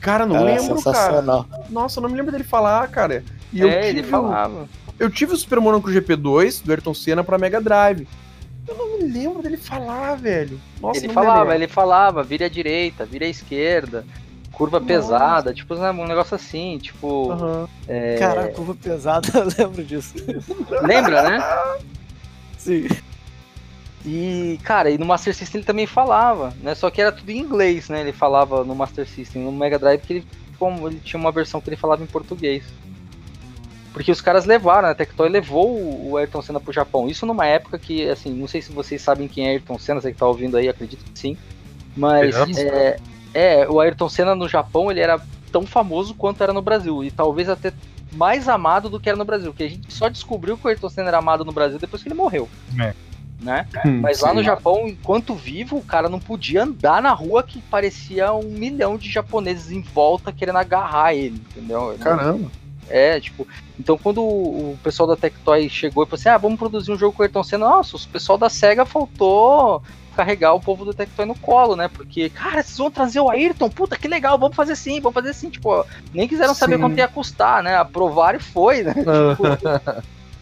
Cara, não
Cara,
lembro, cara.
sensacional.
Nossa, eu não me lembro dele falar, cara. E
é,
eu
ele
tive o-
falava.
Eu tive o Super Monaco GP2 do Ayrton Senna pra Mega Drive. Eu não me lembro dele falar, velho. Nossa,
ele falava, ele falava, vire à direita, vire à esquerda, curva
Nossa.
pesada, tipo, né, um negócio assim, tipo.
Aham.
é,
Caraca, curva pesada, eu lembro disso.
Lembra, né?
Sim.
E, cara, e no Master System ele também falava, né? Só que era tudo em inglês, né? Ele falava no Master System, no Mega Drive que ele, como ele tinha uma versão que ele falava em português. Porque os caras levaram, a Tectoy levou o Ayrton Senna pro Japão. Isso numa época que, assim, não sei se vocês sabem quem é Ayrton Senna, você que tá ouvindo aí, acredito que sim. Mas é, é, o Ayrton Senna no Japão, ele era tão famoso quanto era no Brasil. E talvez até mais amado do que era no Brasil. Porque a gente só descobriu que o Ayrton Senna era amado no Brasil depois que ele morreu.
É.
Né?
Hum,
Mas lá
sim.
no Japão, enquanto vivo, o cara não podia andar na rua que parecia um milhão de japoneses em volta querendo agarrar ele, entendeu?
Caramba.
É, tipo, então quando o pessoal da Tectoy chegou e falou assim: ah, vamos produzir um jogo com o Ayrton Senna, nossa, o pessoal da SEGA faltou carregar o povo do Tectoy no colo, né? Porque, cara, vocês vão trazer o Ayrton, puta que legal, vamos fazer sim, vamos fazer sim. Tipo, nem quiseram saber
Sim.
quanto ia custar, né? Aprovaram e foi, né? Tipo,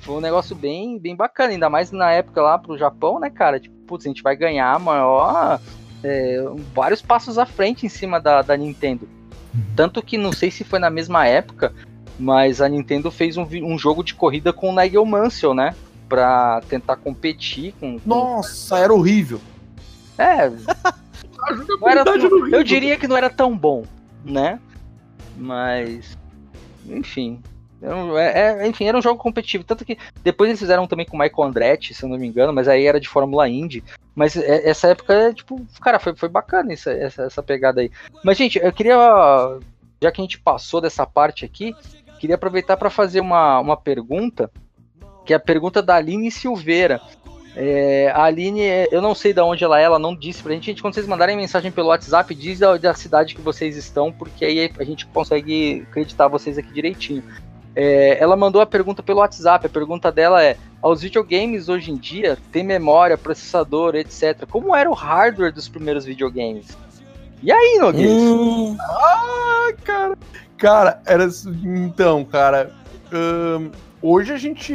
foi um negócio bem, bem bacana, ainda mais na época lá pro Japão, né, cara? Tipo, putz, a gente vai ganhar maior. é, vários passos à frente em cima da, da Nintendo. Tanto que não sei se foi na mesma época, mas a Nintendo fez um, um jogo de corrida com o Nigel Mansell, né? Pra tentar competir com. com-
Nossa, era horrível.
É, não era tão- eu diria que não era tão bom, né? Mas. Enfim. Era um- é- é- enfim, era um jogo competitivo. Tanto que depois eles fizeram também com o Michael Andretti, se eu não me engano, mas aí era de Fórmula Indy. Mas é- essa época, tipo, cara, foi, foi bacana essa, essa, essa pegada aí. Mas, gente, eu queria. Já que a gente passou dessa parte aqui, queria aproveitar para fazer uma, uma pergunta, que é a pergunta da Aline Silveira. É, a Aline, é, eu não sei de onde ela é, ela não disse pra gente. Gente, quando vocês mandarem mensagem pelo WhatsApp, diz da, da cidade que vocês estão, porque aí a gente consegue acreditar vocês aqui direitinho. É, ela mandou a pergunta pelo WhatsApp. A pergunta dela é: aos videogames hoje em dia tem memória, processador, etc. Como era o hardware dos primeiros videogames? E aí, Noguês?
Hum,
Ah, cara. Cara, era. Então, cara. ahn, hoje a gente.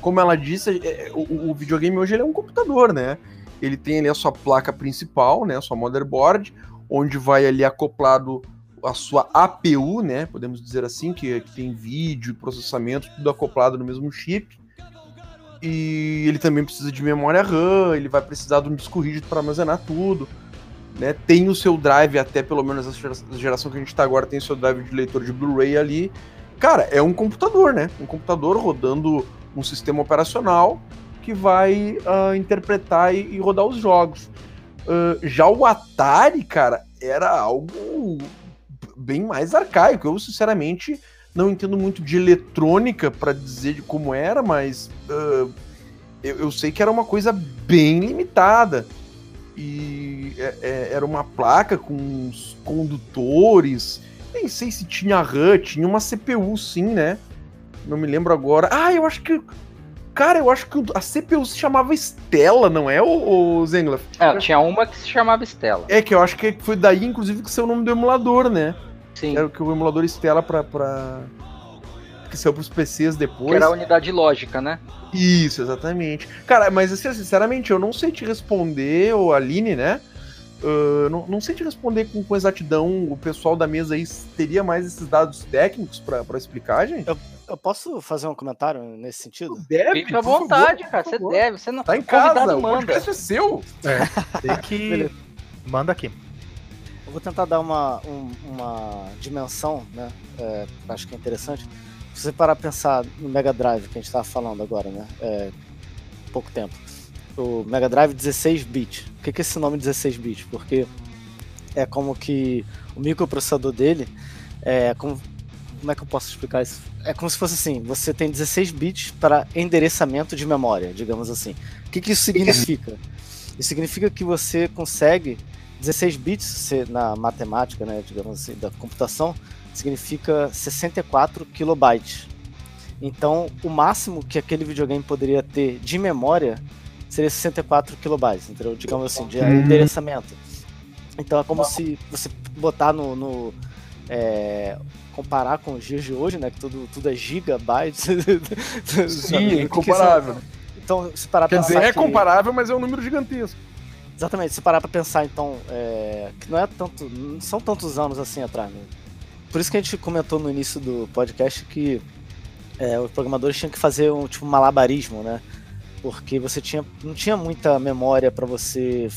Como ela disse, é, o, o videogame hoje é um computador, né? Ele tem ali a sua placa principal, né? A sua motherboard, onde vai ali acoplado a sua APU, né? Podemos dizer assim, que, que tem vídeo, processamento, tudo acoplado no mesmo chip. E ele também precisa de memória RAM, ele vai precisar de um disco rígido para armazenar tudo. Né? Tem o seu drive, até pelo menos gera- geração que a gente tá agora, tem o seu drive de leitor de Blu-ray ali. Cara, é um computador, né? Um computador rodando um sistema operacional que vai ah, interpretar e, e rodar os jogos. Ah, já o Atari, cara, era algo bem mais arcaico. Eu, sinceramente, não entendo muito de eletrônica para dizer de como era, mas ah, eu, eu sei que era uma coisa bem limitada. E é- é- era uma placa com uns condutores. Nem sei se tinha RAM, tinha uma CPU sim, né? Não me lembro agora. Ah, eu acho que. Cara, eu acho que a CPU se chamava Stella, não é, o, Zengler?
É, tinha uma que se chamava Stella.
É, que eu acho que foi daí, inclusive, que saiu o nome do emulador, né?
Sim.
Era que o emulador Stella pra. pra... Que saiu pros PCs depois.
Que era a unidade lógica, né?
Isso, exatamente. Cara, mas assim, sinceramente, eu não sei te responder, ou Aline, né? Ah, não, não sei te responder com, com exatidão. O pessoal da mesa aí teria mais esses dados técnicos pra, pra explicar, gente?
Eu posso fazer um comentário nesse sentido?
Deve,
Fica à
favor,
vontade,
por
cara. Você
favor.
deve. Você não.
Tá em
o
casa, o
manda.
podcast é seu.
Tem que.
Beleza.
Manda aqui.
Eu vou tentar dar uma, um- uma dimensão, né? É, eu acho que é interessante. Se você parar pra pensar no Mega Drive que a gente tava falando agora, né? É, pouco tempo. O Mega Drive 16 bit. O que que é esse nome 16 bit? Porque é como que o microprocessador dele é como como é que eu posso explicar isso? É como se fosse assim, você tem 16 bits para endereçamento de memória, digamos assim. O que, que isso significa? Isso significa que você consegue 16 bits na matemática, né, digamos assim, da computação, significa 64 kilobytes. Então, o máximo que aquele videogame poderia ter de memória seria 64 kilobytes, entendeu? Digamos assim, de endereçamento. Então é como se você botar no. no, é, comparar com os dias de hoje, né? Que tudo, tudo é gigabytes.
Sim, é
Que que
incomparável.
são- Então, se parar
Quer dizer,
pensar
é
que-
comparável, mas é um número gigantesco.
Exatamente, se parar pra pensar, então, é, que não é tanto. Não são tantos anos assim atrás, né? Por isso que a gente comentou no início do podcast que é, os programadores tinham que fazer um tipo malabarismo, né? Porque você tinha, não tinha muita memória pra você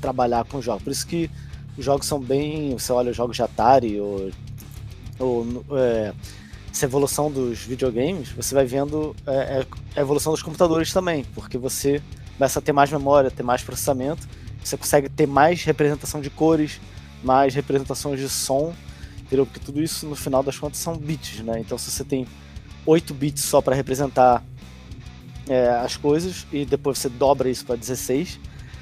trabalhar com jogos. Por isso que os jogos são bem. Você olha os jogos de Atari ou. ou é, essa evolução dos videogames, você vai vendo é, é, a evolução dos computadores também, porque você começa a ter mais memória, ter mais processamento, você consegue ter mais representação de cores, mais representações de som, entendeu? Porque tudo isso no final das contas são bits, né? Então se você tem 8 bits só para representar é, as coisas e depois você dobra isso para 16,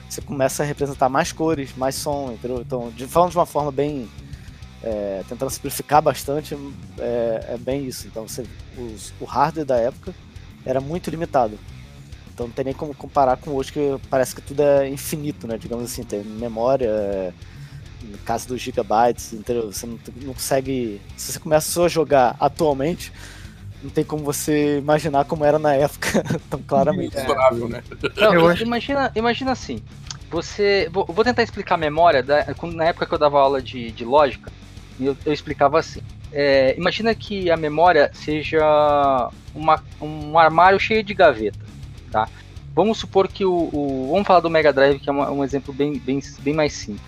você começa a representar mais cores, mais som, entendeu? Então, de, falando de uma forma bem é, tentando simplificar bastante, é, é bem isso. Então, você, os- o hardware da época era muito limitado. Então, não tem nem como comparar com hoje, que parece que tudo é infinito, né? Digamos assim, tem memória, é, no caso dos gigabytes, entendeu? Você não, não consegue. Se você começou a jogar atualmente, não tem como você imaginar como era na época tão claramente.
Mensurável, né?
Não, imagina, imagina assim. Você. Vou, vou tentar explicar a memória. Da, quando- na época que eu dava aula de, de lógica, eu, eu explicava assim. É, imagina que a memória seja uma, um armário cheio de gaveta, tá? Vamos supor que o, o- vamos falar do Mega Drive, que é uma- um exemplo bem, bem, bem mais simples.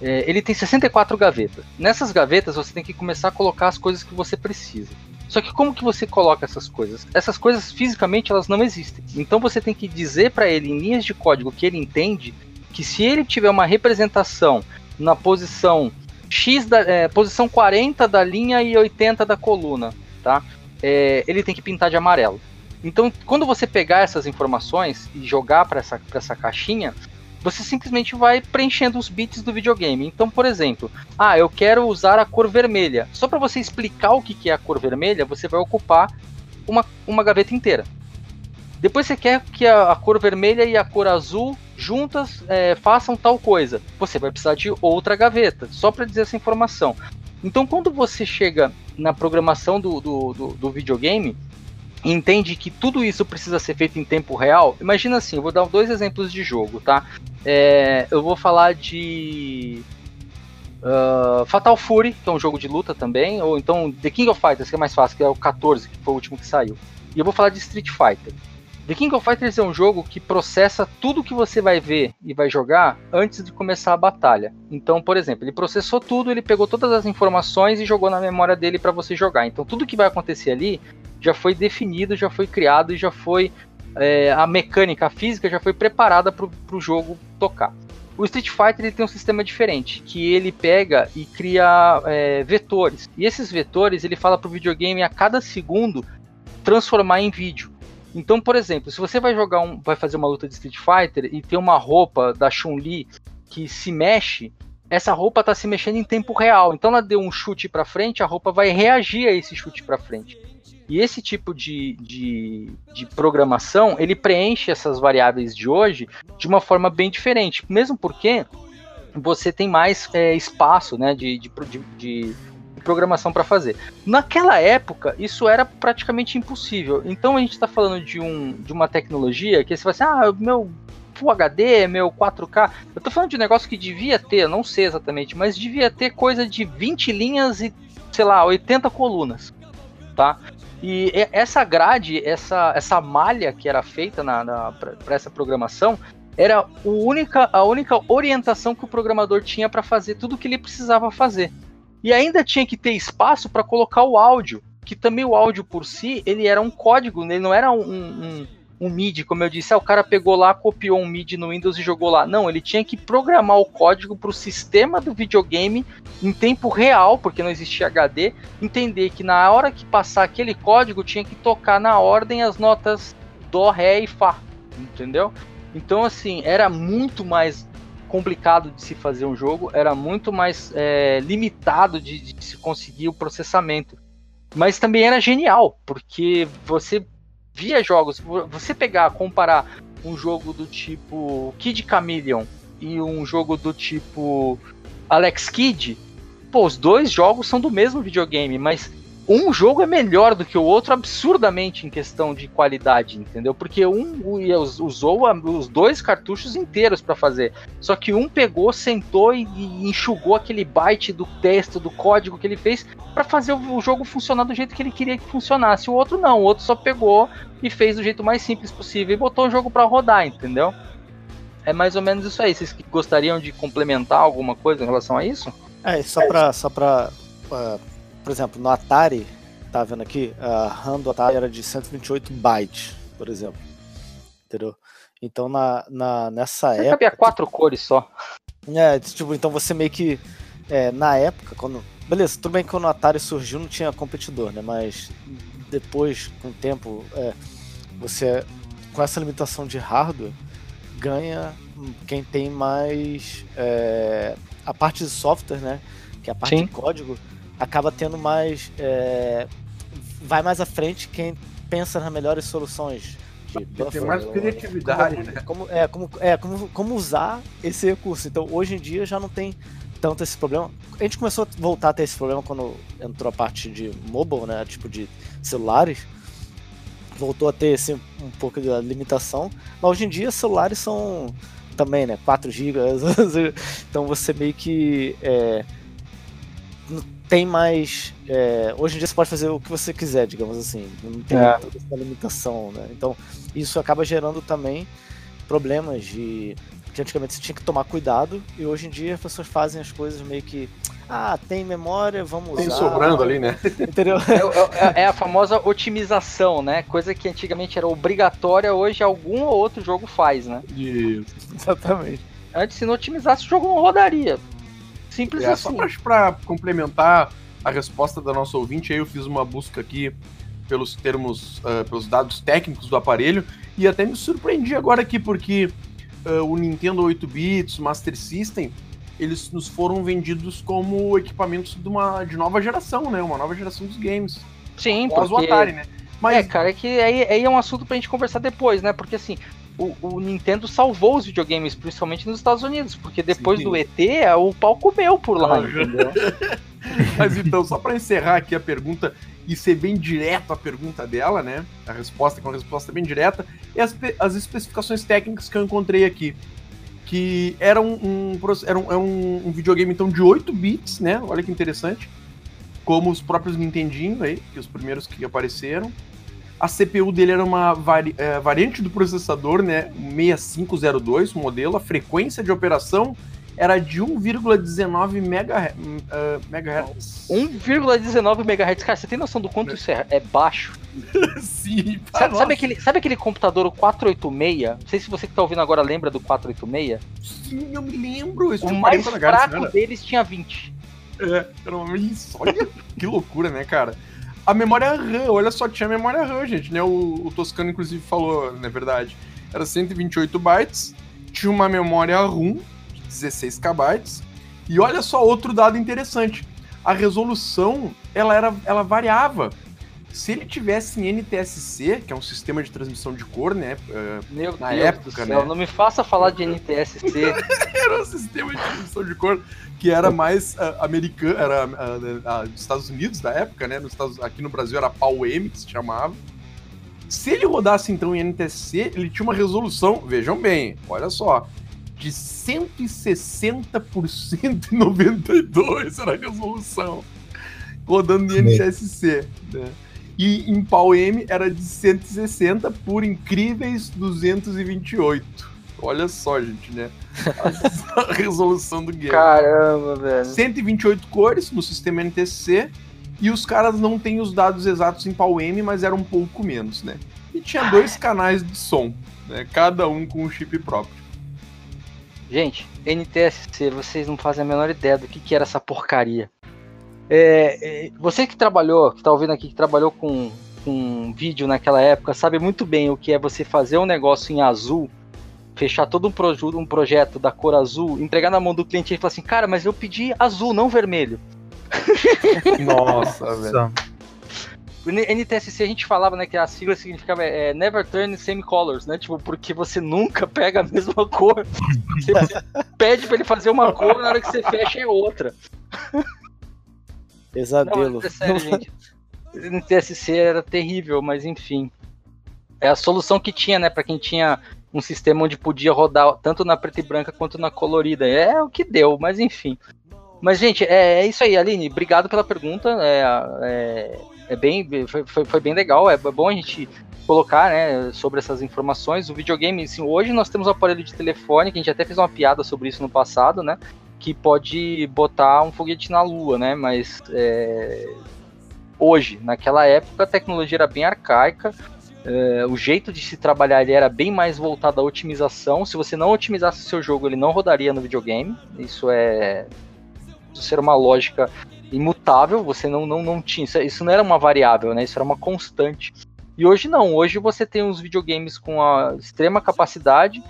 É, ele tem 64 gavetas. Nessas gavetas você tem que começar a colocar as coisas que você precisa. Só que como que você coloca essas coisas? Essas coisas fisicamente elas não existem. Então você tem que dizer para ele em linhas de código que ele entende que se ele tiver uma representação na posição X da é, posição 40 da linha e 80 da coluna, tá? É, ele tem que pintar de amarelo. Então, quando você pegar essas informações e jogar para essa, essa caixinha, você simplesmente vai preenchendo os bits do videogame. Então, por exemplo, ah, eu quero usar a cor vermelha. Só para você explicar o que é a cor vermelha, você vai ocupar uma, uma gaveta inteira. Depois você quer que a, a cor vermelha e a cor azul juntas é, façam tal coisa. Você vai precisar de outra gaveta, só para dizer essa informação. Então, quando você chega na programação do, do, do, do videogame entende que tudo isso precisa ser feito em tempo real, imagina assim, eu vou dar dois exemplos de jogo, tá? É, eu vou falar de ah, Fatal Fury, que é um jogo de luta também, ou então The King of Fighters, que é mais fácil, que é o 14, que foi o último que saiu. E eu vou falar de Street Fighter. The King of Fighters é um jogo que processa tudo que você vai ver e vai jogar antes de começar a batalha. Então, por exemplo, ele processou tudo, ele pegou todas as informações e jogou na memória dele para você jogar. Então, tudo que vai acontecer ali já foi definido, já foi criado e já foi é, a mecânica, a física já foi preparada para o jogo tocar. O Street Fighter ele tem um sistema diferente, que ele pega e cria é, vetores. E esses vetores ele fala para o videogame a cada segundo transformar em vídeo. Então, por exemplo, se você vai jogar um, vai fazer uma luta de Street Fighter e tem uma roupa da Chun-Li que se mexe, essa roupa está se mexendo em tempo real. Então ela deu um chute para frente, a roupa vai reagir a esse chute para frente. E esse tipo de, de, de, programação, ele preenche essas variáveis de hoje de uma forma bem diferente. Mesmo porque você tem mais é, espaço né, de, de, de programação para fazer. Naquela época, isso era praticamente impossível. Então a gente está falando de, um, de uma tecnologia que você vai assim, ah, meu Full HD, meu 4K. Eu estou falando de um negócio que devia ter, não sei exatamente, mas devia ter coisa de 20 linhas e, sei lá, 80 colunas, tá? E essa grade, essa, essa malha que era feita na, na para essa programação, era a única, a única orientação que o programador tinha para fazer tudo o que ele precisava fazer. E ainda tinha que ter espaço para colocar o áudio, que também o áudio por si, ele era um código, ele não era um, um, um MIDI, como eu disse, ah, o cara pegou lá, copiou um MIDI no Windows e jogou lá. Não, ele tinha que programar o código para o sistema do videogame em tempo real, porque não existia HD, entender que na hora que passar aquele código tinha que tocar na ordem as notas Dó, Ré e Fá, entendeu? Então, assim, era muito mais complicado de se fazer um jogo, era muito mais é, limitado de, de se conseguir o processamento. Mas também era genial, porque você via jogos, você pegar, comparar um jogo do tipo Kid Chameleon e um jogo do tipo Alex Kidd, pô, os dois jogos são do mesmo videogame, mas um jogo é melhor do que o outro absurdamente em questão de qualidade, entendeu? Porque um usou os dois cartuchos inteiros para fazer. Só que um pegou, sentou e enxugou aquele byte do texto, do código que ele fez para fazer o jogo funcionar do jeito que ele queria que funcionasse. O outro não, o outro só pegou e fez do jeito mais simples possível e botou o jogo para rodar, entendeu? É mais ou menos isso aí. Vocês gostariam de complementar alguma coisa em relação a isso?
É, só para só para uh por exemplo, no Atari, tá vendo aqui, a RAM do Atari era de 128 bytes, por exemplo. Entendeu? Então na, na, nessa você época.
Cabia quatro cores só.
É, tipo, então você meio que. É, na época, quando. Beleza, tudo bem que quando o Atari surgiu não tinha competidor, né? Mas depois, com o tempo, é, você, com essa limitação de hardware, ganha quem tem mais. É, a parte de software, né? Que é a parte Sim. de código acaba tendo mais. É, vai mais à frente quem pensa nas melhores soluções.
De buffer, tem mais criatividade,
como,
né?
Como, é, como, é como, como usar esse recurso. Então, hoje em dia já não tem tanto esse problema. A gente começou a voltar a ter esse problema quando entrou a parte de mobile, né? Tipo de celulares. Voltou a ter esse, um pouco de limitação. Mas hoje em dia, celulares são também, né? 4 GB. então você meio que. É, tem mais. É, hoje em dia você pode fazer o que você quiser, digamos assim. Não tem é. toda essa limitação, né? Então, isso acaba gerando também problemas de. Que antigamente você tinha que tomar cuidado, e hoje em dia as pessoas fazem as coisas meio que. Ah, tem memória, vamos
tem usar. Tem sobrando ali, né?
Entendeu?
É, é, é, a famosa otimização, né? Coisa que antigamente era obrigatória, hoje algum ou outro jogo faz, né?
Isso.
Exatamente.
Antes, se não otimizasse, o jogo não rodaria. Simples é, assim.
Só para complementar a resposta da nossa ouvinte, aí eu fiz uma busca aqui pelos termos, uh, pelos dados técnicos do aparelho e até me surpreendi agora aqui porque uh, o Nintendo 8 bits, Master System, eles nos foram vendidos como equipamentos de uma de nova geração, né? Uma nova geração dos games.
Sim, porque... o Atari, né? Mas... É, cara, é que aí, aí é um assunto pra gente conversar depois, né? Porque assim, o, o, Nintendo salvou os videogames, principalmente nos Estados Unidos, porque depois Sim. do ET, o pau comeu por lá, entendeu?
Mas então, só para encerrar aqui a pergunta e ser bem direto a pergunta dela, né? A resposta com a resposta bem direta, é as, as especificações técnicas que eu encontrei aqui. Que era um, um, era um, é um, um videogame então de 8 bits, né? Olha que interessante. Como os próprios Nintendinho aí, que os primeiros que apareceram. A CPU dele era uma vari- é, variante do processador, né? 6502 modelo. A frequência de operação era de 1,19 MHz. Uh, megahertz.
1,19 MHz. Cara, você tem noção do quanto isso é, é baixo?
Sim, pá,
Sabe, sabe aquele, sabe aquele computador o 486? Não sei se você que tá ouvindo agora lembra do 486.
Sim, eu me lembro. Isso
O mais
40 MHz,
fraco
né?
deles tinha 20.
É, era uma... Olha que loucura, né, cara? A memória RAM, olha só, tinha memória RAM, gente, né? O, o Toscano, inclusive, falou, na verdade. Era 128 bytes, tinha uma memória ROM de 16 KB. E olha só outro dado interessante. A resolução, ela, era, ela variava. Se ele tivesse em NTSC, que é um sistema de transmissão de cor, né? é,
Meu
Na
Deus
época,
do céu,
né?
não me faça falar de NTSC.
era um sistema de transmissão de cor que era mais ah, americano, era ah, ah, dos Estados Unidos da época, né? Nos Estados, aqui no Brasil era PAL-M, que se chamava. Se ele rodasse então em NTSC, ele tinha uma resolução, vejam bem, olha só, de 160 por 192 era a resolução, rodando em NTSC, né? E em PAL-M era de 160 por incríveis 228. Olha só, gente, né? A, resolução do game.
Caramba, velho.
128 cores no sistema NTSC e os caras não têm os dados exatos em PAL-M, mas era um pouco menos, né? E tinha dois canais de som, né? Cada um com um chip próprio.
Gente, NTSC, vocês não fazem a menor ideia do que, que era essa porcaria. É, é, você que trabalhou, que tá ouvindo aqui, que trabalhou com, com vídeo naquela época, sabe muito bem o que é você fazer um negócio em azul, fechar todo um, proju- um projeto da cor azul, entregar na mão do cliente e falar assim, cara, mas eu pedi azul, não vermelho.
Nossa, velho.
NTSC a gente falava, né, que a sigla significava é, Never Turn Same Colors, né? Tipo, porque você nunca pega a mesma cor. Você pede pra ele fazer uma cor, na hora que você fecha é outra. Não,
Pesadelo.
mas é sério, gente. NTSC era terrível, mas enfim. É a solução que tinha, né, pra quem tinha um sistema onde podia rodar tanto na preta e branca quanto na colorida. É o que deu, mas enfim. Mas, gente, é, é isso aí, Aline. Obrigado pela pergunta. É, é, é bem, foi, foi, foi bem legal. É bom a gente colocar, né, sobre essas informações. O videogame, assim, hoje nós temos um aparelho de telefone, que a gente até fez uma piada sobre isso no passado, né? Que pode botar um foguete na lua, né? Mas é, hoje, naquela época, a tecnologia era bem arcaica. é, o jeito de se trabalhar ele era bem mais voltado à otimização. Se você não otimizasse o seu jogo, ele não rodaria no videogame. Isso é isso era uma lógica imutável. Você não, não, não tinha isso, isso não era uma variável, né? Isso era uma constante. E hoje não. Hoje você tem uns videogames com a extrema capacidade.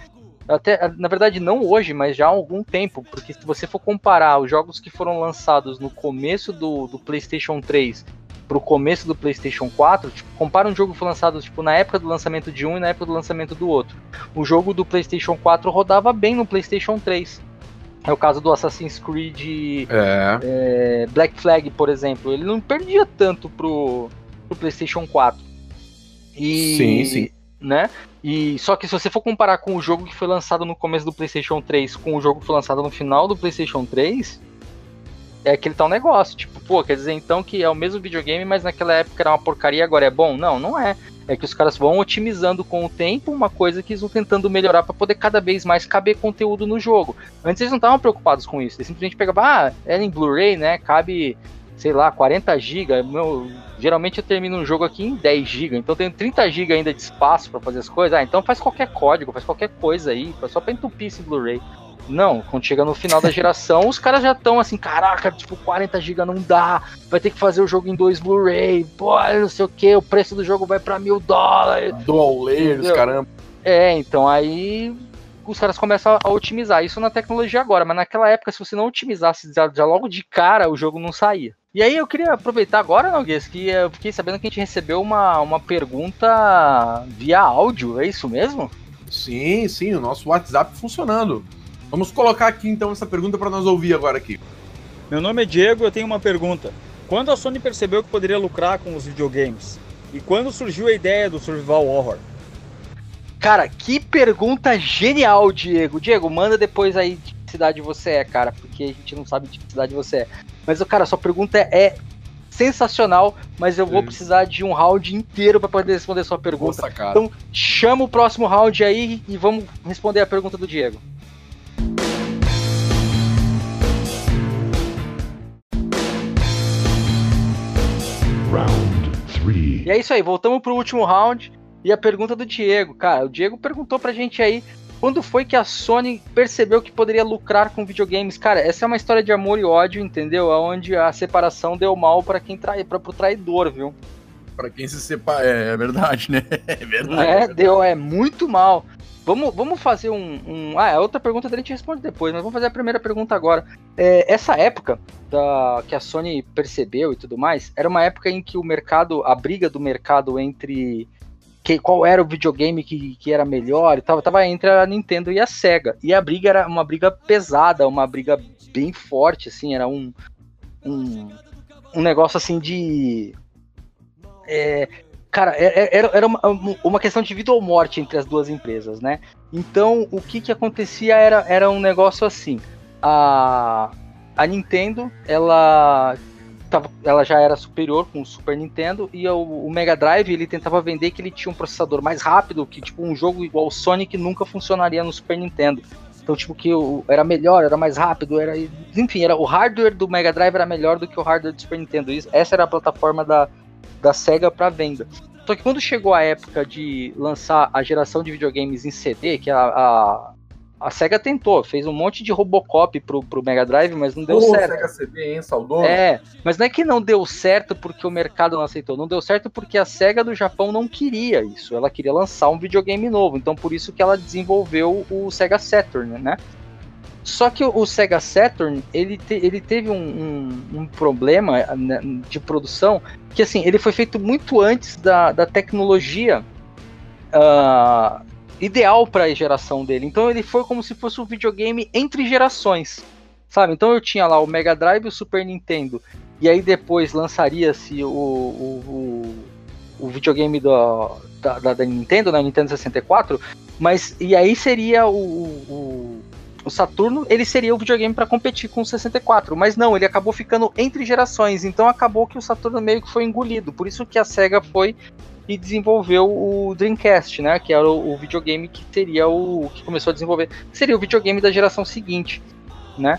Até, na verdade, não hoje, mas já há algum tempo, porque se você for comparar os jogos que foram lançados no começo do, do PlayStation 3 pro começo do PlayStation 4, tipo, compara um jogo que foi lançado tipo, na época do lançamento de um e na época do lançamento do outro. O jogo do PlayStation 4 rodava bem no PlayStation 3. É o caso do Assassin's Creed
É.
é, Black Flag, por exemplo. Ele não perdia tanto pro, pro PlayStation 4. E,
Sim, sim.
Né? E só que se você for comparar com o jogo que foi lançado no começo do PlayStation 3 com o jogo que foi lançado no final do PlayStation 3, é aquele tal negócio. Tipo, pô, quer dizer então que é o mesmo videogame, mas naquela época era uma porcaria, agora é bom? Não, não é. É que os caras vão otimizando com o tempo uma coisa que eles vão tentando melhorar para poder cada vez mais caber conteúdo no jogo. Antes eles não estavam preocupados com isso. Eles simplesmente pegavam, ah, é em Blu-ray, né? Cabe, sei lá, 40 GB. Meu, geralmente eu termino um jogo aqui em 10 GB, então eu tenho 30 GB ainda de espaço para fazer as coisas. Ah, então faz qualquer código, faz qualquer coisa aí, só para entupir esse Blu-ray. Não, quando chega no final da geração, os caras já estão assim, caraca, tipo, 40 GB não dá, vai ter que fazer o jogo em dois Blu-ray, pô, não sei o que, o preço do jogo vai para mil dólares.
Dual layers,
Entendeu?
caramba.
É, então aí os caras começam a otimizar isso na tecnologia agora, mas naquela época, se você não otimizasse já, já logo de cara, o jogo não saía. E aí eu queria aproveitar agora, Noguês, que eu fiquei sabendo que a gente recebeu uma, uma pergunta via áudio, é isso mesmo?
Sim, sim, o nosso WhatsApp funcionando. Vamos colocar aqui então essa pergunta para nós ouvir agora aqui.
Meu nome é Diego eu tenho uma pergunta. Quando a Sony percebeu que poderia lucrar com os videogames? E quando surgiu a ideia do Survival Horror?
Cara, que pergunta genial, Diego. Diego, manda depois aí de que cidade você é, cara, porque a gente não sabe de que cidade você é. Mas, cara, sua pergunta é sensacional, mas eu vou
Isso.
precisar de um round inteiro para poder responder sua pergunta.
Nossa, cara.
Então, chama o próximo round aí e vamos responder a pergunta do Diego.
Round three.
E é isso aí, voltamos pro último round. E a pergunta do Diego, cara, o Diego perguntou pra gente aí quando foi que a Sony percebeu que poderia lucrar com videogames. Cara, essa é uma história de amor e ódio, entendeu? Onde a separação deu mal pra quem trai, para pro traidor, viu?
Pra quem se separa. É, é verdade, né? É verdade.
É, deu, é muito mal. Vamos, vamos fazer um, um- Ah, a outra pergunta dele a gente responde depois, mas vamos fazer a primeira pergunta agora. É, essa época da, que a Sony percebeu e tudo mais, era uma época em que o mercado, a briga do mercado entre que, qual era o videogame que, que era melhor e tal, tava entre a Nintendo e a Sega. E a briga era uma briga pesada, uma briga bem forte, assim, era um, um, um negócio assim de. é, cara, é- é- era, era uma, uma questão de vida ou morte entre as duas empresas, né? Então, o que que acontecia era, era um negócio assim. A, a Nintendo, ela, tava, ela já era superior com o Super Nintendo e o, o Mega Drive, ele tentava vender que ele tinha um processador mais rápido, que tipo um jogo igual o Sonic nunca funcionaria no Super Nintendo. Então, tipo, que o, era melhor, era mais rápido, era. Enfim, era, o hardware do Mega Drive era melhor do que o hardware do Super Nintendo. Isso, essa era a plataforma da, da SEGA para venda. Só que quando chegou a época de lançar a geração de videogames em CD, que a, a, a SEGA tentou, fez um monte de Robocop pro, pro Mega Drive, mas não deu
Ô,
certo.
Sega CD, hein? Saudoso.
É, mas não é que não deu certo porque o mercado não aceitou, não deu certo porque a SEGA do Japão não queria isso, ela queria lançar um videogame novo, então por isso que ela desenvolveu o Sega Saturn, né? Só que o, Sega Saturn, ele, te- ele teve um, um- um problema né, de produção, que assim, ele foi feito muito antes da, da tecnologia ah, ideal para a geração dele, então ele foi como se fosse um videogame entre gerações sabe? Então eu tinha lá o Mega Drive e o Super Nintendo, e aí depois lançaria-se o, o, o, o videogame da, da, da- da Nintendo, né? o Nintendo 64, mas e aí seria o, o, o Saturno, ele seria o videogame para competir com o 64, mas não, ele acabou ficando entre gerações, então acabou que o Saturno meio que foi engolido, por isso que a SEGA foi e desenvolveu o Dreamcast, né? Que era o, o videogame que seria o que começou a desenvolver, seria o videogame da geração seguinte, né?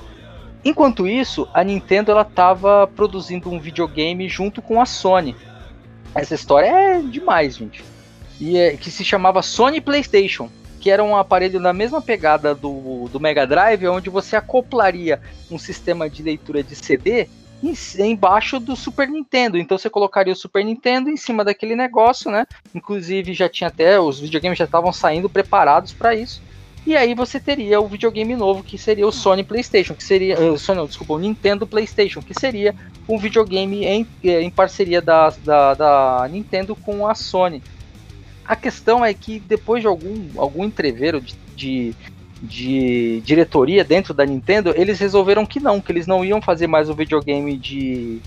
Enquanto isso, a Nintendo ela estava produzindo um videogame junto com a Sony. Essa história é demais, gente. E é, que se chamava Sony PlayStation, que era um aparelho na mesma pegada do, do Mega Drive, onde você acoplaria um sistema de leitura de CD em- embaixo do Super Nintendo. Então você colocaria o Super Nintendo em cima daquele negócio, né? Inclusive já tinha até os videogames já estavam saindo preparados para isso. E aí você teria o videogame novo, que seria o Sony PlayStation, que seria. eh, Sony, não, desculpa, o Nintendo PlayStation, que seria um videogame em, eh, em parceria da, da, da Nintendo com a Sony. A questão é que depois de algum, algum entreveiro de, de, de diretoria dentro da Nintendo, eles resolveram que não, que eles não iam fazer mais o videogame de,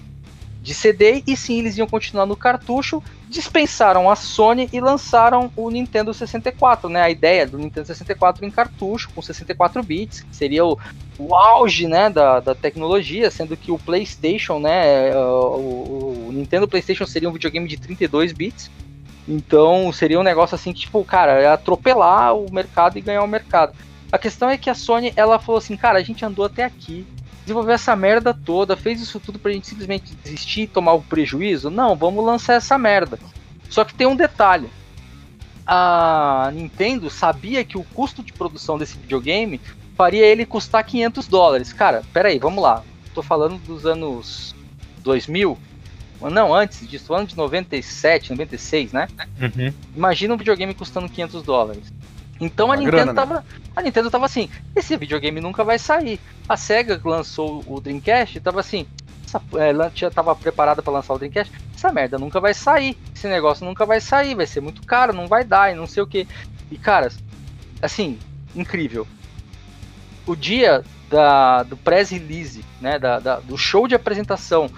de CD, e sim eles iam continuar no cartucho, dispensaram a Sony e lançaram o Nintendo 64, né? A ideia do Nintendo 64 em cartucho, com 64 bits, que seria o, o auge, né, da, da tecnologia, sendo que o PlayStation, né, o, o Nintendo PlayStation seria um videogame de 32 bits. Então seria um negócio assim que, tipo, cara, é atropelar o mercado e ganhar o mercado. A questão é que a Sony, ela falou assim, cara, a gente andou até aqui, desenvolveu essa merda toda, fez isso tudo pra gente simplesmente desistir e tomar o prejuízo? Não, vamos lançar essa merda. Só que tem um detalhe. A Nintendo sabia que o custo de produção desse videogame faria ele custar 500 dólares. Cara, peraí, vamos lá. Tô falando dos anos 2000. Não, antes disso, ano de 97, 96, né?
Uhum.
Imagina um videogame custando 500 dólares. Então a Nintendo
grana, né?
tava, a Nintendo tava assim, esse videogame nunca vai sair. A Sega lançou o Dreamcast, e tava assim, essa, ela já tava preparada para lançar o Dreamcast, essa merda nunca vai sair. Esse negócio nunca vai sair, vai ser muito caro, não vai dar e não sei o que. E cara, assim, incrível. O dia da, do press release, né, da, da- do show de apresentação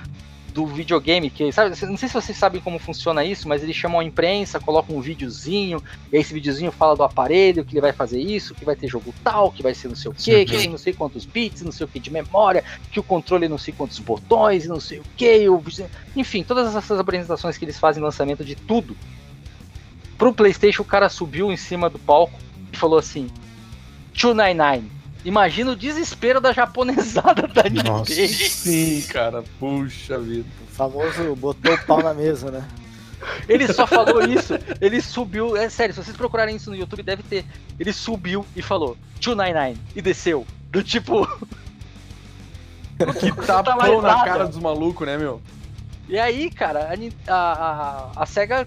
do videogame, que sabe, não sei se vocês sabem como funciona isso, mas eles chamam a imprensa, colocam um videozinho, e aí esse videozinho fala do aparelho, que ele vai fazer isso, que vai ter jogo tal, que vai ser não sei o que, que tem não sei quantos bits, não sei o que de memória, que o controle não sei quantos botões, não sei o que, enfim, todas essas apresentações que eles fazem lançamento de tudo. Pro PlayStation, o cara subiu em cima do palco e falou assim: 299. Imagina o desespero da japonesada da
Nossa, sim, cara. Puxa vida.
O famoso botou o pau na mesa, né?
Ele só falou isso. Ele subiu. É sério, se vocês procurarem isso no YouTube, deve ter. Ele subiu e falou 299 e desceu. Do tipo.
Que tapão na cara dos malucos, né, meu?
E aí, cara, a, a, a SEGA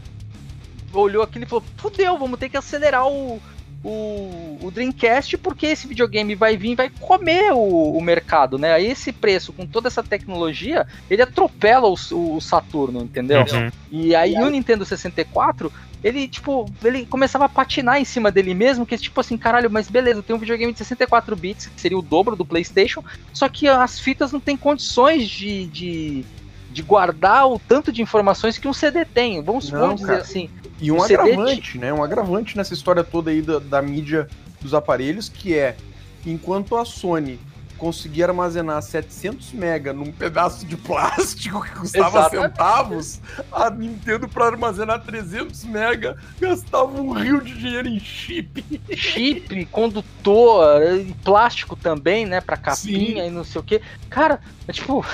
olhou aquilo e falou: fudeu, vamos ter que acelerar o, o, o, Dreamcast porque esse videogame vai vir vai comer o, o, mercado, né? Aí esse preço, com toda essa tecnologia, ele atropela o, o Saturno, entendeu? Uhum. E aí o Nintendo 64, ele, tipo, ele começava a patinar em cima dele mesmo, que tipo assim, caralho, mas beleza, tem um videogame de 64 bits, que seria o dobro do PlayStation, só que as fitas não tem condições de, de de guardar o tanto de informações que um CD tem. Vamos, não, vamos dizer assim.
E um, um agravante, CD... né? Um agravante nessa história toda aí da, da mídia dos aparelhos, que é enquanto a Sony conseguir armazenar 700 mega num pedaço de plástico que custava Exato. centavos, a Nintendo para armazenar 300 mega gastava um rio de dinheiro em chip.
Chip, condutor, plástico também, né, para capinha Sim. e não sei o que. Cara, é tipo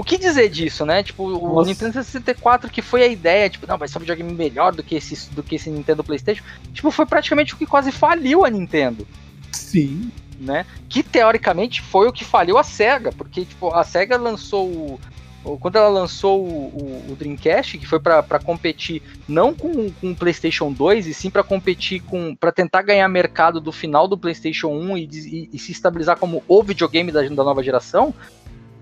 O que dizer disso, né? Tipo, o Nossa. Nintendo 64, que foi a ideia, tipo, não, vai ser um videogame melhor do que esse, do que esse Nintendo PlayStation. Tipo, foi praticamente o que quase faliu a Nintendo.
Sim.
Né? Que teoricamente foi o que faliu a SEGA, porque tipo, a SEGA lançou o, quando ela lançou o, o, o Dreamcast, que foi para competir não com, com o PlayStation 2, e sim para competir com. para tentar ganhar mercado do final do PlayStation 1 e, e, e se estabilizar como o videogame da, da nova geração,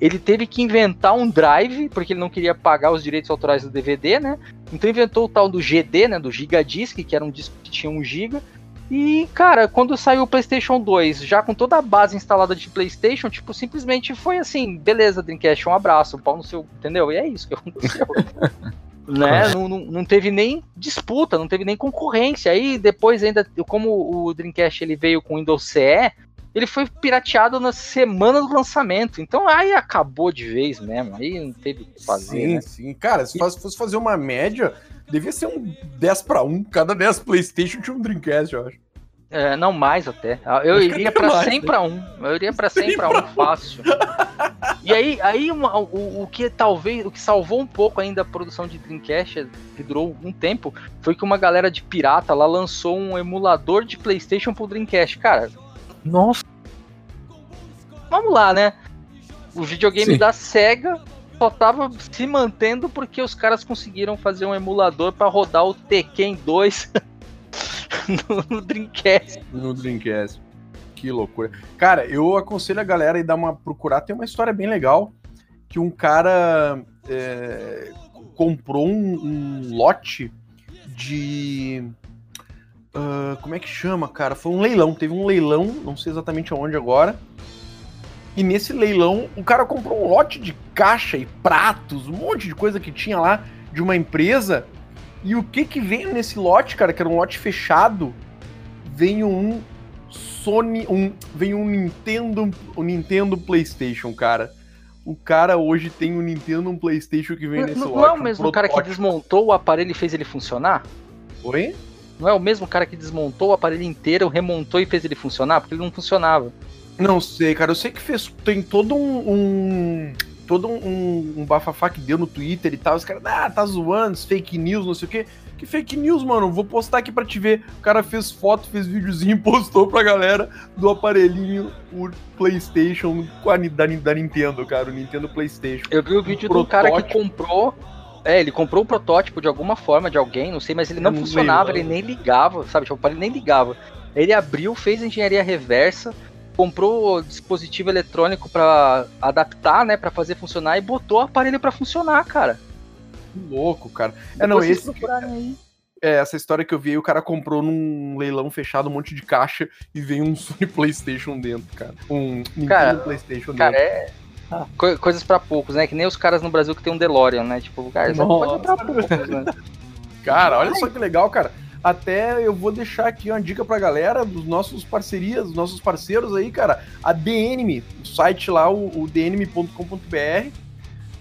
ele teve que inventar um drive, porque ele não queria pagar os direitos autorais do DVD, né? Então inventou o tal do GD, né? Do Gigadisc, que era um disco que tinha 1 GB. E, cara, quando saiu o PlayStation 2, já com toda a base instalada de PlayStation, tipo, simplesmente foi assim: beleza, Dreamcast, um abraço, um pau no seu. Entendeu? E é isso que aconteceu. né? Não, não, não, teve nem disputa, não teve nem concorrência. Aí depois ainda, como o Dreamcast ele veio com Windows CE, ele foi pirateado na semana do lançamento. Então aí acabou de vez mesmo. Aí não teve o que fazer.
Sim,
né?
sim. Cara, se fosse fazer uma média, devia ser um 10 para 1. Cada 10 PlayStation tinha um Dreamcast, eu acho.
É, não mais até. Eu iria para 100 para 1. Eu iria para 100 para 1 fácil. e aí, aí uma, o, o que talvez, o que salvou um pouco ainda a produção de Dreamcast, que durou um tempo, foi que uma galera de pirata lá lançou um emulador de PlayStation pro Dreamcast. Cara,
nossa.
Vamos lá, né? O videogame Sim. da SEGA só tava se mantendo porque os caras conseguiram fazer um emulador para rodar o Tekken 2 no Dreamcast.
No Dreamcast. Que loucura. Cara, eu aconselho a galera a dar uma procurar. Tem uma história bem legal que um cara é, comprou um, um lote de Uh, como é que chama, cara? Foi um leilão. Teve um leilão, não sei exatamente aonde agora. E nesse leilão, o cara comprou um lote de caixa e pratos, um monte de coisa que tinha lá de uma empresa. E o que que veio nesse lote, cara? Que era um lote fechado. Veio um Sony, um, veio um Nintendo, um Nintendo PlayStation, cara. O cara hoje tem um Nintendo, um PlayStation que vem nesse
não,
lote.
Não é o mesmo um cara que desmontou o aparelho e fez ele funcionar?
Oi?
Não é o mesmo cara que desmontou o aparelho inteiro, remontou e fez ele funcionar? Porque ele não funcionava.
Não sei, cara. Eu sei que fez. Tem todo um. um todo um, um, bafafá que deu no Twitter e tal. Os caras, ah, tá zoando, fake news, não sei o quê. Que fake news, mano? Vou postar aqui pra te ver. O cara fez foto, fez videozinho postou pra galera do aparelhinho, o PlayStation a, da, da Nintendo, cara. O Nintendo PlayStation.
Eu vi o vídeo do cara que comprou é, ele comprou o protótipo de alguma forma, de alguém, não sei, mas ele não, não funcionava, ele nem ligava, sabe? Tipo, ele nem ligava. Ele abriu, fez engenharia reversa, comprou o dispositivo eletrônico para adaptar, né, para fazer funcionar e botou o aparelho para funcionar, cara.
Que louco, cara. é, não, esse aí. É, essa história que eu vi aí, o cara comprou num leilão fechado um monte de caixa e veio um Sony PlayStation dentro, cara. Um Nintendo
cara,
PlayStation
cara,
dentro.
É Co- coisas pra poucos, né? Que nem os caras no Brasil que tem um DeLorean, né? Tipo, cara, isso é coisa pra poucos, né?
Cara, olha só que legal, cara. Até eu vou deixar aqui uma dica pra galera dos nossos parcerias, dos nossos parceiros aí, cara. A DNM, o site lá, o, o dnm.com.br.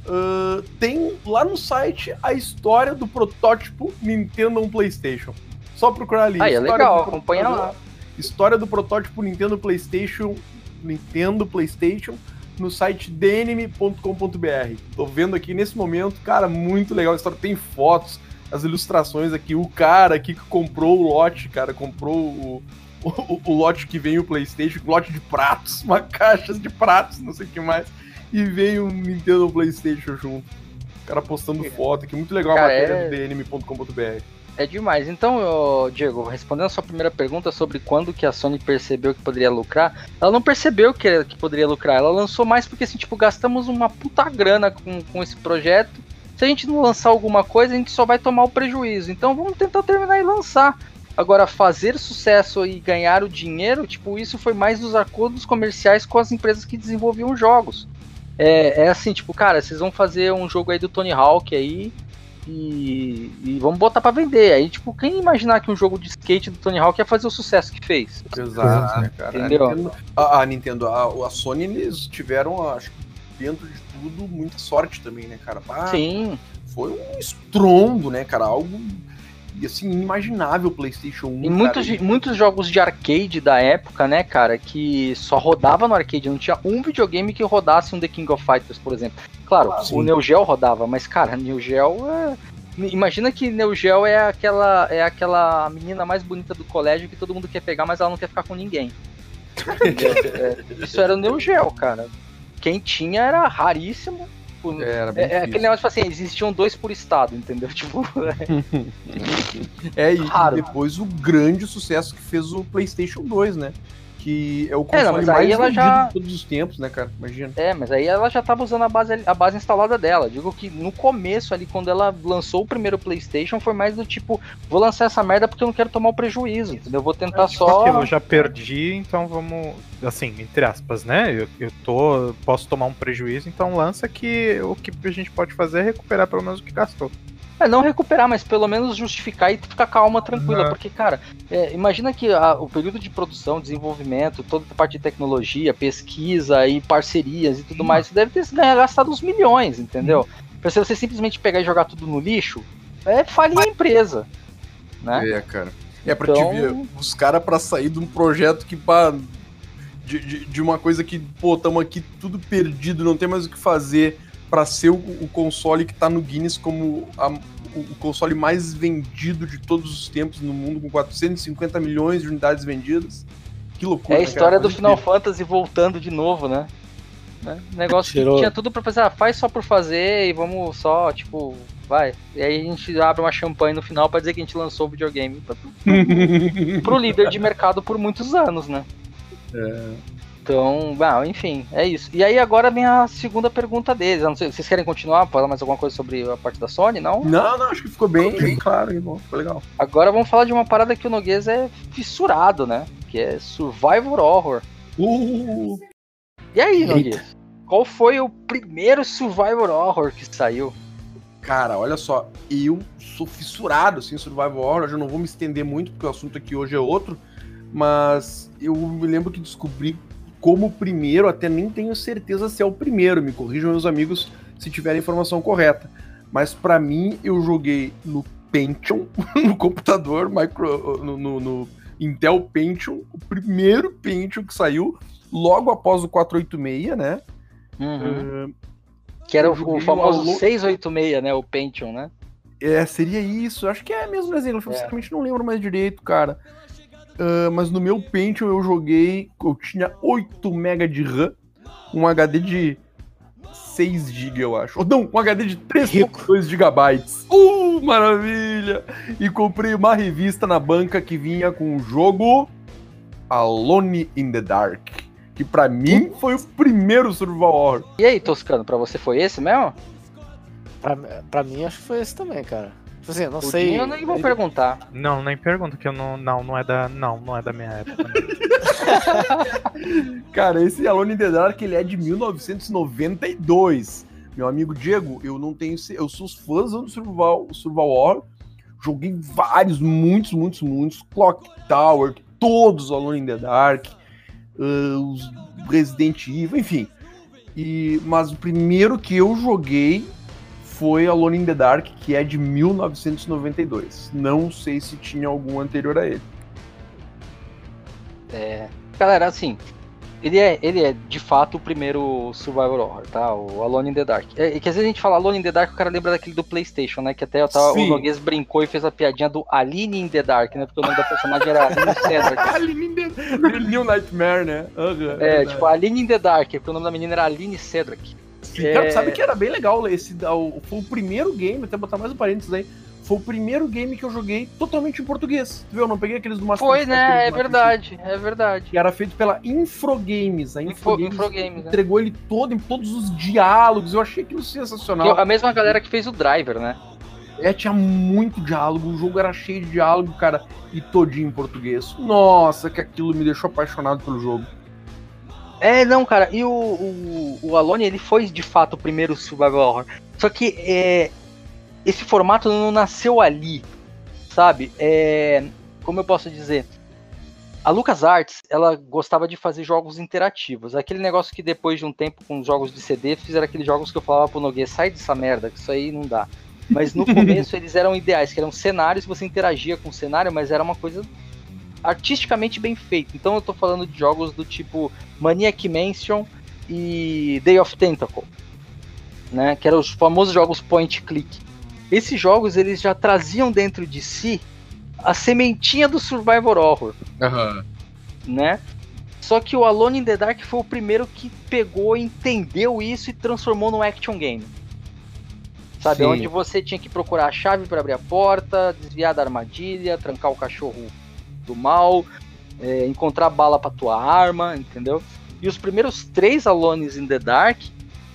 ah, tem lá no site a história do protótipo Nintendo on PlayStation. Só procurar ali.
Aí, é legal, acompanha lá.
História do protótipo Nintendo PlayStation, Nintendo PlayStation no site dnm.com.br. Tô vendo aqui nesse momento, cara, muito legal a história. Tem fotos, as ilustrações aqui. O cara aqui que comprou o lote, cara, comprou o, o, o lote que vem o PlayStation, lote de pratos, uma caixa de pratos, não sei o que mais. E veio um Nintendo PlayStation junto. O cara postando foto aqui, muito legal a
Cara,
matéria
é-
do dnm.com.br.
É demais. Então, ô, Diego, respondendo a sua primeira pergunta sobre quando que a Sony percebeu que poderia lucrar, ela não percebeu que, que poderia lucrar. Ela lançou mais porque, assim, tipo, gastamos uma puta grana com, com esse projeto. Se a gente não lançar alguma coisa, a gente só vai tomar o prejuízo. Então, vamos tentar terminar e lançar. Agora, fazer sucesso e ganhar o dinheiro, tipo, isso foi mais dos acordos comerciais com as empresas que desenvolviam jogos. É, é assim, tipo, cara, vocês vão fazer um jogo aí do Tony Hawk aí, e, e vamos botar pra vender. Aí, tipo, quem imaginar que um jogo de skate do Tony Hawk ia fazer o sucesso que fez?
Exato, né, cara.
Entendeu?
A Nintendo, a, a, Nintendo, a, a Sony, eles tiveram, acho que dentro de tudo, muita sorte também, né, cara? Ah,
Sim.
Foi um estrondo, né, cara? Algo assim, inimaginável o PlayStation 1.
E muitos,
cara.
muitos jogos de arcade da época, né, cara, que só rodava no arcade, não tinha um videogame que rodasse um The King of Fighters, por exemplo. Claro,
Ah,
o. Neo Geo rodava, mas, cara, Neo Geo é... Imagina que Neo Geo é aquela, é aquela menina mais bonita do colégio que todo mundo quer pegar, mas ela não quer ficar com ninguém. É, isso era o Neo Geo, cara. Quem tinha era raríssimo. O-
Era bem
É, é aquele negócio tipo assim, existiam dois por estado, entendeu? Tipo,
É, e
raro.
depois o grande sucesso que fez o PlayStation 2, né? Que é o
É,
console
não, mas
mais
aí ela
vendido
já-
de todos os tempos, né, cara? Imagina.
É, mas aí ela já tava usando a base, a base instalada dela. Digo que no começo ali, quando ela lançou o primeiro Playstation, foi mais do tipo, vou lançar essa merda porque eu não quero tomar o prejuízo, entendeu? Eu vou tentar só...
Aquilo, eu já perdi, então vamos. Assim, entre aspas, né? Eu, eu tô. Posso tomar um prejuízo, então lança que o que a gente pode fazer é recuperar pelo menos o que gastou.
É, não recuperar, mas pelo menos justificar e ficar calma, tranquila.
Uhum.
Porque, cara, é, imagina que a- o período de produção, desenvolvimento, toda a parte de tecnologia, pesquisa e parcerias e tudo mais, isso deve ter gastado uns milhões, entendeu? Pra se você simplesmente pegar e jogar tudo no lixo, é falir a empresa. Né?
É, cara. É pra
Então-
te ver, os caras pra sair de um projeto que, pá, de, de, de uma coisa que, pô, tamo aqui tudo perdido, não tem mais o que fazer pra ser o, o console que tá no Guinness como a- o, o console mais vendido de todos os tempos no mundo, com 450 milhões de unidades vendidas. Que loucura.
É a
né,
história
cara?
do Final. Fantasy voltando de novo, né? Né? Negócio que tinha tudo pra fazer, ah, faz só por fazer e vamos só, tipo, vai. E aí a gente abre uma champanhe no final pra dizer que a gente lançou o videogame pra- pro líder de mercado por muitos anos, né? Então, bom, enfim, é isso. E aí agora vem a segunda pergunta deles. Eu não sei, vocês querem continuar? Falar mais alguma coisa sobre a parte da Sony? Não?
Não, não, acho que ficou bem, bem claro, bom, ficou legal.
Agora vamos falar de uma parada que o Noguês é fissurado, né? Que é Survivor Horror.
Uh,
E aí, Noguês? Qual foi o primeiro Survivor Horror que saiu?
Cara, olha só, eu sou fissurado assim, Survival Horror, eu já não vou me estender muito, porque o assunto aqui hoje é outro, mas eu me lembro que descobri como o primeiro, até nem tenho certeza se é o primeiro, me corrijam meus amigos se tiver a informação correta. Mas pra mim, eu joguei no Pentium, no computador, micro, no, no- no Intel Pentium, o primeiro Pentium que saiu logo após o 486, né?
Uhum. Que era o, o famoso
no Alô-
686, né? O Pentium, né?
É, seria isso. Acho que é mesmo desenho. Eu sinceramente não lembro mais direito, cara. Ah, mas no meu Pentium eu joguei. Eu tinha 8 MB de RAM, um HD de 6 GB, eu acho. Ou não, um HD de 3.2 GB. Uh, maravilha! E comprei uma revista na banca que vinha com o jogo Alone in the Dark. Que pra mim foi o primeiro survival horror.
E aí, Toscano, pra você foi esse mesmo?
Pra, pra mim, acho que foi esse também, cara. Tipo assim, eu não
O
sei.
Dinho eu nem vou perguntar.
Não, nem pergunta que eu não. Não, não é da. Não, não é da minha época.
Cara, esse Alone in the Dark ele é de 1992. Meu amigo Diego, eu não tenho. Eu sou fãzão do Survival, Survival Horror. Joguei vários, muitos, muitos, muitos. Clock Tower, todos Alone in the Dark. ah, os Resident Evil, enfim. E, mas o primeiro que eu joguei foi Alone in the Dark, que é de 1992. Não sei se tinha algum anterior a ele.
É, galera, assim, ele é, ele é de fato o primeiro survival horror, tá? O Alone in the Dark. É, é que às vezes a gente fala Alone in the Dark, o cara lembra daquele do PlayStation, né? Que até eu tava- o. Noguês brincou e fez a piadinha do Aline in the Dark, né? Porque o nome da personagem era Aline Cedric.
Alone in the New Nightmare, né? Aham,
É,
verdade.
tipo, Aline in the Dark, porque o nome da menina era Aline Cedric.
E, cara,
É.
sabe que era bem legal esse. Foi o primeiro game, até botar mais um parênteses aí. Foi o primeiro game que eu joguei totalmente em português. Tu viu? Eu não peguei aqueles do Master
Foi, né? É
Master
verdade, é verdade.
Que era feito pela Infrogames. A
Info-
Infrogames,
Infrogames, né?
entregou ele todo em todos os diálogos. Eu achei aquilo sensacional.
é a mesma galera que fez o Driver, né?
É, tinha muito diálogo. O jogo era cheio de diálogo, cara. E todinho em português. Nossa, que aquilo me deixou apaixonado pelo jogo.
É, não, cara, e o, o, o Alone, ele foi de fato o primeiro survival horror. Só que é, esse formato não nasceu ali, sabe? É, como eu posso dizer? A LucasArts, ela gostava de fazer jogos interativos. Aquele negócio que depois de um tempo com os jogos de CD, fizeram aqueles jogos que eu falava pro Nogueira, sai dessa merda, que isso aí não dá. Mas no começo eles eram ideais, que eram cenários, você interagia com o cenário, mas era uma coisa artisticamente bem feita. Então eu tô falando de jogos do tipo Maniac Mansion e Day of Tentacle, né? Que eram os famosos jogos point click. Esses jogos eles já traziam dentro de si a sementinha do survival horror, né? Só que o Alone in the Dark foi o primeiro que pegou, entendeu isso e transformou num action game. Sabe,
Sim.
onde você tinha que procurar a chave para abrir a porta, desviar da armadilha, trancar o cachorro do mal, é, encontrar bala para tua arma, entendeu? E os primeiros três Alones in the Dark,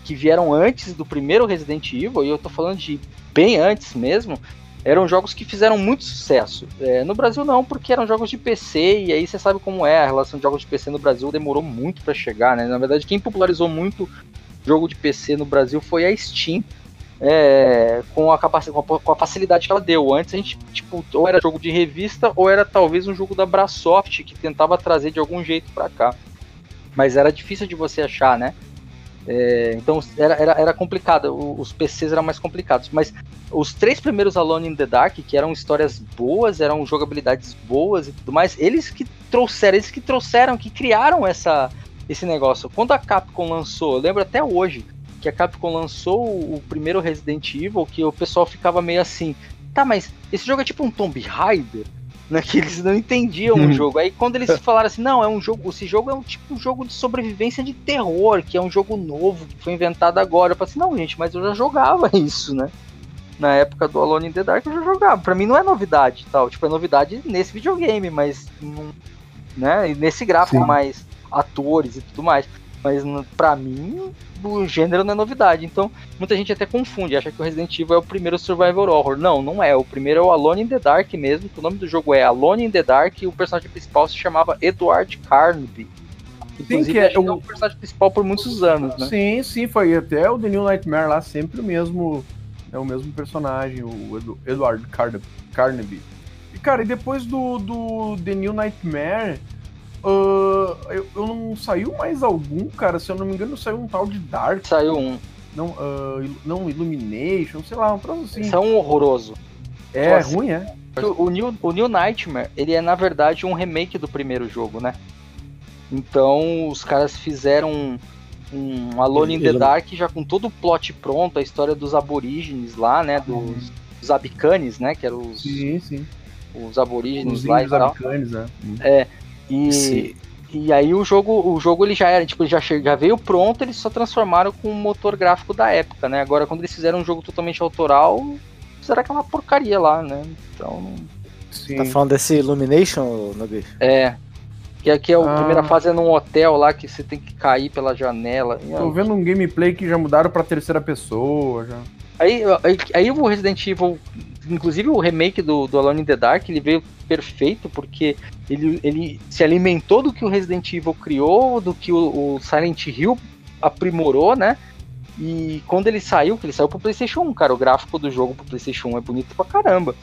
que vieram antes do primeiro Resident Evil, e eu tô falando de bem antes mesmo, eram jogos que fizeram muito sucesso. É, no Brasil não, porque eram jogos de PC, e aí você sabe como é, a relação de jogos de PC no Brasil demorou muito para chegar, né? Na verdade, quem popularizou muito jogo de PC no Brasil foi a Steam, é, com, a capacidade, com, com a facilidade que ela deu. Antes a gente, tipo, ou era jogo de revista, ou era talvez um jogo da Brasoft que tentava trazer de algum jeito para cá. Mas era difícil de você achar, né? É, então era, era, era complicado, os PCs eram mais complicados. Mas os três primeiros Alone in the Dark, que eram histórias boas, eram jogabilidades boas e tudo mais, eles que trouxeram, eles que trouxeram, que criaram essa, esse negócio. Quando a Capcom lançou, eu lembro até hoje, que a Capcom lançou o primeiro Resident Evil, que o pessoal ficava meio assim, tá, mas esse jogo é tipo um Tomb Raider? Né, que eles não entendiam o jogo. Aí quando eles falaram assim, não, é um jogo, esse jogo é um tipo um jogo de sobrevivência de terror, que é um jogo novo, que foi inventado agora. Eu falei assim, não, gente, mas eu já jogava isso, né? Na época do Alone in the Dark eu já jogava. Pra mim não é novidade tal. Tipo, é novidade nesse videogame, mas né? Nesse gráfico
Sim.
mais atores e tudo mais. Mas pra mim, o gênero não é novidade. Então, muita gente até confunde, acha que o Resident Evil é o primeiro survival horror. Não, não é. O primeiro é o Alone in the Dark mesmo, que o nome do jogo é Alone in the Dark e o personagem principal se chamava Edward Carnaby. Inclusive,
que é
que é
o-
o personagem principal por muitos anos, né?
Sim, sim, foi até o The New Nightmare lá, sempre o mesmo, é o mesmo personagem, o Edu- Edward Carna- Carnaby. E, cara, e depois do, do The New Nightmare, ah, eu, eu não saiu mais algum, cara, se eu não me engano, saiu um tal de Dark,
Saiu um.
não, Il- não Illumination, sei lá, um troço assim.
Isso é um horroroso.
É
Nossa.
ruim, é?
O, o New, o New Nightmare, ele é na verdade um remake do primeiro jogo, né? Então os caras fizeram um, um Alone in the
Ele-
Dark já com todo o plot pronto, a história dos aborígenes lá, né? Dos, dos abicanes, né? Que eram os,
Sim, sim.
os aborígenes
Os
lá e tal.
americanos, né?
E,
Sim.
e aí o jogo, o jogo ele já era, tipo, ele já, já veio pronto, eles só transformaram com o motor gráfico da época, né? Agora quando eles fizeram um jogo totalmente autoral, fizeram aquela porcaria lá, né? Então,
Sim.
Tá falando desse Illumination, Nobi?
é. Que aqui é a
Ah.
primeira fase é num hotel lá que você tem que cair pela janela. E,
Tô vendo um gameplay que já mudaram pra terceira pessoa, já.
Aí, aí, aí o Resident Evil, inclusive o remake do, do Alone in the Dark, ele veio perfeito porque ele, ele se alimentou do que o Resident Evil criou, do que o, o Silent Hill aprimorou, né? E quando ele saiu, que ele saiu pro PlayStation 1, cara, o gráfico do jogo pro PlayStation 1 é bonito pra caramba.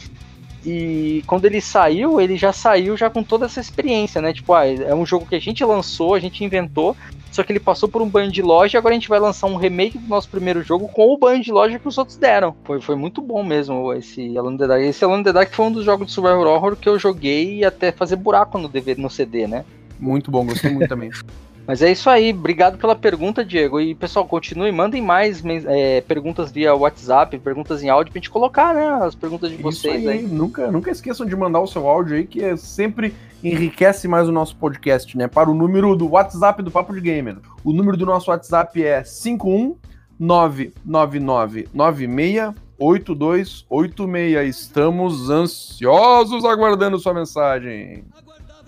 E quando ele saiu, ele já saiu já com toda essa experiência, né? Tipo, ah, é um jogo que a gente lançou, a gente inventou, só que ele passou por um banho de loja e agora a gente vai lançar um remake do nosso primeiro jogo com o banho de loja que os outros deram. Foi, foi muito bom mesmo esse Alone in the Dark. Esse Alone in the Dark foi um dos jogos de Survival Horror que eu joguei até fazer buraco no, DVD, no CD, né?
Muito bom, gostei muito também.
Mas é isso aí, obrigado pela pergunta, Diego. E pessoal, continue, mandem mais é, perguntas via WhatsApp, perguntas em áudio pra gente colocar, né? As perguntas de vocês
isso
aí.
aí. Nunca, nunca esqueçam de mandar o seu áudio aí, que é sempre enriquece mais o nosso podcast, né? Para o número do WhatsApp do Papo de Gamer. O número do nosso WhatsApp é 51999968286. Estamos ansiosos aguardando sua mensagem.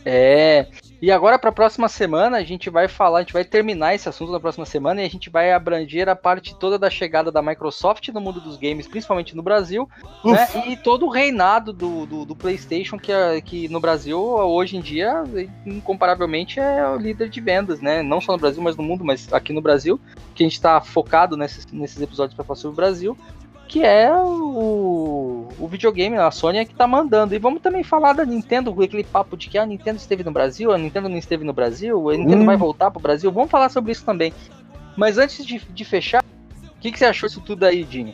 É. E agora para a próxima semana a gente vai falar, a gente vai terminar esse assunto na próxima semana e a gente vai abranger a parte toda da chegada da Microsoft no mundo dos games, principalmente no Brasil, né? E todo o reinado do, do, do PlayStation que, que no Brasil hoje em dia incomparavelmente é o líder de vendas, né? Não só no Brasil, mas no mundo, mas aqui no Brasil, que a gente está focado nesses, nesses episódios para falar sobre o Brasil que é o, o videogame, a Sony é que tá mandando. E vamos também falar da Nintendo, aquele papo de que a Nintendo esteve no Brasil, a Nintendo não esteve no Brasil, a Nintendo
Hum.
vai voltar pro Brasil. Vamos falar sobre isso também. Mas antes de, de fechar, o que, que você achou disso tudo aí, Dinho?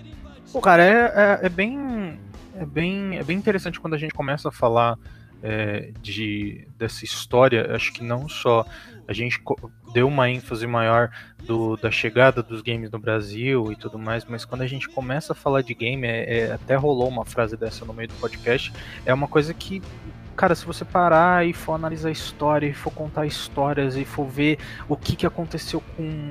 Pô, cara, é, é, é bem, é, bem, é bem interessante quando a gente começa a falar é, de, dessa história. Acho que não só a gente deu uma ênfase maior do, da chegada dos games no Brasil e tudo mais, mas quando a gente começa a falar de game, é, é- até rolou uma frase dessa no meio do podcast, é uma coisa que. Cara, se você parar e for analisar a história, e for contar histórias, e for ver o que, que aconteceu com,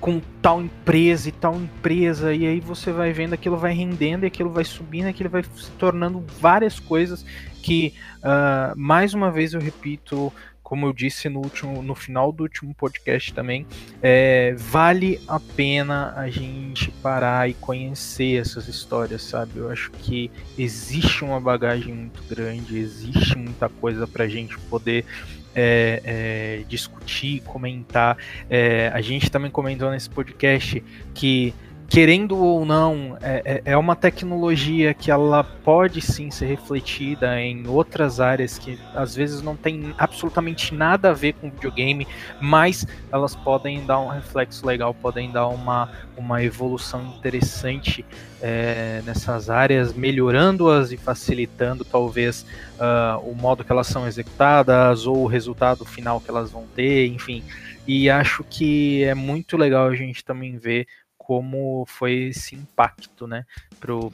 com tal empresa e tal empresa, e aí você vai vendo aquilo vai rendendo, e aquilo vai subindo, e aquilo vai se tornando várias coisas que, ah, mais uma vez eu repito, como eu disse no, último, no final do último podcast também, é, vale a pena a gente parar e conhecer essas histórias, sabe? Eu acho que existe uma bagagem muito grande, existe muita coisa pra gente poder é, é, discutir, comentar. É, a gente também comentou nesse podcast que querendo ou não, é, é- é uma tecnologia que ela pode sim ser refletida em outras áreas que às vezes não tem absolutamente nada a ver com videogame, mas elas podem dar um reflexo legal, podem dar uma, uma evolução interessante é, nessas áreas, melhorando-as e facilitando talvez ah, o modo que elas são executadas ou o resultado final que elas vão ter, enfim. E acho que é muito legal a gente também ver como foi esse impacto, né, pro,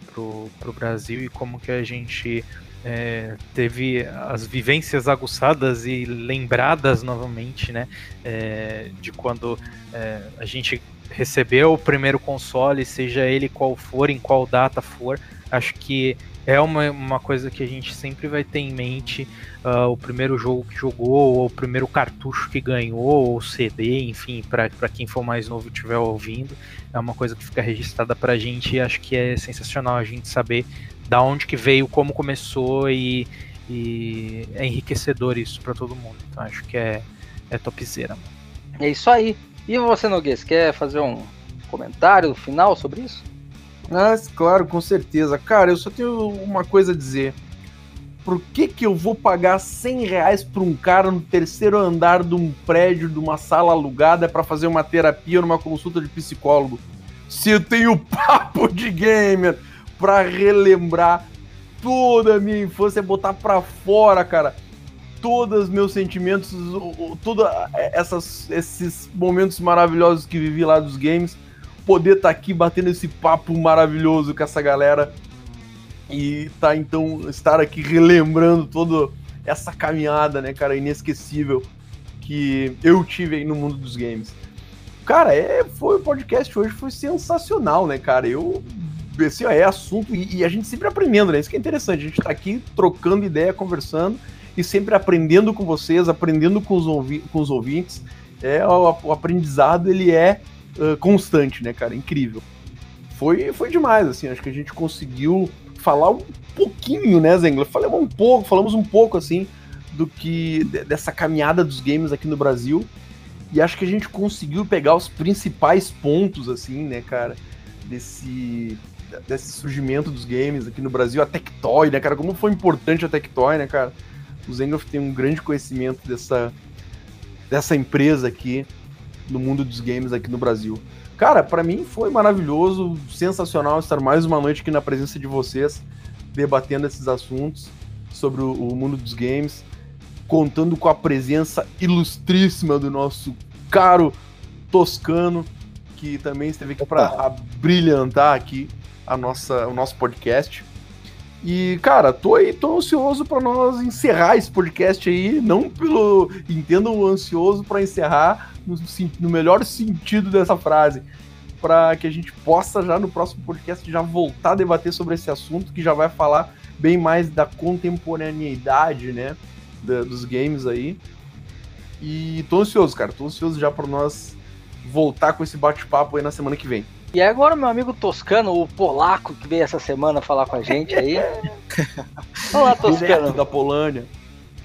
pro Brasil e como que a gente é, teve as vivências aguçadas e lembradas novamente, né, é, de quando é, a gente recebeu o primeiro console, seja ele qual for, em qual data for, acho que é uma, uma coisa que a gente sempre vai ter em mente, ah, o primeiro jogo que jogou, ou o primeiro cartucho que ganhou, ou CD, enfim, para quem for mais novo estiver ouvindo, é uma coisa que fica registrada pra gente e acho que é sensacional a gente saber da onde que veio, como começou e, e é enriquecedor isso pra todo mundo. Então acho que é, é topzera. mano.
É isso aí. E você, Noguês, quer fazer um comentário final sobre isso?
Ah, claro, com certeza. Cara, eu só tenho uma coisa a dizer. Por que, que eu vou pagar 100 reais pra um cara no terceiro andar de um prédio, de uma sala alugada, pra fazer uma terapia numa consulta de psicólogo? Se eu tenho papo de gamer pra relembrar toda a minha infância, botar pra fora, cara, todos os meus sentimentos, todos esses momentos maravilhosos que vivi lá dos games poder estar aqui batendo esse papo maravilhoso com essa galera e tá então estar aqui relembrando toda essa caminhada, né, cara, inesquecível que eu tive aí no mundo dos games. Cara, é, foi o podcast hoje foi sensacional, né, cara? Eu esse é assunto e, e a gente sempre aprendendo, né? Isso que é interessante, a gente tá aqui trocando ideia, conversando e sempre aprendendo com vocês, aprendendo com os, ouvi com os ouvintes. É, o, o aprendizado ele é uh, constante, né, cara? Incrível. foi, foi demais, assim, acho que a gente conseguiu falar um pouquinho, né, Zengler? Falamos um pouco, falamos um pouco, assim, do que dessa caminhada dos games aqui no Brasil. E acho que a gente conseguiu pegar os principais pontos, assim, né, cara, desse, desse surgimento dos games aqui no Brasil. A Tectoy, né, cara? Como foi importante a Tectoy, né, cara? O Zengler tem um grande conhecimento dessa, dessa empresa aqui no mundo dos games aqui no Brasil. Cara, para mim foi maravilhoso, sensacional estar mais uma noite aqui na presença de vocês, debatendo esses assuntos sobre o, o mundo dos games, contando com a presença ilustríssima do nosso caro Toscano, que também esteve aqui para brilhantar aqui a nossa, o nosso podcast. E, cara, tô aí, tô ansioso para nós encerrar esse podcast aí, não pelo. Entendo ansioso para encerrar no, no, melhor sentido dessa frase, para que a gente possa já no próximo podcast já voltar a debater sobre esse assunto, que já vai falar bem mais da contemporaneidade, né, da, dos games aí. E tô ansioso, cara, tô ansioso já para nós voltar com esse bate-papo aí na semana que vem.
E agora meu amigo Toscano, o polaco que veio essa semana falar com a gente aí.
Olá, Toscano. Direto da Polônia.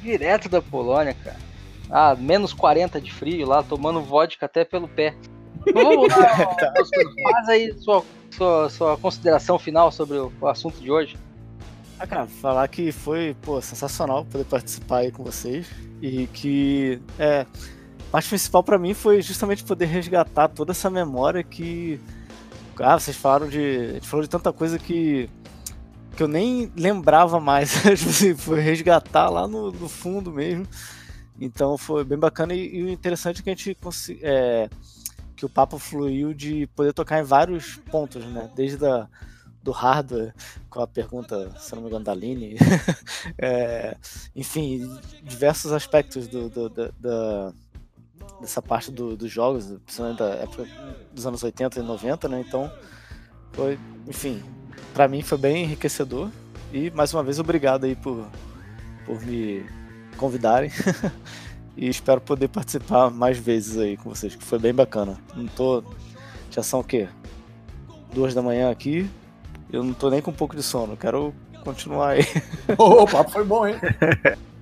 Direto da Polônia, cara. Ah, menos 40 de frio lá, tomando vodka até pelo pé. Vamos voltar, Toscano. Faz aí sua, sua, sua consideração final sobre o, o assunto de hoje.
Ah, cara, falar que foi, pô, sensacional poder participar aí com vocês. E que é, a parte principal para mim foi justamente poder resgatar toda essa memória que ah, vocês falaram de. A gente falou de tanta coisa que. que eu nem lembrava mais. tipo assim, foi resgatar lá no, no, fundo mesmo. Então foi bem bacana e, o interessante é que a gente é, que o papo fluiu de poder tocar em vários pontos, né? Desde a, do hardware, com a pergunta, se não me engano, da Aline. é, enfim, diversos aspectos do, do, do, da, dessa parte do, dos jogos, principalmente da época dos anos 80 e 90, né? Então, foi, enfim, para mim foi bem enriquecedor. E mais uma vez, obrigado aí por, por me convidarem. e espero poder participar mais vezes aí com vocês, que foi bem bacana. Não tô. Já são o quê? Duas da manhã aqui. Eu não tô nem com um pouco de sono, quero continuar aí.
o papo foi bom, hein?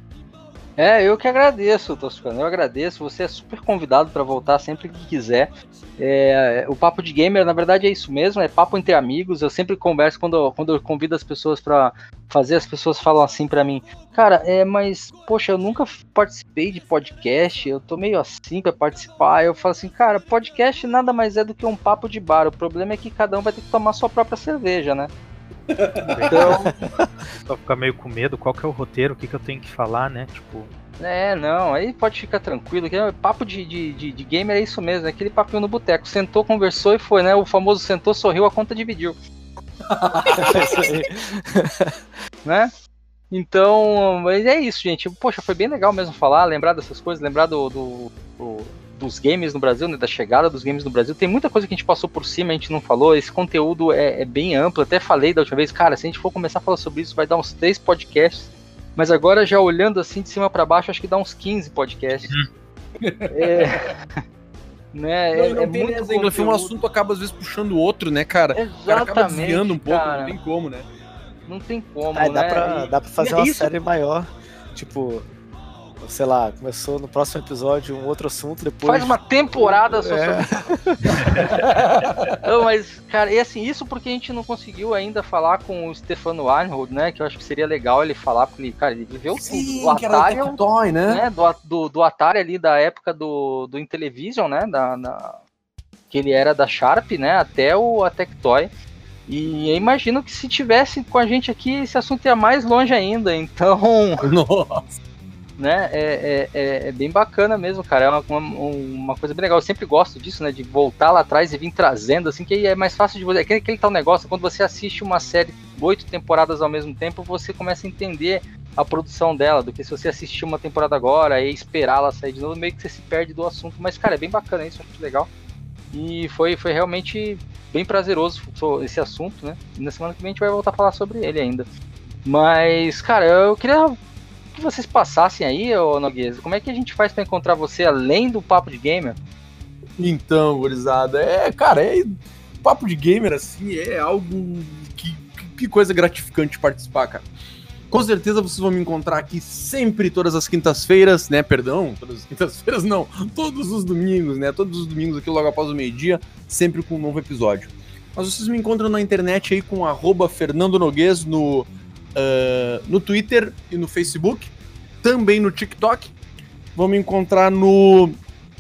É, eu que agradeço, Toscano. Eu agradeço. Você é super convidado para voltar sempre que quiser. É, o papo de gamer, na verdade, é isso mesmo. É papo entre amigos. Eu sempre converso quando, quando eu convido as pessoas para fazer. As pessoas falam assim para mim, cara, é, mas poxa, eu nunca participei de podcast. Eu tô meio assim para participar. Eu falo assim, cara, podcast nada mais é do que um papo de bar. O problema é que cada um vai ter que tomar sua própria cerveja, né?
Então. Só ficar meio com medo, qual que é o roteiro, o que, que eu tenho que falar, né? Tipo.
É, não, aí pode ficar tranquilo, que é papo de, de, de, de gamer é isso mesmo, é aquele papinho no boteco. Sentou, conversou e foi, né? O famoso sentou, sorriu, a conta dividiu. né? Então, mas é isso, gente. Poxa, foi bem legal mesmo falar, lembrar dessas coisas, lembrar do, do, do dos games no Brasil, né, da chegada dos games no Brasil. Tem muita coisa que a gente passou por cima, a gente não falou. Esse conteúdo é, é bem amplo. Até falei da última vez, cara, se a gente for começar a falar sobre isso, vai dar uns três podcasts. Mas agora, já olhando assim de cima para baixo, acho que dá uns 15 podcasts. Uhum. é.
Né? Não, é, não é muito conteúdo. um assunto acaba às vezes puxando o outro, né, cara?
Exatamente. O cara acaba
desviando um pouco, cara. não tem como, né?
Não tem como, né?
Dá pra, dá pra fazer uma isso... série maior, tipo, sei lá, começou no próximo episódio um outro assunto, depois.
Faz uma temporada só é. não, mas, cara, e assim, isso porque a gente não conseguiu ainda falar com o Stefano Arnold, né? Que eu acho que seria legal ele falar, porque ele, cara, ele viveu
Sim, do Atari. Do, Toy, né? né?
Do, do, do, Atari ali da época do, do Intellivision, né? Da, da, que ele era da Sharp, né? Até o a Tectoy. E eu imagino que se tivesse com a gente aqui, esse assunto ia mais longe ainda. Então.
Nossa
né? É, é, é, é, bem bacana mesmo, cara. É uma, uma, uma, coisa bem legal. Eu sempre gosto disso, né? De voltar lá atrás e vir trazendo, assim, que é mais fácil de você. Aquele, aquele tal negócio, quando você assiste uma série oito temporadas ao mesmo tempo, você começa a entender a produção dela, do que se você assistir uma temporada agora e esperar ela sair de novo, meio que você se perde do assunto. Mas, cara, é bem bacana isso, acho legal. E foi, foi realmente bem prazeroso esse assunto, né? E na semana que vem a gente vai voltar a falar sobre ele ainda. Mas, cara, eu queria que vocês passassem aí, ô Noguês, como é que a gente faz para encontrar você além do Papo de Gamer?
Então, gurizada, é, cara, é papo de gamer, assim, é algo que, que, coisa gratificante participar, cara. Com certeza vocês vão me encontrar aqui sempre, todas as quintas-feiras, né? Perdão, todas as quintas-feiras não, todos os domingos, né? Todos os domingos aqui logo após o meio-dia, sempre com um novo episódio. Mas vocês me encontram na internet aí com arroba Fernando Noguês no, uh, no Twitter e no Facebook, também no TikTok. Vão me encontrar no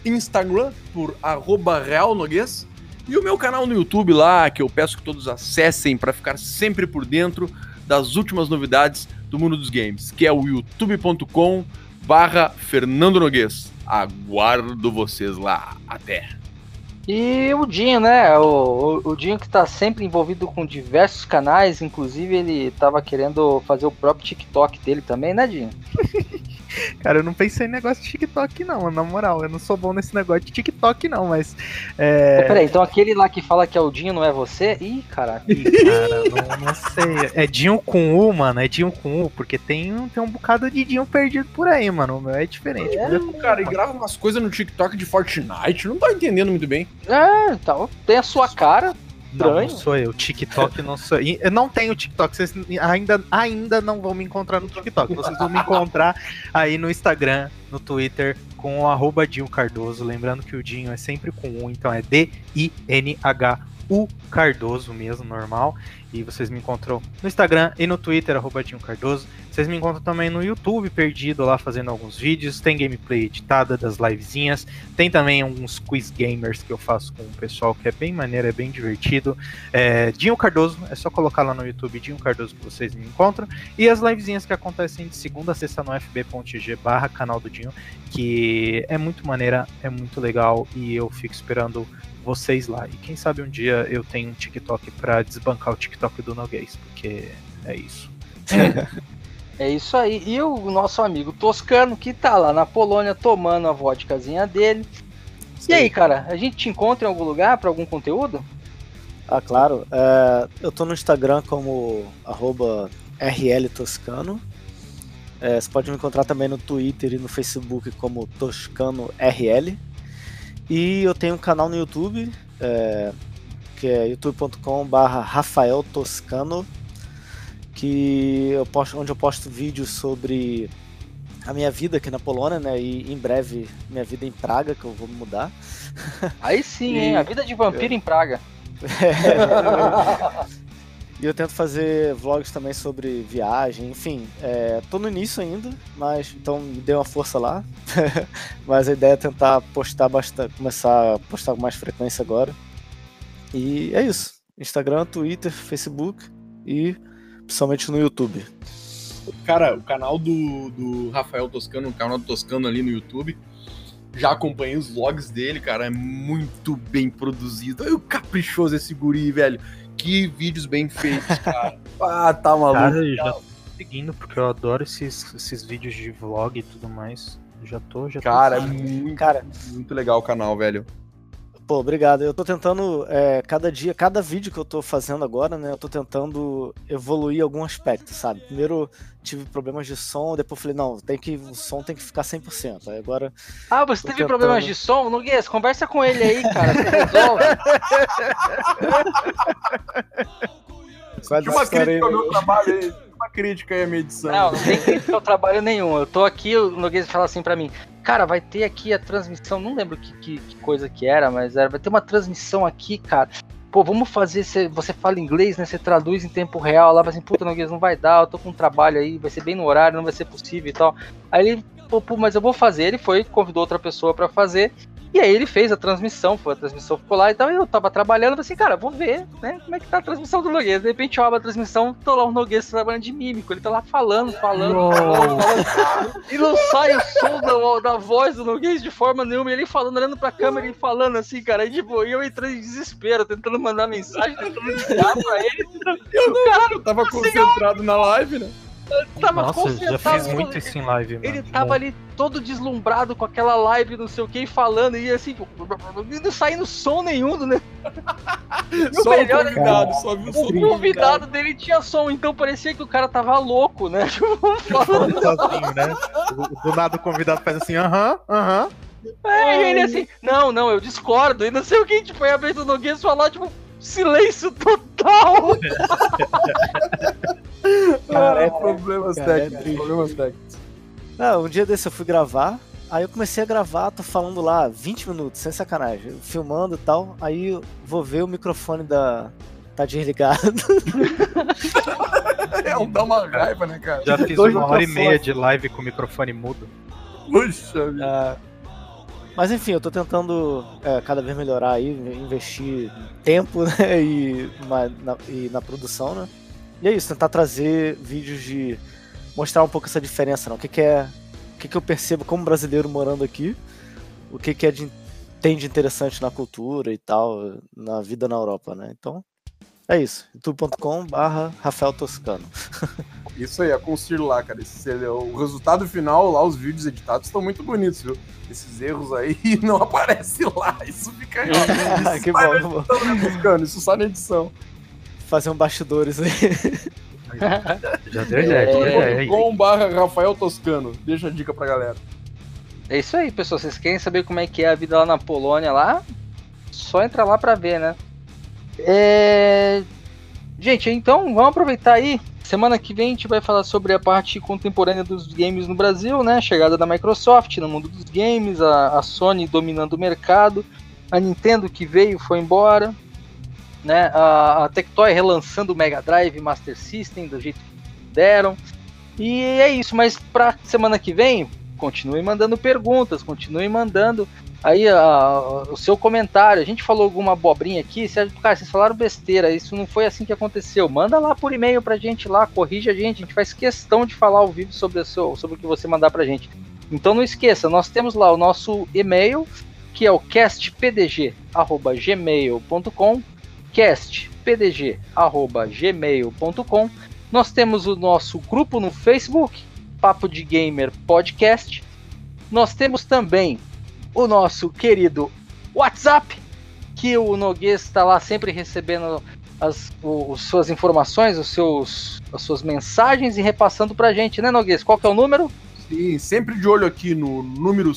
Instagram por arroba Real Noguês. E o meu canal no YouTube lá, que eu peço que todos acessem para ficar sempre por dentro das últimas novidades do mundo dos games, que é o youtube.com barra Fernando Noguês. Aguardo vocês lá. Até!
E o Dinho, né? O, o, o Dinho que tá sempre envolvido com diversos canais, inclusive ele tava querendo fazer o próprio TikTok dele também, né, Dinho?
Cara, eu não pensei em negócio de TikTok, não, na moral. Eu não sou bom nesse negócio de TikTok, não, mas. É...
Peraí, então aquele lá que fala que é o Dinho não é você? Ih, caraca.
Ih, cara, não, não sei. É Dinho com U, mano. É Dinho com U, porque tem, tem um bocado de Dinho perdido por aí, mano. O meu é diferente.
É, cara, e grava umas coisas no TikTok de Fortnite. Não tô entendendo muito bem.
É, então, tem a sua cara.
Não, não
Estranho.
sou eu. TikTok não sou eu. Eu não tenho TikTok. Vocês ainda, ainda não vão me encontrar no TikTok. Vocês vão me encontrar aí no Instagram, no Twitter, com o arroba Dinho Cardoso. Lembrando que o Dinho é sempre com U, então é D-I-N-H-U Cardoso mesmo, normal. E vocês me encontram no Instagram e no Twitter, arroba Dinho Cardoso. Vocês me encontram também no YouTube, perdido lá fazendo alguns vídeos. Tem gameplay editada das livezinhas. Tem também alguns quiz gamers que eu faço com o pessoal, que é bem maneiro, é bem divertido. É, Dinho Cardoso, é só colocar lá no YouTube Dinho Cardoso que vocês me encontram. E as livezinhas que acontecem de segunda a sexta no fb.g barra canal do Dinho, que é muito maneira, é muito legal e eu fico esperando vocês lá. E quem sabe um dia eu tenho um TikTok pra desbancar o TikTok do Noguês, porque é isso.
É isso aí. E o nosso amigo Toscano, que tá lá na Polônia tomando a vodkazinha dele. E aí, cara, a gente te encontra em algum lugar pra algum conteúdo?
Ah, claro. É, eu tô no Instagram como arroba rltoscano. É, você pode me encontrar também no Twitter e no Facebook como ToscanoRL. E eu tenho um canal no YouTube, é, que é youtube.com.br Rafael Toscano, que eu posto, onde eu posto vídeos sobre a minha vida aqui na Polônia, né? E em breve minha vida em Praga, que eu vou mudar.
Aí sim,
E-
hein? A vida de vampiro em Praga.
E eu tento fazer vlogs também sobre viagem, enfim, é, tô no início ainda, mas então me dê uma força lá. mas a ideia é tentar postar bastante, começar a postar com mais frequência agora. E é isso. Instagram, Twitter, Facebook e principalmente no YouTube.
Cara, o canal do, do Rafael Toscano, o canal do Toscano ali no YouTube. Já acompanhei os vlogs dele, cara. É muito bem produzido. Olha o caprichoso esse guri, velho. Que vídeos bem feitos, cara. ah, tá maluco.
Cara, eu já tô seguindo, porque eu adoro esses, esses vídeos de vlog e tudo mais. Já tô, já tô
Cara, é muito,
Cara,
muito legal o canal, velho.
Pô, obrigado. Eu tô tentando, é, cada dia, cada vídeo que eu tô fazendo agora, né, eu tô tentando evoluir algum aspecto, sabe? Primeiro tive problemas de som, depois falei, não, tem que, o som tem que ficar 100%. Aí agora,
Ah, você teve
tentando.
problemas de som? Noguês, conversa com ele aí, cara. Você resolve.
quase
uma crítica ao
meu
trabalho aí. Uma crítica aí à minha edição.
Não, não tem crítica ao trabalho nenhum. Eu tô aqui, o Noguês fala assim pra mim, cara, vai ter aqui a transmissão, não lembro que, que, que coisa que era, mas era, vai ter uma transmissão aqui, cara. Pô, vamos fazer, cê- você fala inglês, né? Você traduz em tempo real lá, assim, puta, Noguês, não vai dar, eu tô com um trabalho aí, vai ser bem no horário, não vai ser possível e tal. Aí ele, pô, pô, mas eu vou fazer. Ele foi, convidou outra pessoa pra fazer. E aí ele fez a transmissão, foi a transmissão ficou lá e tal. E eu tava trabalhando, falei assim, cara, vou ver, né? Como é que tá a transmissão do Noguês. De repente eu abro a transmissão, tô lá o Noguês trabalhando de mímico. Ele tá lá falando, falando, falando, falando. E não sai o som da, da voz do Noguês de forma nenhuma. E ele falando, olhando pra câmera e falando assim, cara. E tipo, eu entrei em desespero, tentando mandar mensagem, tentando ligar pra ele.
Eu tava concentrado na live, né?
Tava
Nossa, já fiz muito isso em live, mano.
Ele tava ali todo deslumbrado com aquela live, não sei o que, e falando, e assim, e não saindo som nenhum, né? o
Só
melhor
o
é-
convidado, só viu o som do
O convidado dele tinha som, então parecia que o cara tava louco, né? Tipo,
sozinho, né? Do, do nada o convidado faz assim, aham, aham.
É, e ele assim, não, não, eu discordo, e não sei o que, tipo, aí a vez do Noguês falar, tipo, Silêncio total!
Cara, é-
problemas
cara, é
técnicos,
triste.
problemas técnicos.
Não, um dia desse eu fui gravar, aí eu comecei a gravar, tô falando lá 20 minutos, sem sacanagem, filmando e tal, aí eu vou ver o microfone da. tá desligado.
É um dá uma raiva, né, cara?
Já fiz
Dois
uma hora e meia de live com o microfone mudo.
Puxa vida.
Ah, Mas enfim, eu tô tentando é, cada vez melhorar aí, investir tempo né, e, na, e na produção, né? E é isso, tentar trazer vídeos de mostrar um pouco essa diferença, não? O que, que é. O que, que eu percebo como brasileiro morando aqui, o que, que é de, tem de interessante na cultura e tal, na vida na Europa, né? Então, é isso. youtube.com barra Rafael Toscano.
Isso aí, a construir lá, cara. Esse, é o resultado final, lá, os vídeos editados estão muito bonitos, viu? Esses erros aí não aparecem lá. Isso fica. Isso
que bom, bom.
né, Toscano? Isso só na edição.
Fazer um bastidores aí.
Já deu ideia.
Com barra Rafael Toscano. Deixa a dica pra galera.
É isso aí, pessoal. Vocês querem saber como é que é a vida lá na Polônia lá? Só entrar lá pra ver, né? É... Gente, então vamos aproveitar aí. Semana que vem a gente vai falar sobre a parte contemporânea dos games no Brasil, né? Chegada da Microsoft no mundo dos games, a, a Sony dominando o mercado, a Nintendo que veio foi embora, né? A, a Tectoy relançando o Mega Drive Master System do jeito que deram. E é isso, mas pra semana que vem, continue mandando perguntas, continue mandando aí a- o seu comentário. A gente falou alguma abobrinha aqui, acha, cara, vocês falaram besteira, isso não foi assim que aconteceu. Manda lá por e-mail pra gente lá, corrige a gente, a gente faz questão de falar ao vivo sobre, o seu, sobre o que você mandar pra gente. Então não esqueça, nós temos lá o nosso e-mail, que é o castpdg@gmail.com, castpdg@gmail.com. Nós temos o nosso grupo no Facebook, Papo de Gamer Podcast. Nós temos também o nosso querido WhatsApp, que o Noguês está lá sempre recebendo as o- as suas informações, os seus, as suas mensagens e repassando pra gente, né, Noguês? Qual que é o número?
Sim, sempre de olho aqui no número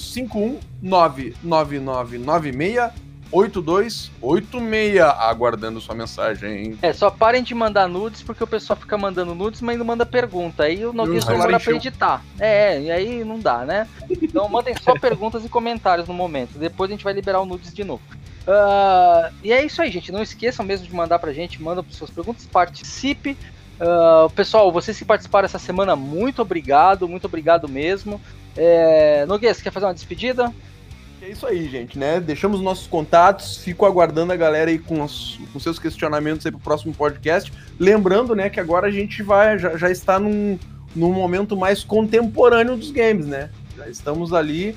51999968286, aguardando sua mensagem.
É, só parem de mandar nudes, porque o pessoal fica mandando nudes, mas não manda pergunta. Aí o Noguês
Não,
demora pra editar. É, e aí não dá, né? Então mandem só perguntas e comentários no momento. Depois a gente vai liberar o nudes de novo. Ah, e é isso aí, gente. Não esqueçam mesmo de mandar pra gente. Manda suas perguntas, participe. Ah, pessoal, vocês que participaram essa semana, muito obrigado, muito obrigado mesmo. É, Noguês, quer fazer uma despedida?
É isso aí, gente, né? Deixamos nossos contatos, fico aguardando a galera aí com, os, com seus questionamentos aí pro próximo podcast. Lembrando, né, que agora a gente vai, já, já está num, num momento mais contemporâneo dos games, né? Já estamos ali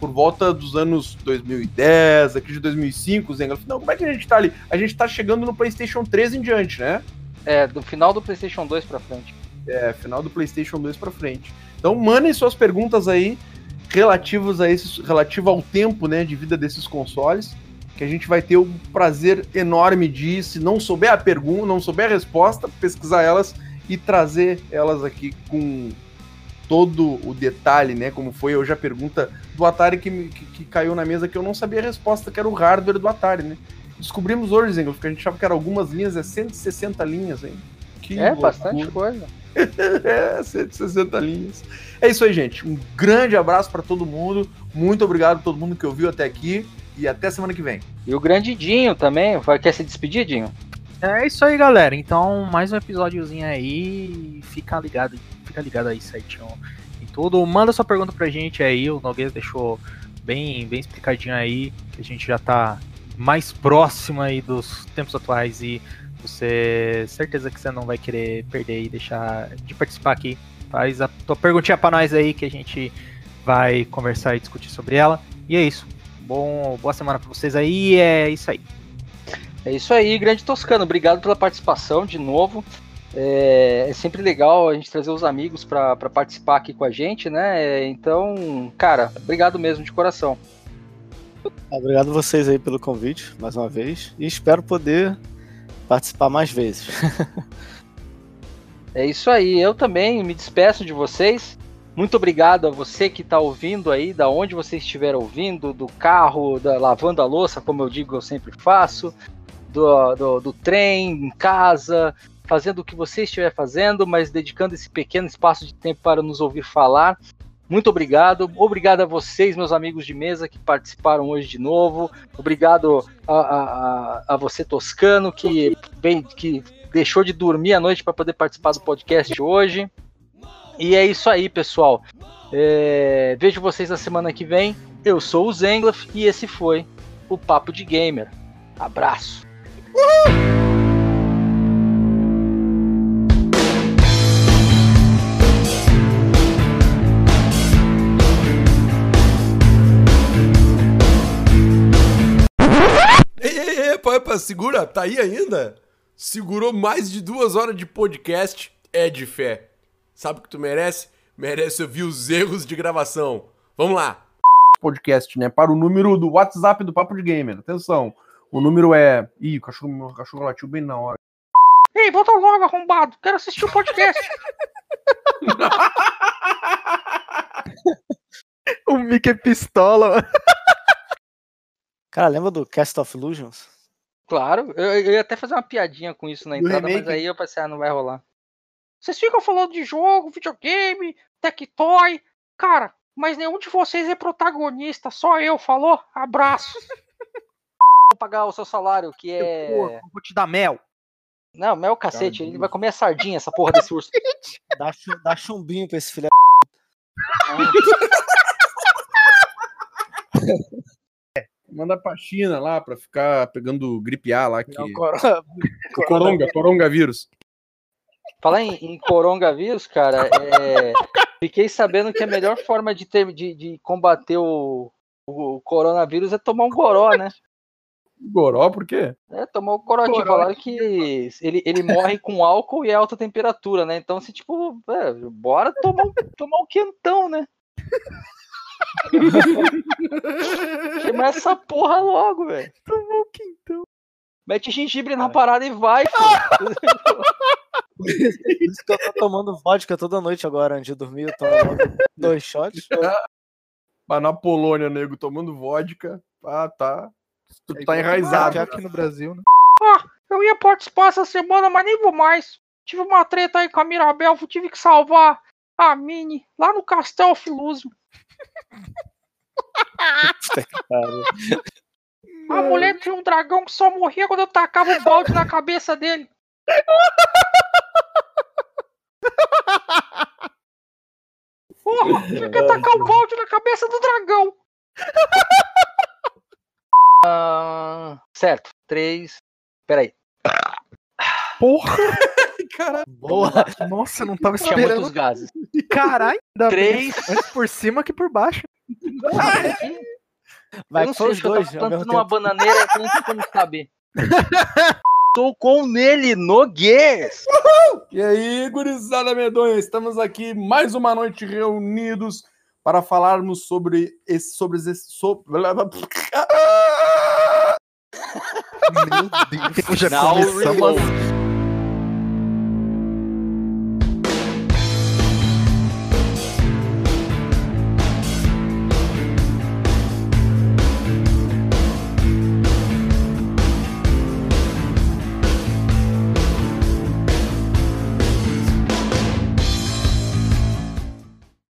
por volta dos anos 2010, aqui de 2005, Zenga. Não, como é que a gente tá ali? A gente tá chegando no PlayStation 3 em diante, né?
É, do final do PlayStation 2 pra frente.
É, final do PlayStation 2 pra frente. Então mandem suas perguntas aí relativas a esses, relativo ao tempo, né, de vida desses consoles, que a gente vai ter o prazer enorme de, se não souber a pergunta, não souber a resposta, pesquisar elas e trazer elas aqui com todo o detalhe, né, como foi hoje a pergunta do Atari que, que, que caiu na mesa que eu não sabia a resposta, que era o hardware do Atari, né? Descobrimos hoje, Zengel, porque a gente achava que era algumas linhas, é 160 linhas, hein? Que
É,
loucura.
bastante coisa.
É, 160 linhas. É isso aí, gente. Um grande abraço pra todo mundo. Muito obrigado a todo mundo que ouviu até aqui. E até semana que vem.
E o grande Dinho também. Vai, quer se despedir, Dinho?
É isso aí, galera. Então, mais um episódiozinho aí. Fica ligado, fica ligado aí certinho em tudo. Manda sua pergunta pra gente aí. O Noguês deixou bem, bem explicadinho aí. Que a gente já tá mais próximo aí dos tempos atuais e você certeza que você não vai querer perder e deixar de participar aqui. Faz a tua perguntinha pra nós aí que a gente vai conversar e discutir sobre ela. E é isso. Bom, boa semana pra vocês aí. É isso aí.
É isso aí, grande Toscano. Obrigado pela participação de novo. É, é sempre legal a gente trazer os amigos para participar aqui com a gente, né? Então, cara, obrigado mesmo de coração.
Obrigado vocês aí pelo convite, mais uma vez. E espero poder participar mais vezes.
É isso aí. Eu também me despeço de vocês. Muito obrigado a você que está ouvindo aí, da onde você estiver ouvindo, do carro, da lavando a louça, como eu digo, eu sempre faço, do, do, do trem, em casa, fazendo o que você estiver fazendo, mas dedicando esse pequeno espaço de tempo para nos ouvir falar. Muito obrigado. Obrigado a vocês, meus amigos de mesa, que participaram hoje de novo. Obrigado a, a, a- você, Toscano, que, bem, que deixou de dormir à noite para poder participar do podcast hoje. E é isso aí, pessoal. É, vejo vocês na semana que vem. Eu sou o Zenglaf e esse foi o Papo de Gamer. Abraço.
Ei, epa, epa, segura, tá aí ainda? Segurou mais de duas horas de podcast, é de fé. Sabe o que tu merece? Merece ouvir os erros de gravação. Vamos lá.
podcast, né? Para o número do WhatsApp do Papo de Gamer. Atenção. O número é. Ih, o cachorro, meu cachorro latiu bem na hora.
Ei, volta logo, arrombado. Quero assistir o podcast.
O Mickey Pistola.
Cara, lembra do Cast of Illusions?
Claro, eu, eu ia até fazer uma piadinha com isso na entrada, mas aí eu pensei, ah, não vai rolar.
Vocês ficam falando de jogo, videogame, Tectoy. Cara, mas nenhum de vocês é protagonista, só eu, falou? Abraço.
Vou pagar o seu salário, que é.
Vou te dar mel.
Não, mel cacete, ele vai comer a sardinha, essa porra desse urso.
Dá, dá chumbinho pra esse filho.
Manda pra China lá pra ficar pegando gripe A lá. Que...
Não,
Coronga, coronga vírus.
Falar em, em coronavírus, cara, é, fiquei sabendo que a melhor forma de, ter, de, de combater o, o coronavírus é tomar um goró, né?
Goró, por quê?
É, tomar o corotinho.
Goró.
Falaram que ele, ele morre com álcool e alta temperatura, né? Então, se tipo, é, bora tomar, tomar um quentão, né? Queima essa porra logo, velho.
Tomou o quintão.
Mete gengibre na parada e vai, pô.
Por isso que eu tô tomando vodka toda noite agora, antes de dormir. Eu tomo dois shots.
Mas na Polônia, nego, tomando vodka. Ah, tá. Tu
É
tá enraizado.
aqui no Brasil, né?
Ah, eu ia participar essa semana, mas nem vou mais. Tive uma treta aí com a Mirabel, tive que salvar a Mini lá no Castel Filusio. A mulher tinha um dragão que só morria quando eu tacava um balde na cabeça dele. Porra, tinha que tacar um balde na cabeça do dragão.
Ah, certo, três. Peraí.
Porra!
Boa.
Nossa, eu não tava
Tinha muitos
esperando.
gases.
Caralho.
Três.
Antes por cima que por baixo.
Vai
eu sei,
os
eu tava
dois ao mesmo
plantando uma
tempo.
bananeira, eu não sei como saber. Tô com nele, Noguês!
E aí, gurizada medonha, estamos aqui mais uma noite reunidos para falarmos sobre esse sobre esse sobre...
Meu Deus. Já começamos.